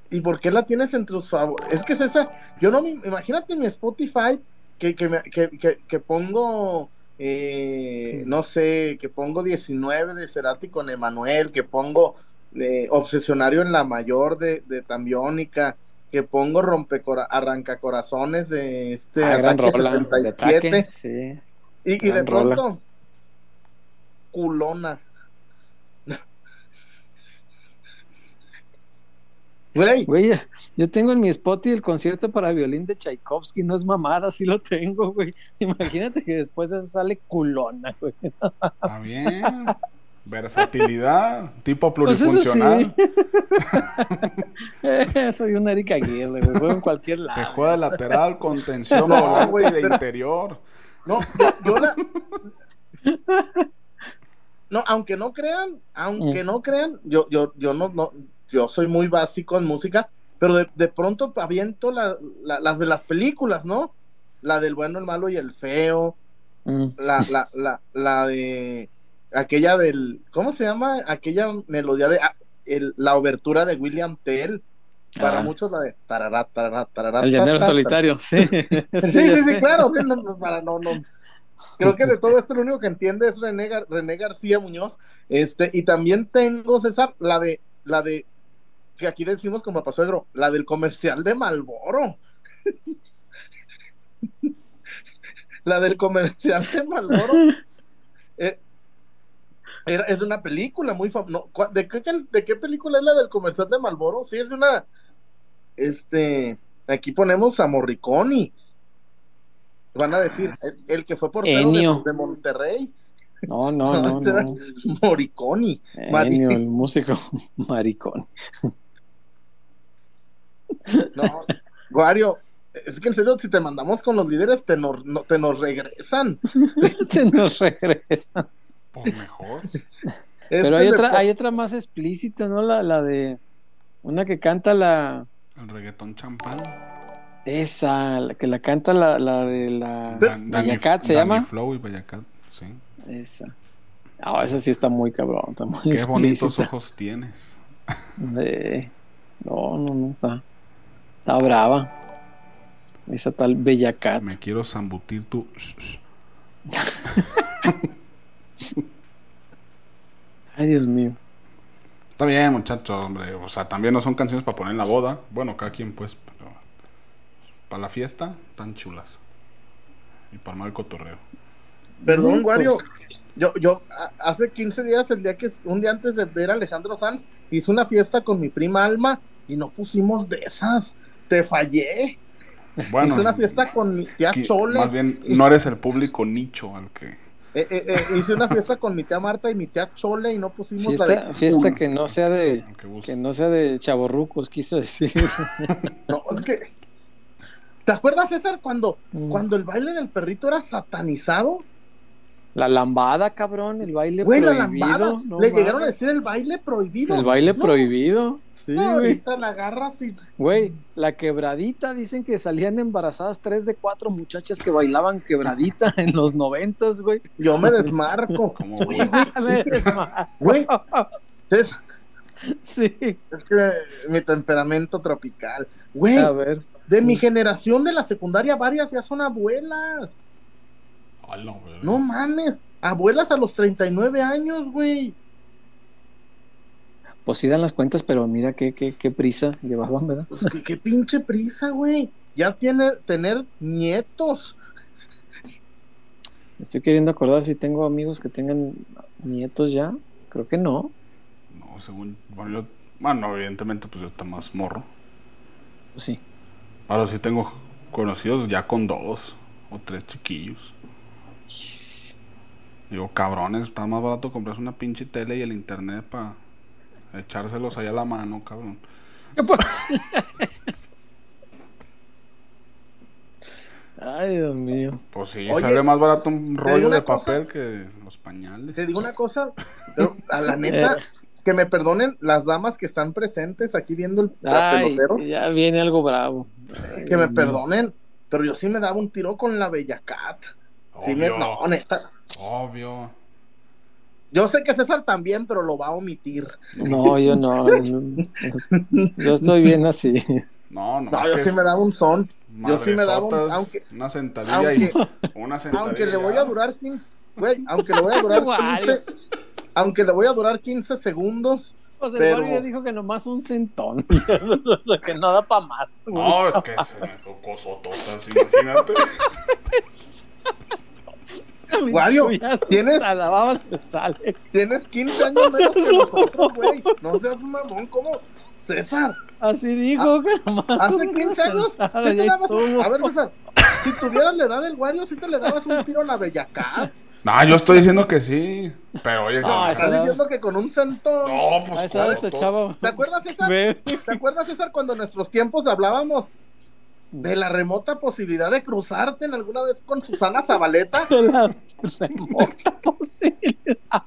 ¿y por qué la tienes entre tus favoritos? Es que es esa, yo no me, imagínate mi Spotify que, que, me, que, que pongo eh, no sé, que pongo 19 de Cerati con Emanuel, que pongo eh, Obsesionario en la Mayor de, de Tambiónica, que pongo Rompecora Arranca Corazones de este ah, Ataque 77. sí. y, y, de pronto, Culona. Güey, yo tengo en mi spot y el concierto para violín de Tchaikovsky, no es mamada, sí lo tengo, güey. Imagínate que después eso sale culona, güey. Está bien. Versatilidad, tipo pues plurifuncional. Soy un Erika Aguirre, güey. Juego en cualquier lado. Te juega de lateral, contención, no, volante de interior. No, yo, No, aunque no crean, aunque mm. no crean, yo, yo, yo no, no, yo soy muy básico en música, pero de, pronto aviento las de las películas, ¿no? La del bueno, el malo y el feo, mm. la, la, la, la de aquella del, ¿cómo se llama? Aquella melodía de ah, la obertura de William Tell. Para ah. muchos la de tarará, tarará, tarará, El llanero solitario, sí. sí, sí, sí, claro. para no, no. Creo que de todo esto lo único que entiende es René, René García Muñoz. Este, y también tengo, César, la de, la de que aquí decimos como suegro, la del comercial de Malboro. la del comercial de Malboro. Eh, es una película muy famosa. ¿de, qué, ¿De qué película es la del comercial de Malboro? Sí, es una. Este. Aquí ponemos a Morriconi. Van a decir, el, que fue por de, de Monterrey. No, no, no. no, Morriconi. el músico Maricón. No, Wario, es que en serio, si te mandamos con los líderes, te nos, te nos regresan. te nos regresan. Por mejor. Pero hay otra, hay otra más explícita, ¿no? La, la de una que canta la. El reggaetón champán. Esa, la que la canta la, la de la Bayacat, ¿se llama? Flow y Bayacat, sí. Esa. Ah, esa sí está muy cabrón. Está muy Qué bonitos ojos tienes. No, no, no, está. Está brava. Esa tal Bella Cat. Me quiero zambutir tu. Ay, Dios mío. Está bien, muchachos, hombre. O sea, también no son canciones para poner en la boda. Bueno, cada quien, pues. Para la fiesta, tan chulas. Y para mal cotorreo. Perdón, Wario. Pues. Yo, yo, hace 15 días, el día que, un día antes de ver a Alejandro Sanz, hice una fiesta con mi prima Alma y no pusimos de esas te fallé. Bueno, hice una fiesta con mi tía Chole. Más bien, no eres el público nicho al que. Eh, eh, eh, hice una fiesta con mi tía Marta y mi tía Chole y no pusimos fiesta, fiesta que no sea de que no sea de chaborrucos quiso decir no es que ¿te acuerdas César cuando mm. cuando el baile del perrito era satanizado la lambada, cabrón, el baile prohibido. Le llegaron a decir el baile prohibido. El baile prohibido. Sí, ahorita la agarras y. Güey, la quebradita, dicen que salían embarazadas tres de cuatro muchachas que bailaban quebradita en los noventas, güey. Yo me desmarco. ¿Cómo, güey? me desmarco. Güey. Sí. Es que mi temperamento tropical. Güey. A ver. De mi generación de la secundaria, varias ya son abuelas. No mames, abuelas a los 39 años, güey. Pues sí dan las cuentas, pero mira qué, qué, qué prisa llevaban, ¿verdad? ¿Qué, qué pinche prisa, güey. Ya tiene tener nietos. Estoy queriendo acordar si tengo amigos que tengan nietos ya. Creo que no. No, según. Bueno, yo, bueno evidentemente, pues yo está más morro. Pues sí. Ahora sí tengo conocidos ya con dos o tres chiquillos. Digo, cabrones, está más barato comprarse una pinche tele y el internet para echárselos ahí a la mano, cabrón. Ay, Dios mío. Pues sí, sale más barato un rollo de papel que los pañales. Te digo una cosa, pero a la neta, eh. Que me perdonen las damas que están presentes aquí viendo el Ay, Ya viene algo bravo. que me perdonen, pero yo sí me daba un tiro con la Bellacat. Sí, no, neta. Obvio. Yo sé que César también, pero lo va a omitir. No, yo no. yo estoy bien así. No, no. No, yo sí me daba un son. Yo sí me daba un. Aunque, una sentadilla y una sentadilla. Aunque le voy a durar 15. Güey, aunque le voy a durar 15. Aunque le voy a durar 15 segundos. José pero... ya dijo que nomás un centón. lo que no da para más. No, es que se me dejó cosototas, imagínate. Wario, tienes. Tienes 15 años menos que nosotros, güey. No seas un mamón, ¿cómo? César. Así dijo, ah, Hace 15 años. a ver, César, si tuvieras la edad del Wario, si te le dabas un tiro a la Bellacat. No, yo estoy diciendo que sí. Pero oye, no, estás diciendo que con un centón. No, pues ¿Te acuerdas, César? ¿Te acuerdas, César, cuando en nuestros tiempos hablábamos de la remota posibilidad de cruzarte en alguna vez con Susana Zabaleta? De la remota posibilidad.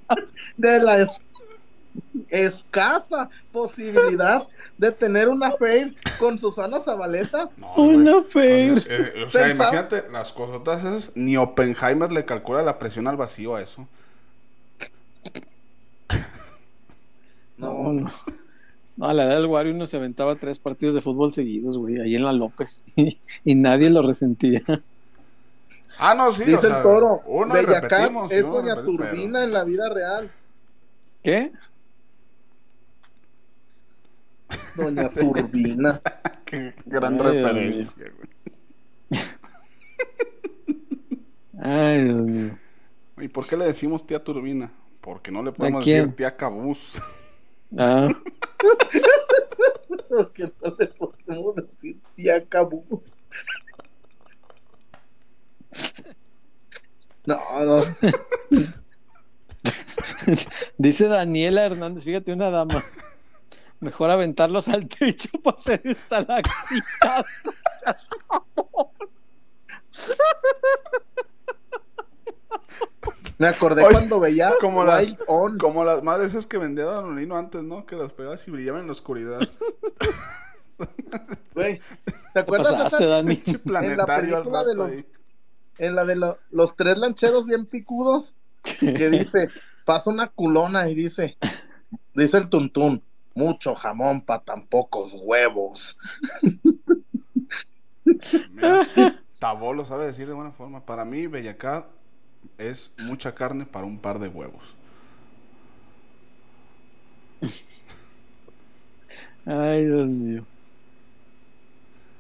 De la escasa posibilidad de tener una fair con Susana Zabaleta. una fair. Eh, o sea, imagínate las cosas esas. Ni Oppenheimer le calcula la presión al vacío a eso. No, no. No, a la edad del Wario uno se aventaba tres partidos de fútbol seguidos, güey, ahí en la López. y nadie lo resentía. Ah, no, sí. Dice el toro. Uno es doña Turbina en la vida real. ¿Qué? Doña Turbina. Qué gran referencia, güey. Ay, Dios mío. ¿Y por qué le decimos tía Turbina? Porque no le podemos decir tía Cabuz. Ah. Porque no le podemos decir tía Cabuz. No, no. Dice Daniela Hernández, fíjate una dama. Mejor aventarlos al techo para hacer esta lactita. Me acordé cuando veía como las, como las madres esas que vendía Danonino antes, ¿no? Que las pegabas y brillaban en la oscuridad. ¿te acuerdas de Dani? en la película de los, en la de los tres lancheros bien picudos que dice, pasa una culona y dice, dice el tuntún, mucho jamón para tan pocos huevos. Mira, lo sabe decir de buena forma. Para mí, Bellacá es mucha carne para un par de huevos. Ay, Dios mío.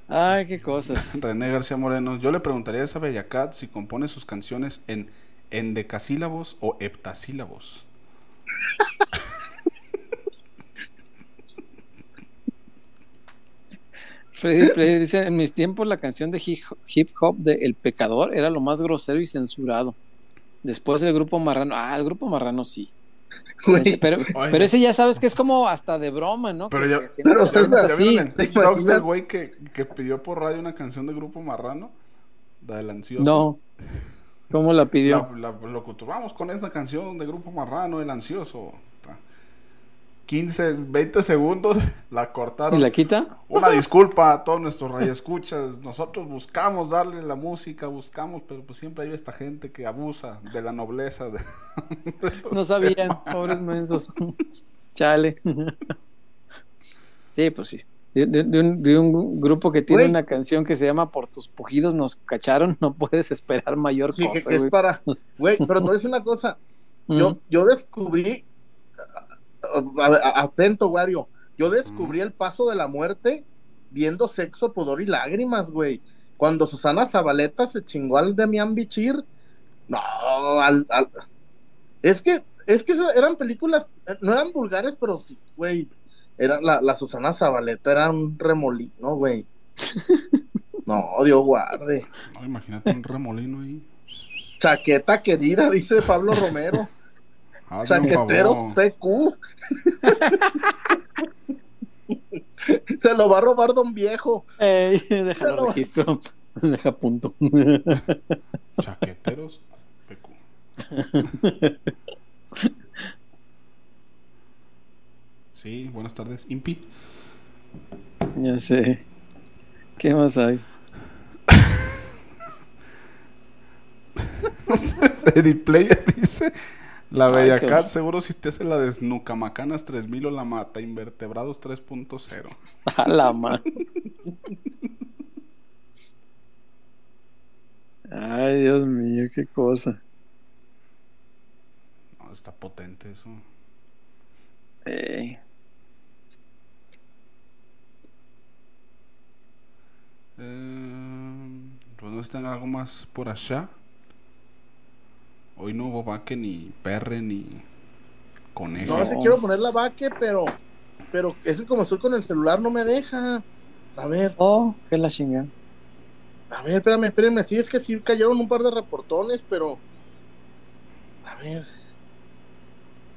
Ay, qué cosas. René García Moreno. Yo le preguntaría a esa Bellacat si compone sus canciones en endecasílabos o heptasílabos. Freddy, dice, en mis tiempos la canción de hip hop de El Pecador era lo más grosero y censurado. Después el grupo Marrano, ah, el grupo Marrano sí. pero, pero, ese ya sabes que es como hasta de broma, ¿no? Pero yo, así. en TikTok del güey que, que, pidió por radio una canción de grupo Marrano, la del ansioso. No. ¿Cómo la pidió? La, vamos con esta canción de grupo Marrano, el ansioso. 15, 20 segundos, la cortaron. ¿Y la quita? Una disculpa a todos nuestros radioescuchas. Nosotros buscamos darle la música, buscamos, pero pues siempre hay esta gente que abusa de la nobleza. De, no sabían, pobres mensos. Chale. sí, pues sí. De, un, grupo que tiene una canción que se llama Por tus pujidos nos cacharon, no puedes esperar mayor cosa. Que, es para. Güey, pero te voy a decir una cosa. Yo, yo descubrí atento, Wario. Yo descubrí el paso de la muerte viendo sexo, pudor y lágrimas, güey. Cuando Susana Zabaleta se chingó al Demian Bichir. No, al, es que, es que eran películas, no eran vulgares, pero sí, güey. Era la, la Susana Zabaleta era un remolino, güey. No, Dios guarde. No, imagínate un remolino ahí. Chaqueta querida, dice Pablo Romero. Chaqueteros PQ. Se lo va a robar don viejo. Ey, deja el registro. Deja punto. Chaqueteros PQ. Sí, buenas tardes. Impi. Ya sé. ¿Qué más hay? Freddy Player dice la Bella Cat seguro si te hace la de Snucamacanas 3000 o la Mata Invertebrados 3.0. A la mano. Ay, Dios mío, qué cosa. No, está potente eso. Eh, pues no están algo más por allá. Hoy no hubo vaque ni perre ni conejo. No, si quiero poner la vaque, pero pero es que como estoy con el celular no me deja. A ver. Oh, qué la chingada. A ver, espérame, espérame. Sí, es que sí cayeron un par de reportones, pero. A ver.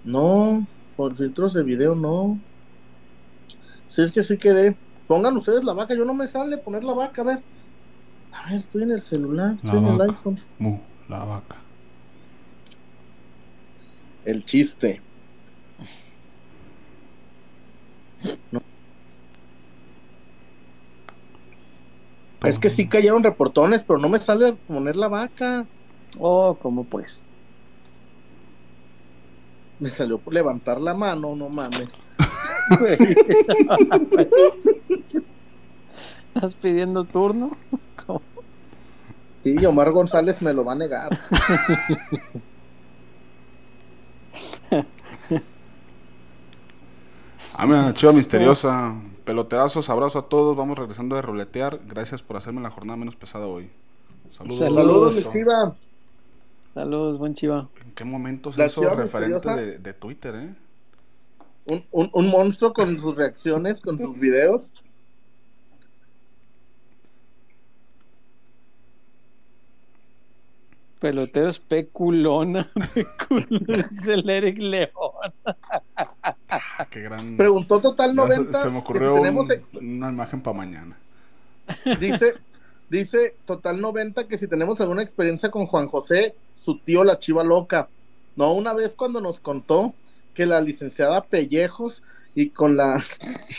No, por filtros de video no. Sí, es que sí quedé. Pongan ustedes la vaca, yo no me sale poner la vaca, a ver. A ver, estoy en el celular, estoy en el iPhone. la vaca. El chiste. Es que sí cayeron reportones, pero no me sale poner la vaca. Oh, ¿cómo pues? Me salió por levantar la mano, no mames. ¿Estás pidiendo turno? Sí, Omar González me lo va a negar. Ah, mira, chiva misteriosa. Peloterazos, abrazo a todos. Vamos regresando de roletear. Gracias por hacerme la jornada menos pesada hoy. Saludos. Saludos, Chiva. Saludos, buen Chiva. ¿En qué momento se hizo referente de, Twitter, eh? Un, un, monstruo con sus reacciones, con sus videos. Pelotero especulona. es el Eric León. Qué gran. Preguntó Total 90. Se, me ocurrió una imagen para mañana. Dice, dice Total 90 que si tenemos alguna experiencia con Juan José, su tío la chiva loca. No, una vez cuando nos contó que la licenciada Pellejos y con la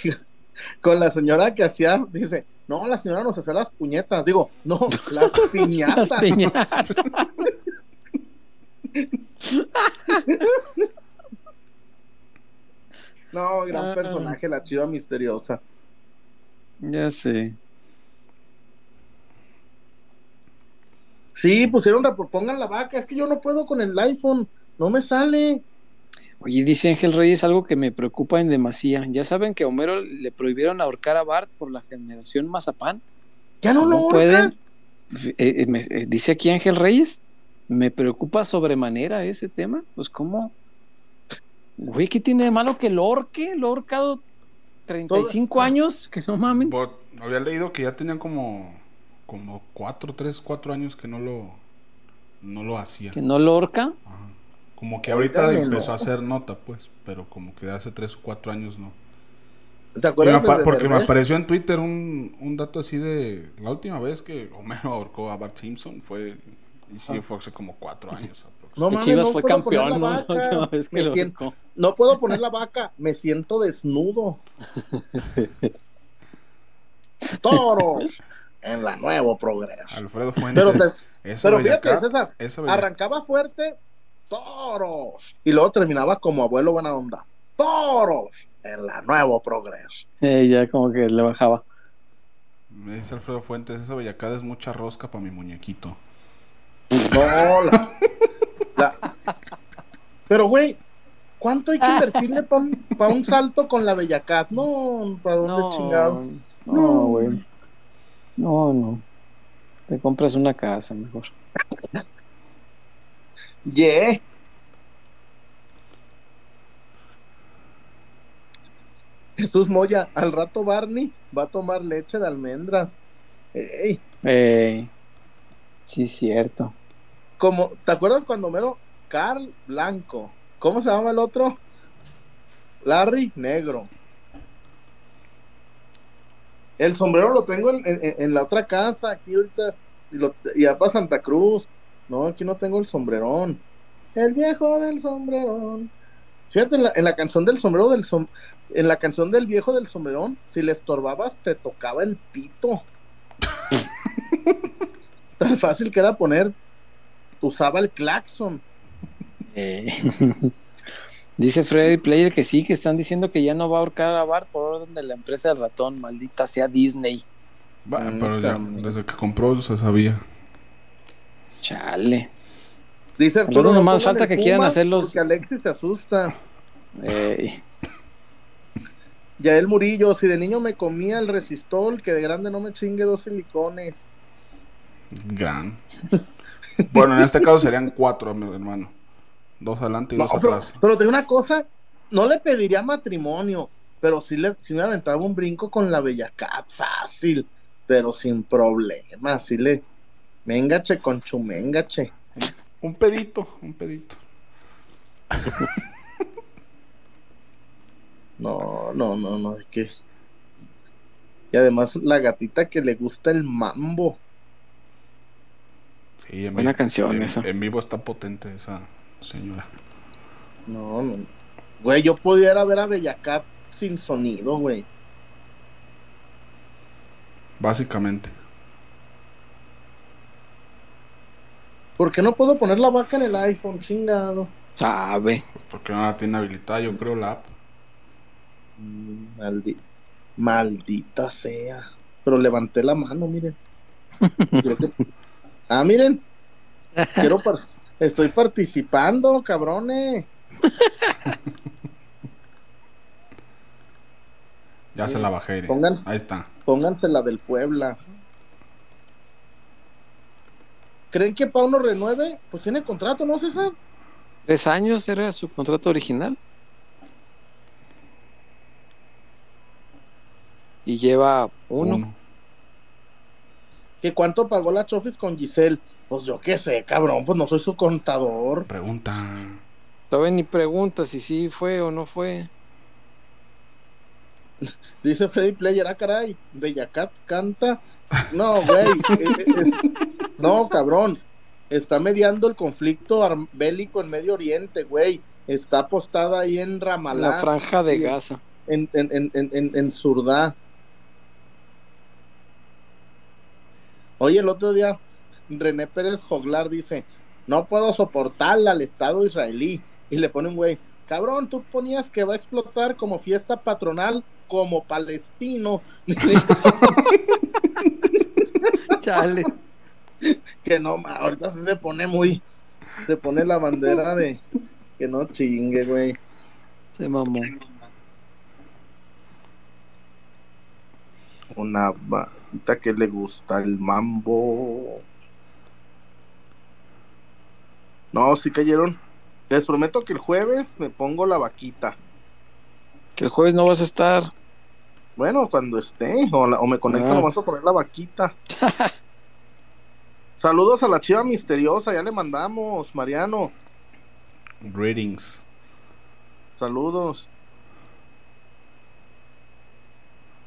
con la señora que hacía, dice, no, la señora nos hacía las puñetas. Digo, no, las piñatas. las piñatas. no, gran ah. personaje, la chiva misteriosa. Ya sé. Sí, pusieron, pongan la vaca. Es que yo no puedo con el iPhone. No me sale. Oye, dice Ángel Reyes algo que me preocupa en demasía. Ya saben que a Homero le prohibieron ahorcar a Bart por la generación Mazapán. Ya no, lo pueden. Eh, eh, eh, dice aquí Ángel Reyes, me preocupa sobremanera ese tema. Pues, ¿cómo? Güey, ¿qué tiene de malo que lo orque? Lo ha ahorcado 35 años, que no mames. Había leído que ya tenían como, como 4, 3, 4 años que no lo, no lo hacía. ¿Que no lo orca? Ajá. Como que ahorita empezó a hacer nota, pues, pero como que de hace 3 o 4 años no. ¿Te acuerdas? porque me apareció en Twitter un, un, dato así de la última vez que Homero ahorcó a Bart Simpson fue, y sí, fue hace como 4 años. No, mames, Chivas fue campeón, ¿no? Que siento, no puedo poner la vaca, me siento desnudo. Toros en la nuevo progreso. Alfredo Fuentes. Pero, pero fíjate, César, arrancaba fuerte, toros. Y luego terminaba como abuelo buena onda. Toros en la nuevo progreso. Eh, ya como que le bajaba. Me dice Alfredo Fuentes, esa bellacada es mucha rosca para mi muñequito. No, Pero, güey, ¿cuánto hay que invertirle para un, salto con la Bellacat? No, ¿para dónde no, chingado? No, güey. No, no. Te compras una casa mejor. Yeah. Jesús Moya, al rato Barney va a tomar leche de almendras. Ey. Ey. Sí, cierto. Como, ¿te acuerdas cuando mero Carl Blanco? ¿Cómo se llama el otro? Larry Negro. El sombrero lo tengo en, la otra casa, aquí ahorita, y, lo, y para Santa Cruz. No, aquí no tengo el sombrerón. El viejo del sombrerón. Fíjate, en la, canción del sombrero del en la canción del viejo del sombrerón, si le estorbabas, te tocaba el pito. Tan fácil que era poner, usaba el claxon. Eh. Dice Freddy Player que sí, que están diciendo que ya no va a ahorcar a Bart por orden de la empresa del ratón, maldita sea Disney. Bueno, pero ya, desde que compró se sabía. Chale. Dice Arturo, no más falta que quieran hacerlos. Porque Alexis se asusta. Ya el Murillo, si de niño me comía el resistol, que de grande no me chingue dos silicones. Gran. bueno, en este caso serían cuatro, mi hermano. Dos adelante y dos atrás. Pero de una cosa, no le pediría matrimonio, pero sí, le, sí me aventaba un brinco con la Bella Cat, fácil, pero sin problema, sí le, mengache con chumengache. Un pedito, un pedito. No, no, no, no, es que. Y además la gatita que le gusta el mambo. Sí, en Buena vivo- canción en, esa. En vivo está potente esa señora. No, no. Güey, yo pudiera ver a Bellacat sin sonido, güey. Básicamente. ¿Por qué no puedo poner la vaca en el iPhone, chingado? Sabe. Porque no la tiene habilitada, yo creo, la app. Mm, maldi- Maldita sea. Pero levanté la mano, miren. Creo que- Ah, miren. Quiero par- Estoy participando, cabrones. Ya se la bajé. Pongan- Ahí está. Pónganse la del Puebla. ¿Creen que Pauno renueve? Pues tiene contrato, ¿no, César? Tres años era su contrato original. Y lleva uno. Uno. ¿Que cuánto pagó la Chofis con Giselle? Pues yo qué sé, cabrón, pues no soy su contador. Pregunta. Todavía ni pregunta si sí fue o no fue. Dice Freddy Player, ah, caray, Bellacat canta. No, güey. es- es- no, cabrón. Está mediando el conflicto bélico en Medio Oriente, güey. Está apostada ahí en Ramallah. La franja de Gaza. en, en, en, en, en, en Surdá. Oye, el otro día, René Pérez Joglar dice, no puedo soportarla al Estado israelí. Y le pone un güey, cabrón, tú ponías que va a explotar como fiesta patronal como palestino. Chale. que no, ahorita sí se pone muy, se pone la bandera de que no chingue, güey. Se mamó. Una vaquita que le gusta el mambo. No, sí cayeron. Les prometo que el jueves me pongo la vaquita. Que el jueves no vas a estar. Bueno, cuando esté, o, la- o me conecto Ah. nomás a poner la vaquita. Saludos a la chiva misteriosa, ya le mandamos, Mariano. Greetings. Saludos.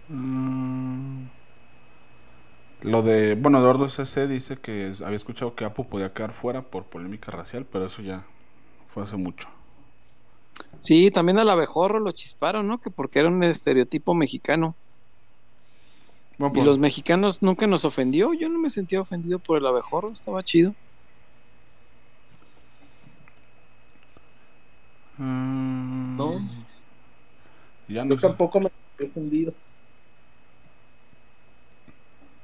Mm. Lo de, bueno, Eduardo CC dice que había escuchado que Apu podía quedar fuera por polémica racial, pero eso ya fue hace mucho. Sí, también al abejorro lo chisparon, ¿no? Que porque era un estereotipo mexicano. Bueno, Y pues, los mexicanos nunca nos ofendió. Yo no me sentía ofendido por el abejorro, estaba chido. mm, No. Ya no Yo sé. tampoco me he ofendido.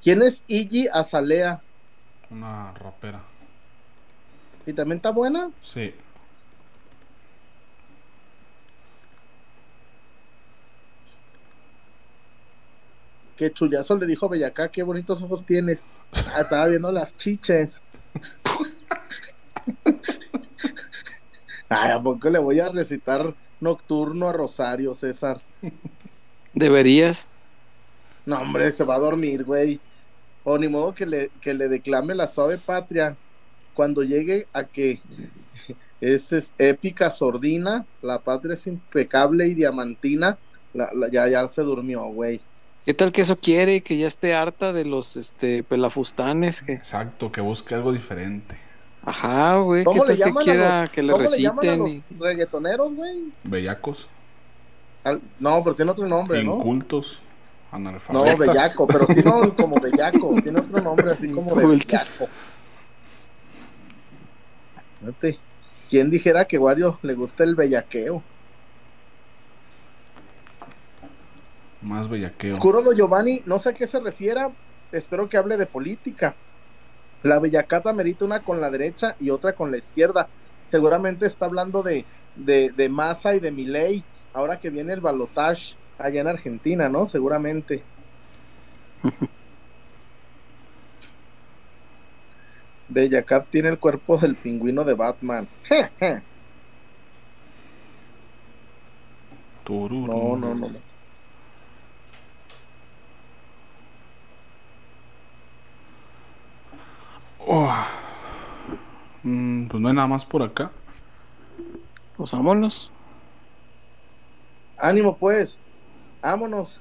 ¿Quién es Iggy Azalea? Una rapera. ¿Y también está buena? Sí. Que Chuyazo le dijo Bellacá, qué bonitos ojos tienes. Ah, estaba viendo las chiches. Ay, ¿a poco le voy a recitar nocturno a Rosario, César? Deberías. No, hombre, se va a dormir, güey. O ni modo que le, que le declame la suave patria cuando llegue a que es, es épica sordina, la patria es impecable y diamantina. La- la- ya, ya se durmió, güey. ¿Qué tal que eso quiere? Que ya esté harta de los este pelafustanes. Que... Exacto, que busque algo diferente. Ajá, güey. ¿Qué ¿Cómo le tal que llaman a quiera los, que le ¿cómo le llaman a reciten? los y- reggaetoneros, güey? Bellacos, Al- No, pero tiene otro nombre, ¿no? incultos, No, bellaco, pero sí no como bellaco, tiene otro nombre así como de bellaco. Fíjate, ¿Quién dijera que Wario le gusta el bellaqueo? Más bellaqueo. Curado Giovanni, no sé a qué se refiera, espero que hable de política. La bellacata merita una con la derecha y otra con la izquierda. Seguramente está hablando de, de, de Massa y de Milei, ahora que viene el balotage allá en Argentina, ¿no? Seguramente. Bella Cat tiene el cuerpo del pingüino de Batman. no, no, no. Oh. Mm, pues no hay nada más por acá. Pues vámonos. Ánimo pues vámonos.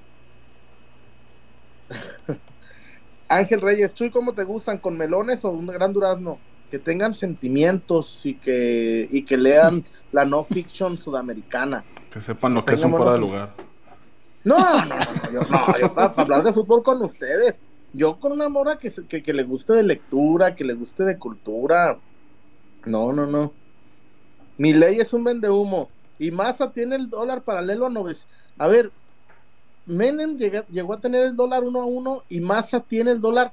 Ángel Reyes, Chuy, ¿cómo te gustan? ¿Con melones o un gran durazno? Que tengan sentimientos y que, y que lean la no fiction sudamericana. Que sepan lo que es un fuera de lugar. No, no, no, no, yo, no, yo para, hablar de fútbol con ustedes. Yo con una mora que, que, que le guste de lectura, que le guste de cultura. No, no, no. Mi ley es un vende humo. Y Massa tiene el dólar paralelo a Noves. A ver, Menem llegó a tener el dólar uno a uno y Massa tiene el dólar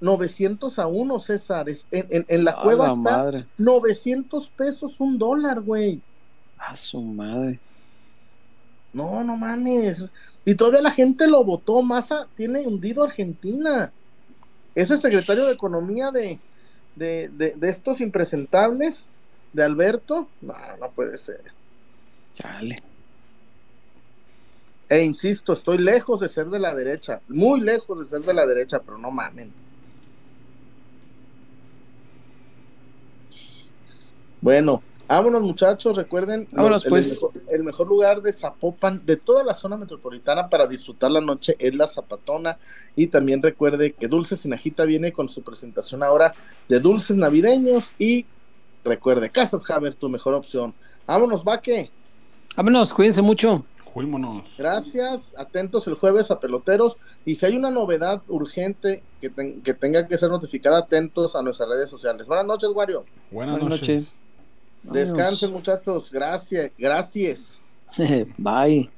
900 a uno, César. En, en, la cueva está madre. 900 pesos un dólar, güey. A su madre. No, no mames. Y todavía la gente lo votó. Massa tiene hundido Argentina. Es el secretario de Economía de, de, de, de estos impresentables de Alberto. No, no puede ser. Chale. E insisto, estoy lejos de ser de la derecha, muy lejos de ser de la derecha, pero no mamen. Bueno, vámonos muchachos, recuerden vámonos, pues. el, mejor, lugar de Zapopan, de toda la zona metropolitana para disfrutar la noche es la Zapatona y también recuerde que Dulces Sinajita viene con su presentación ahora de dulces navideños y recuerde, Casas Haber, tu mejor opción. Vámonos, Vaque. Vámonos, cuídense mucho. Fuímonos. Gracias, atentos el jueves a peloteros. Y si hay una novedad urgente que, que tenga que ser notificada, atentos a nuestras redes sociales. Buenas noches, Wario. Buenas, noches. Descansen, muchachos. Gracias. Gracias. Bye.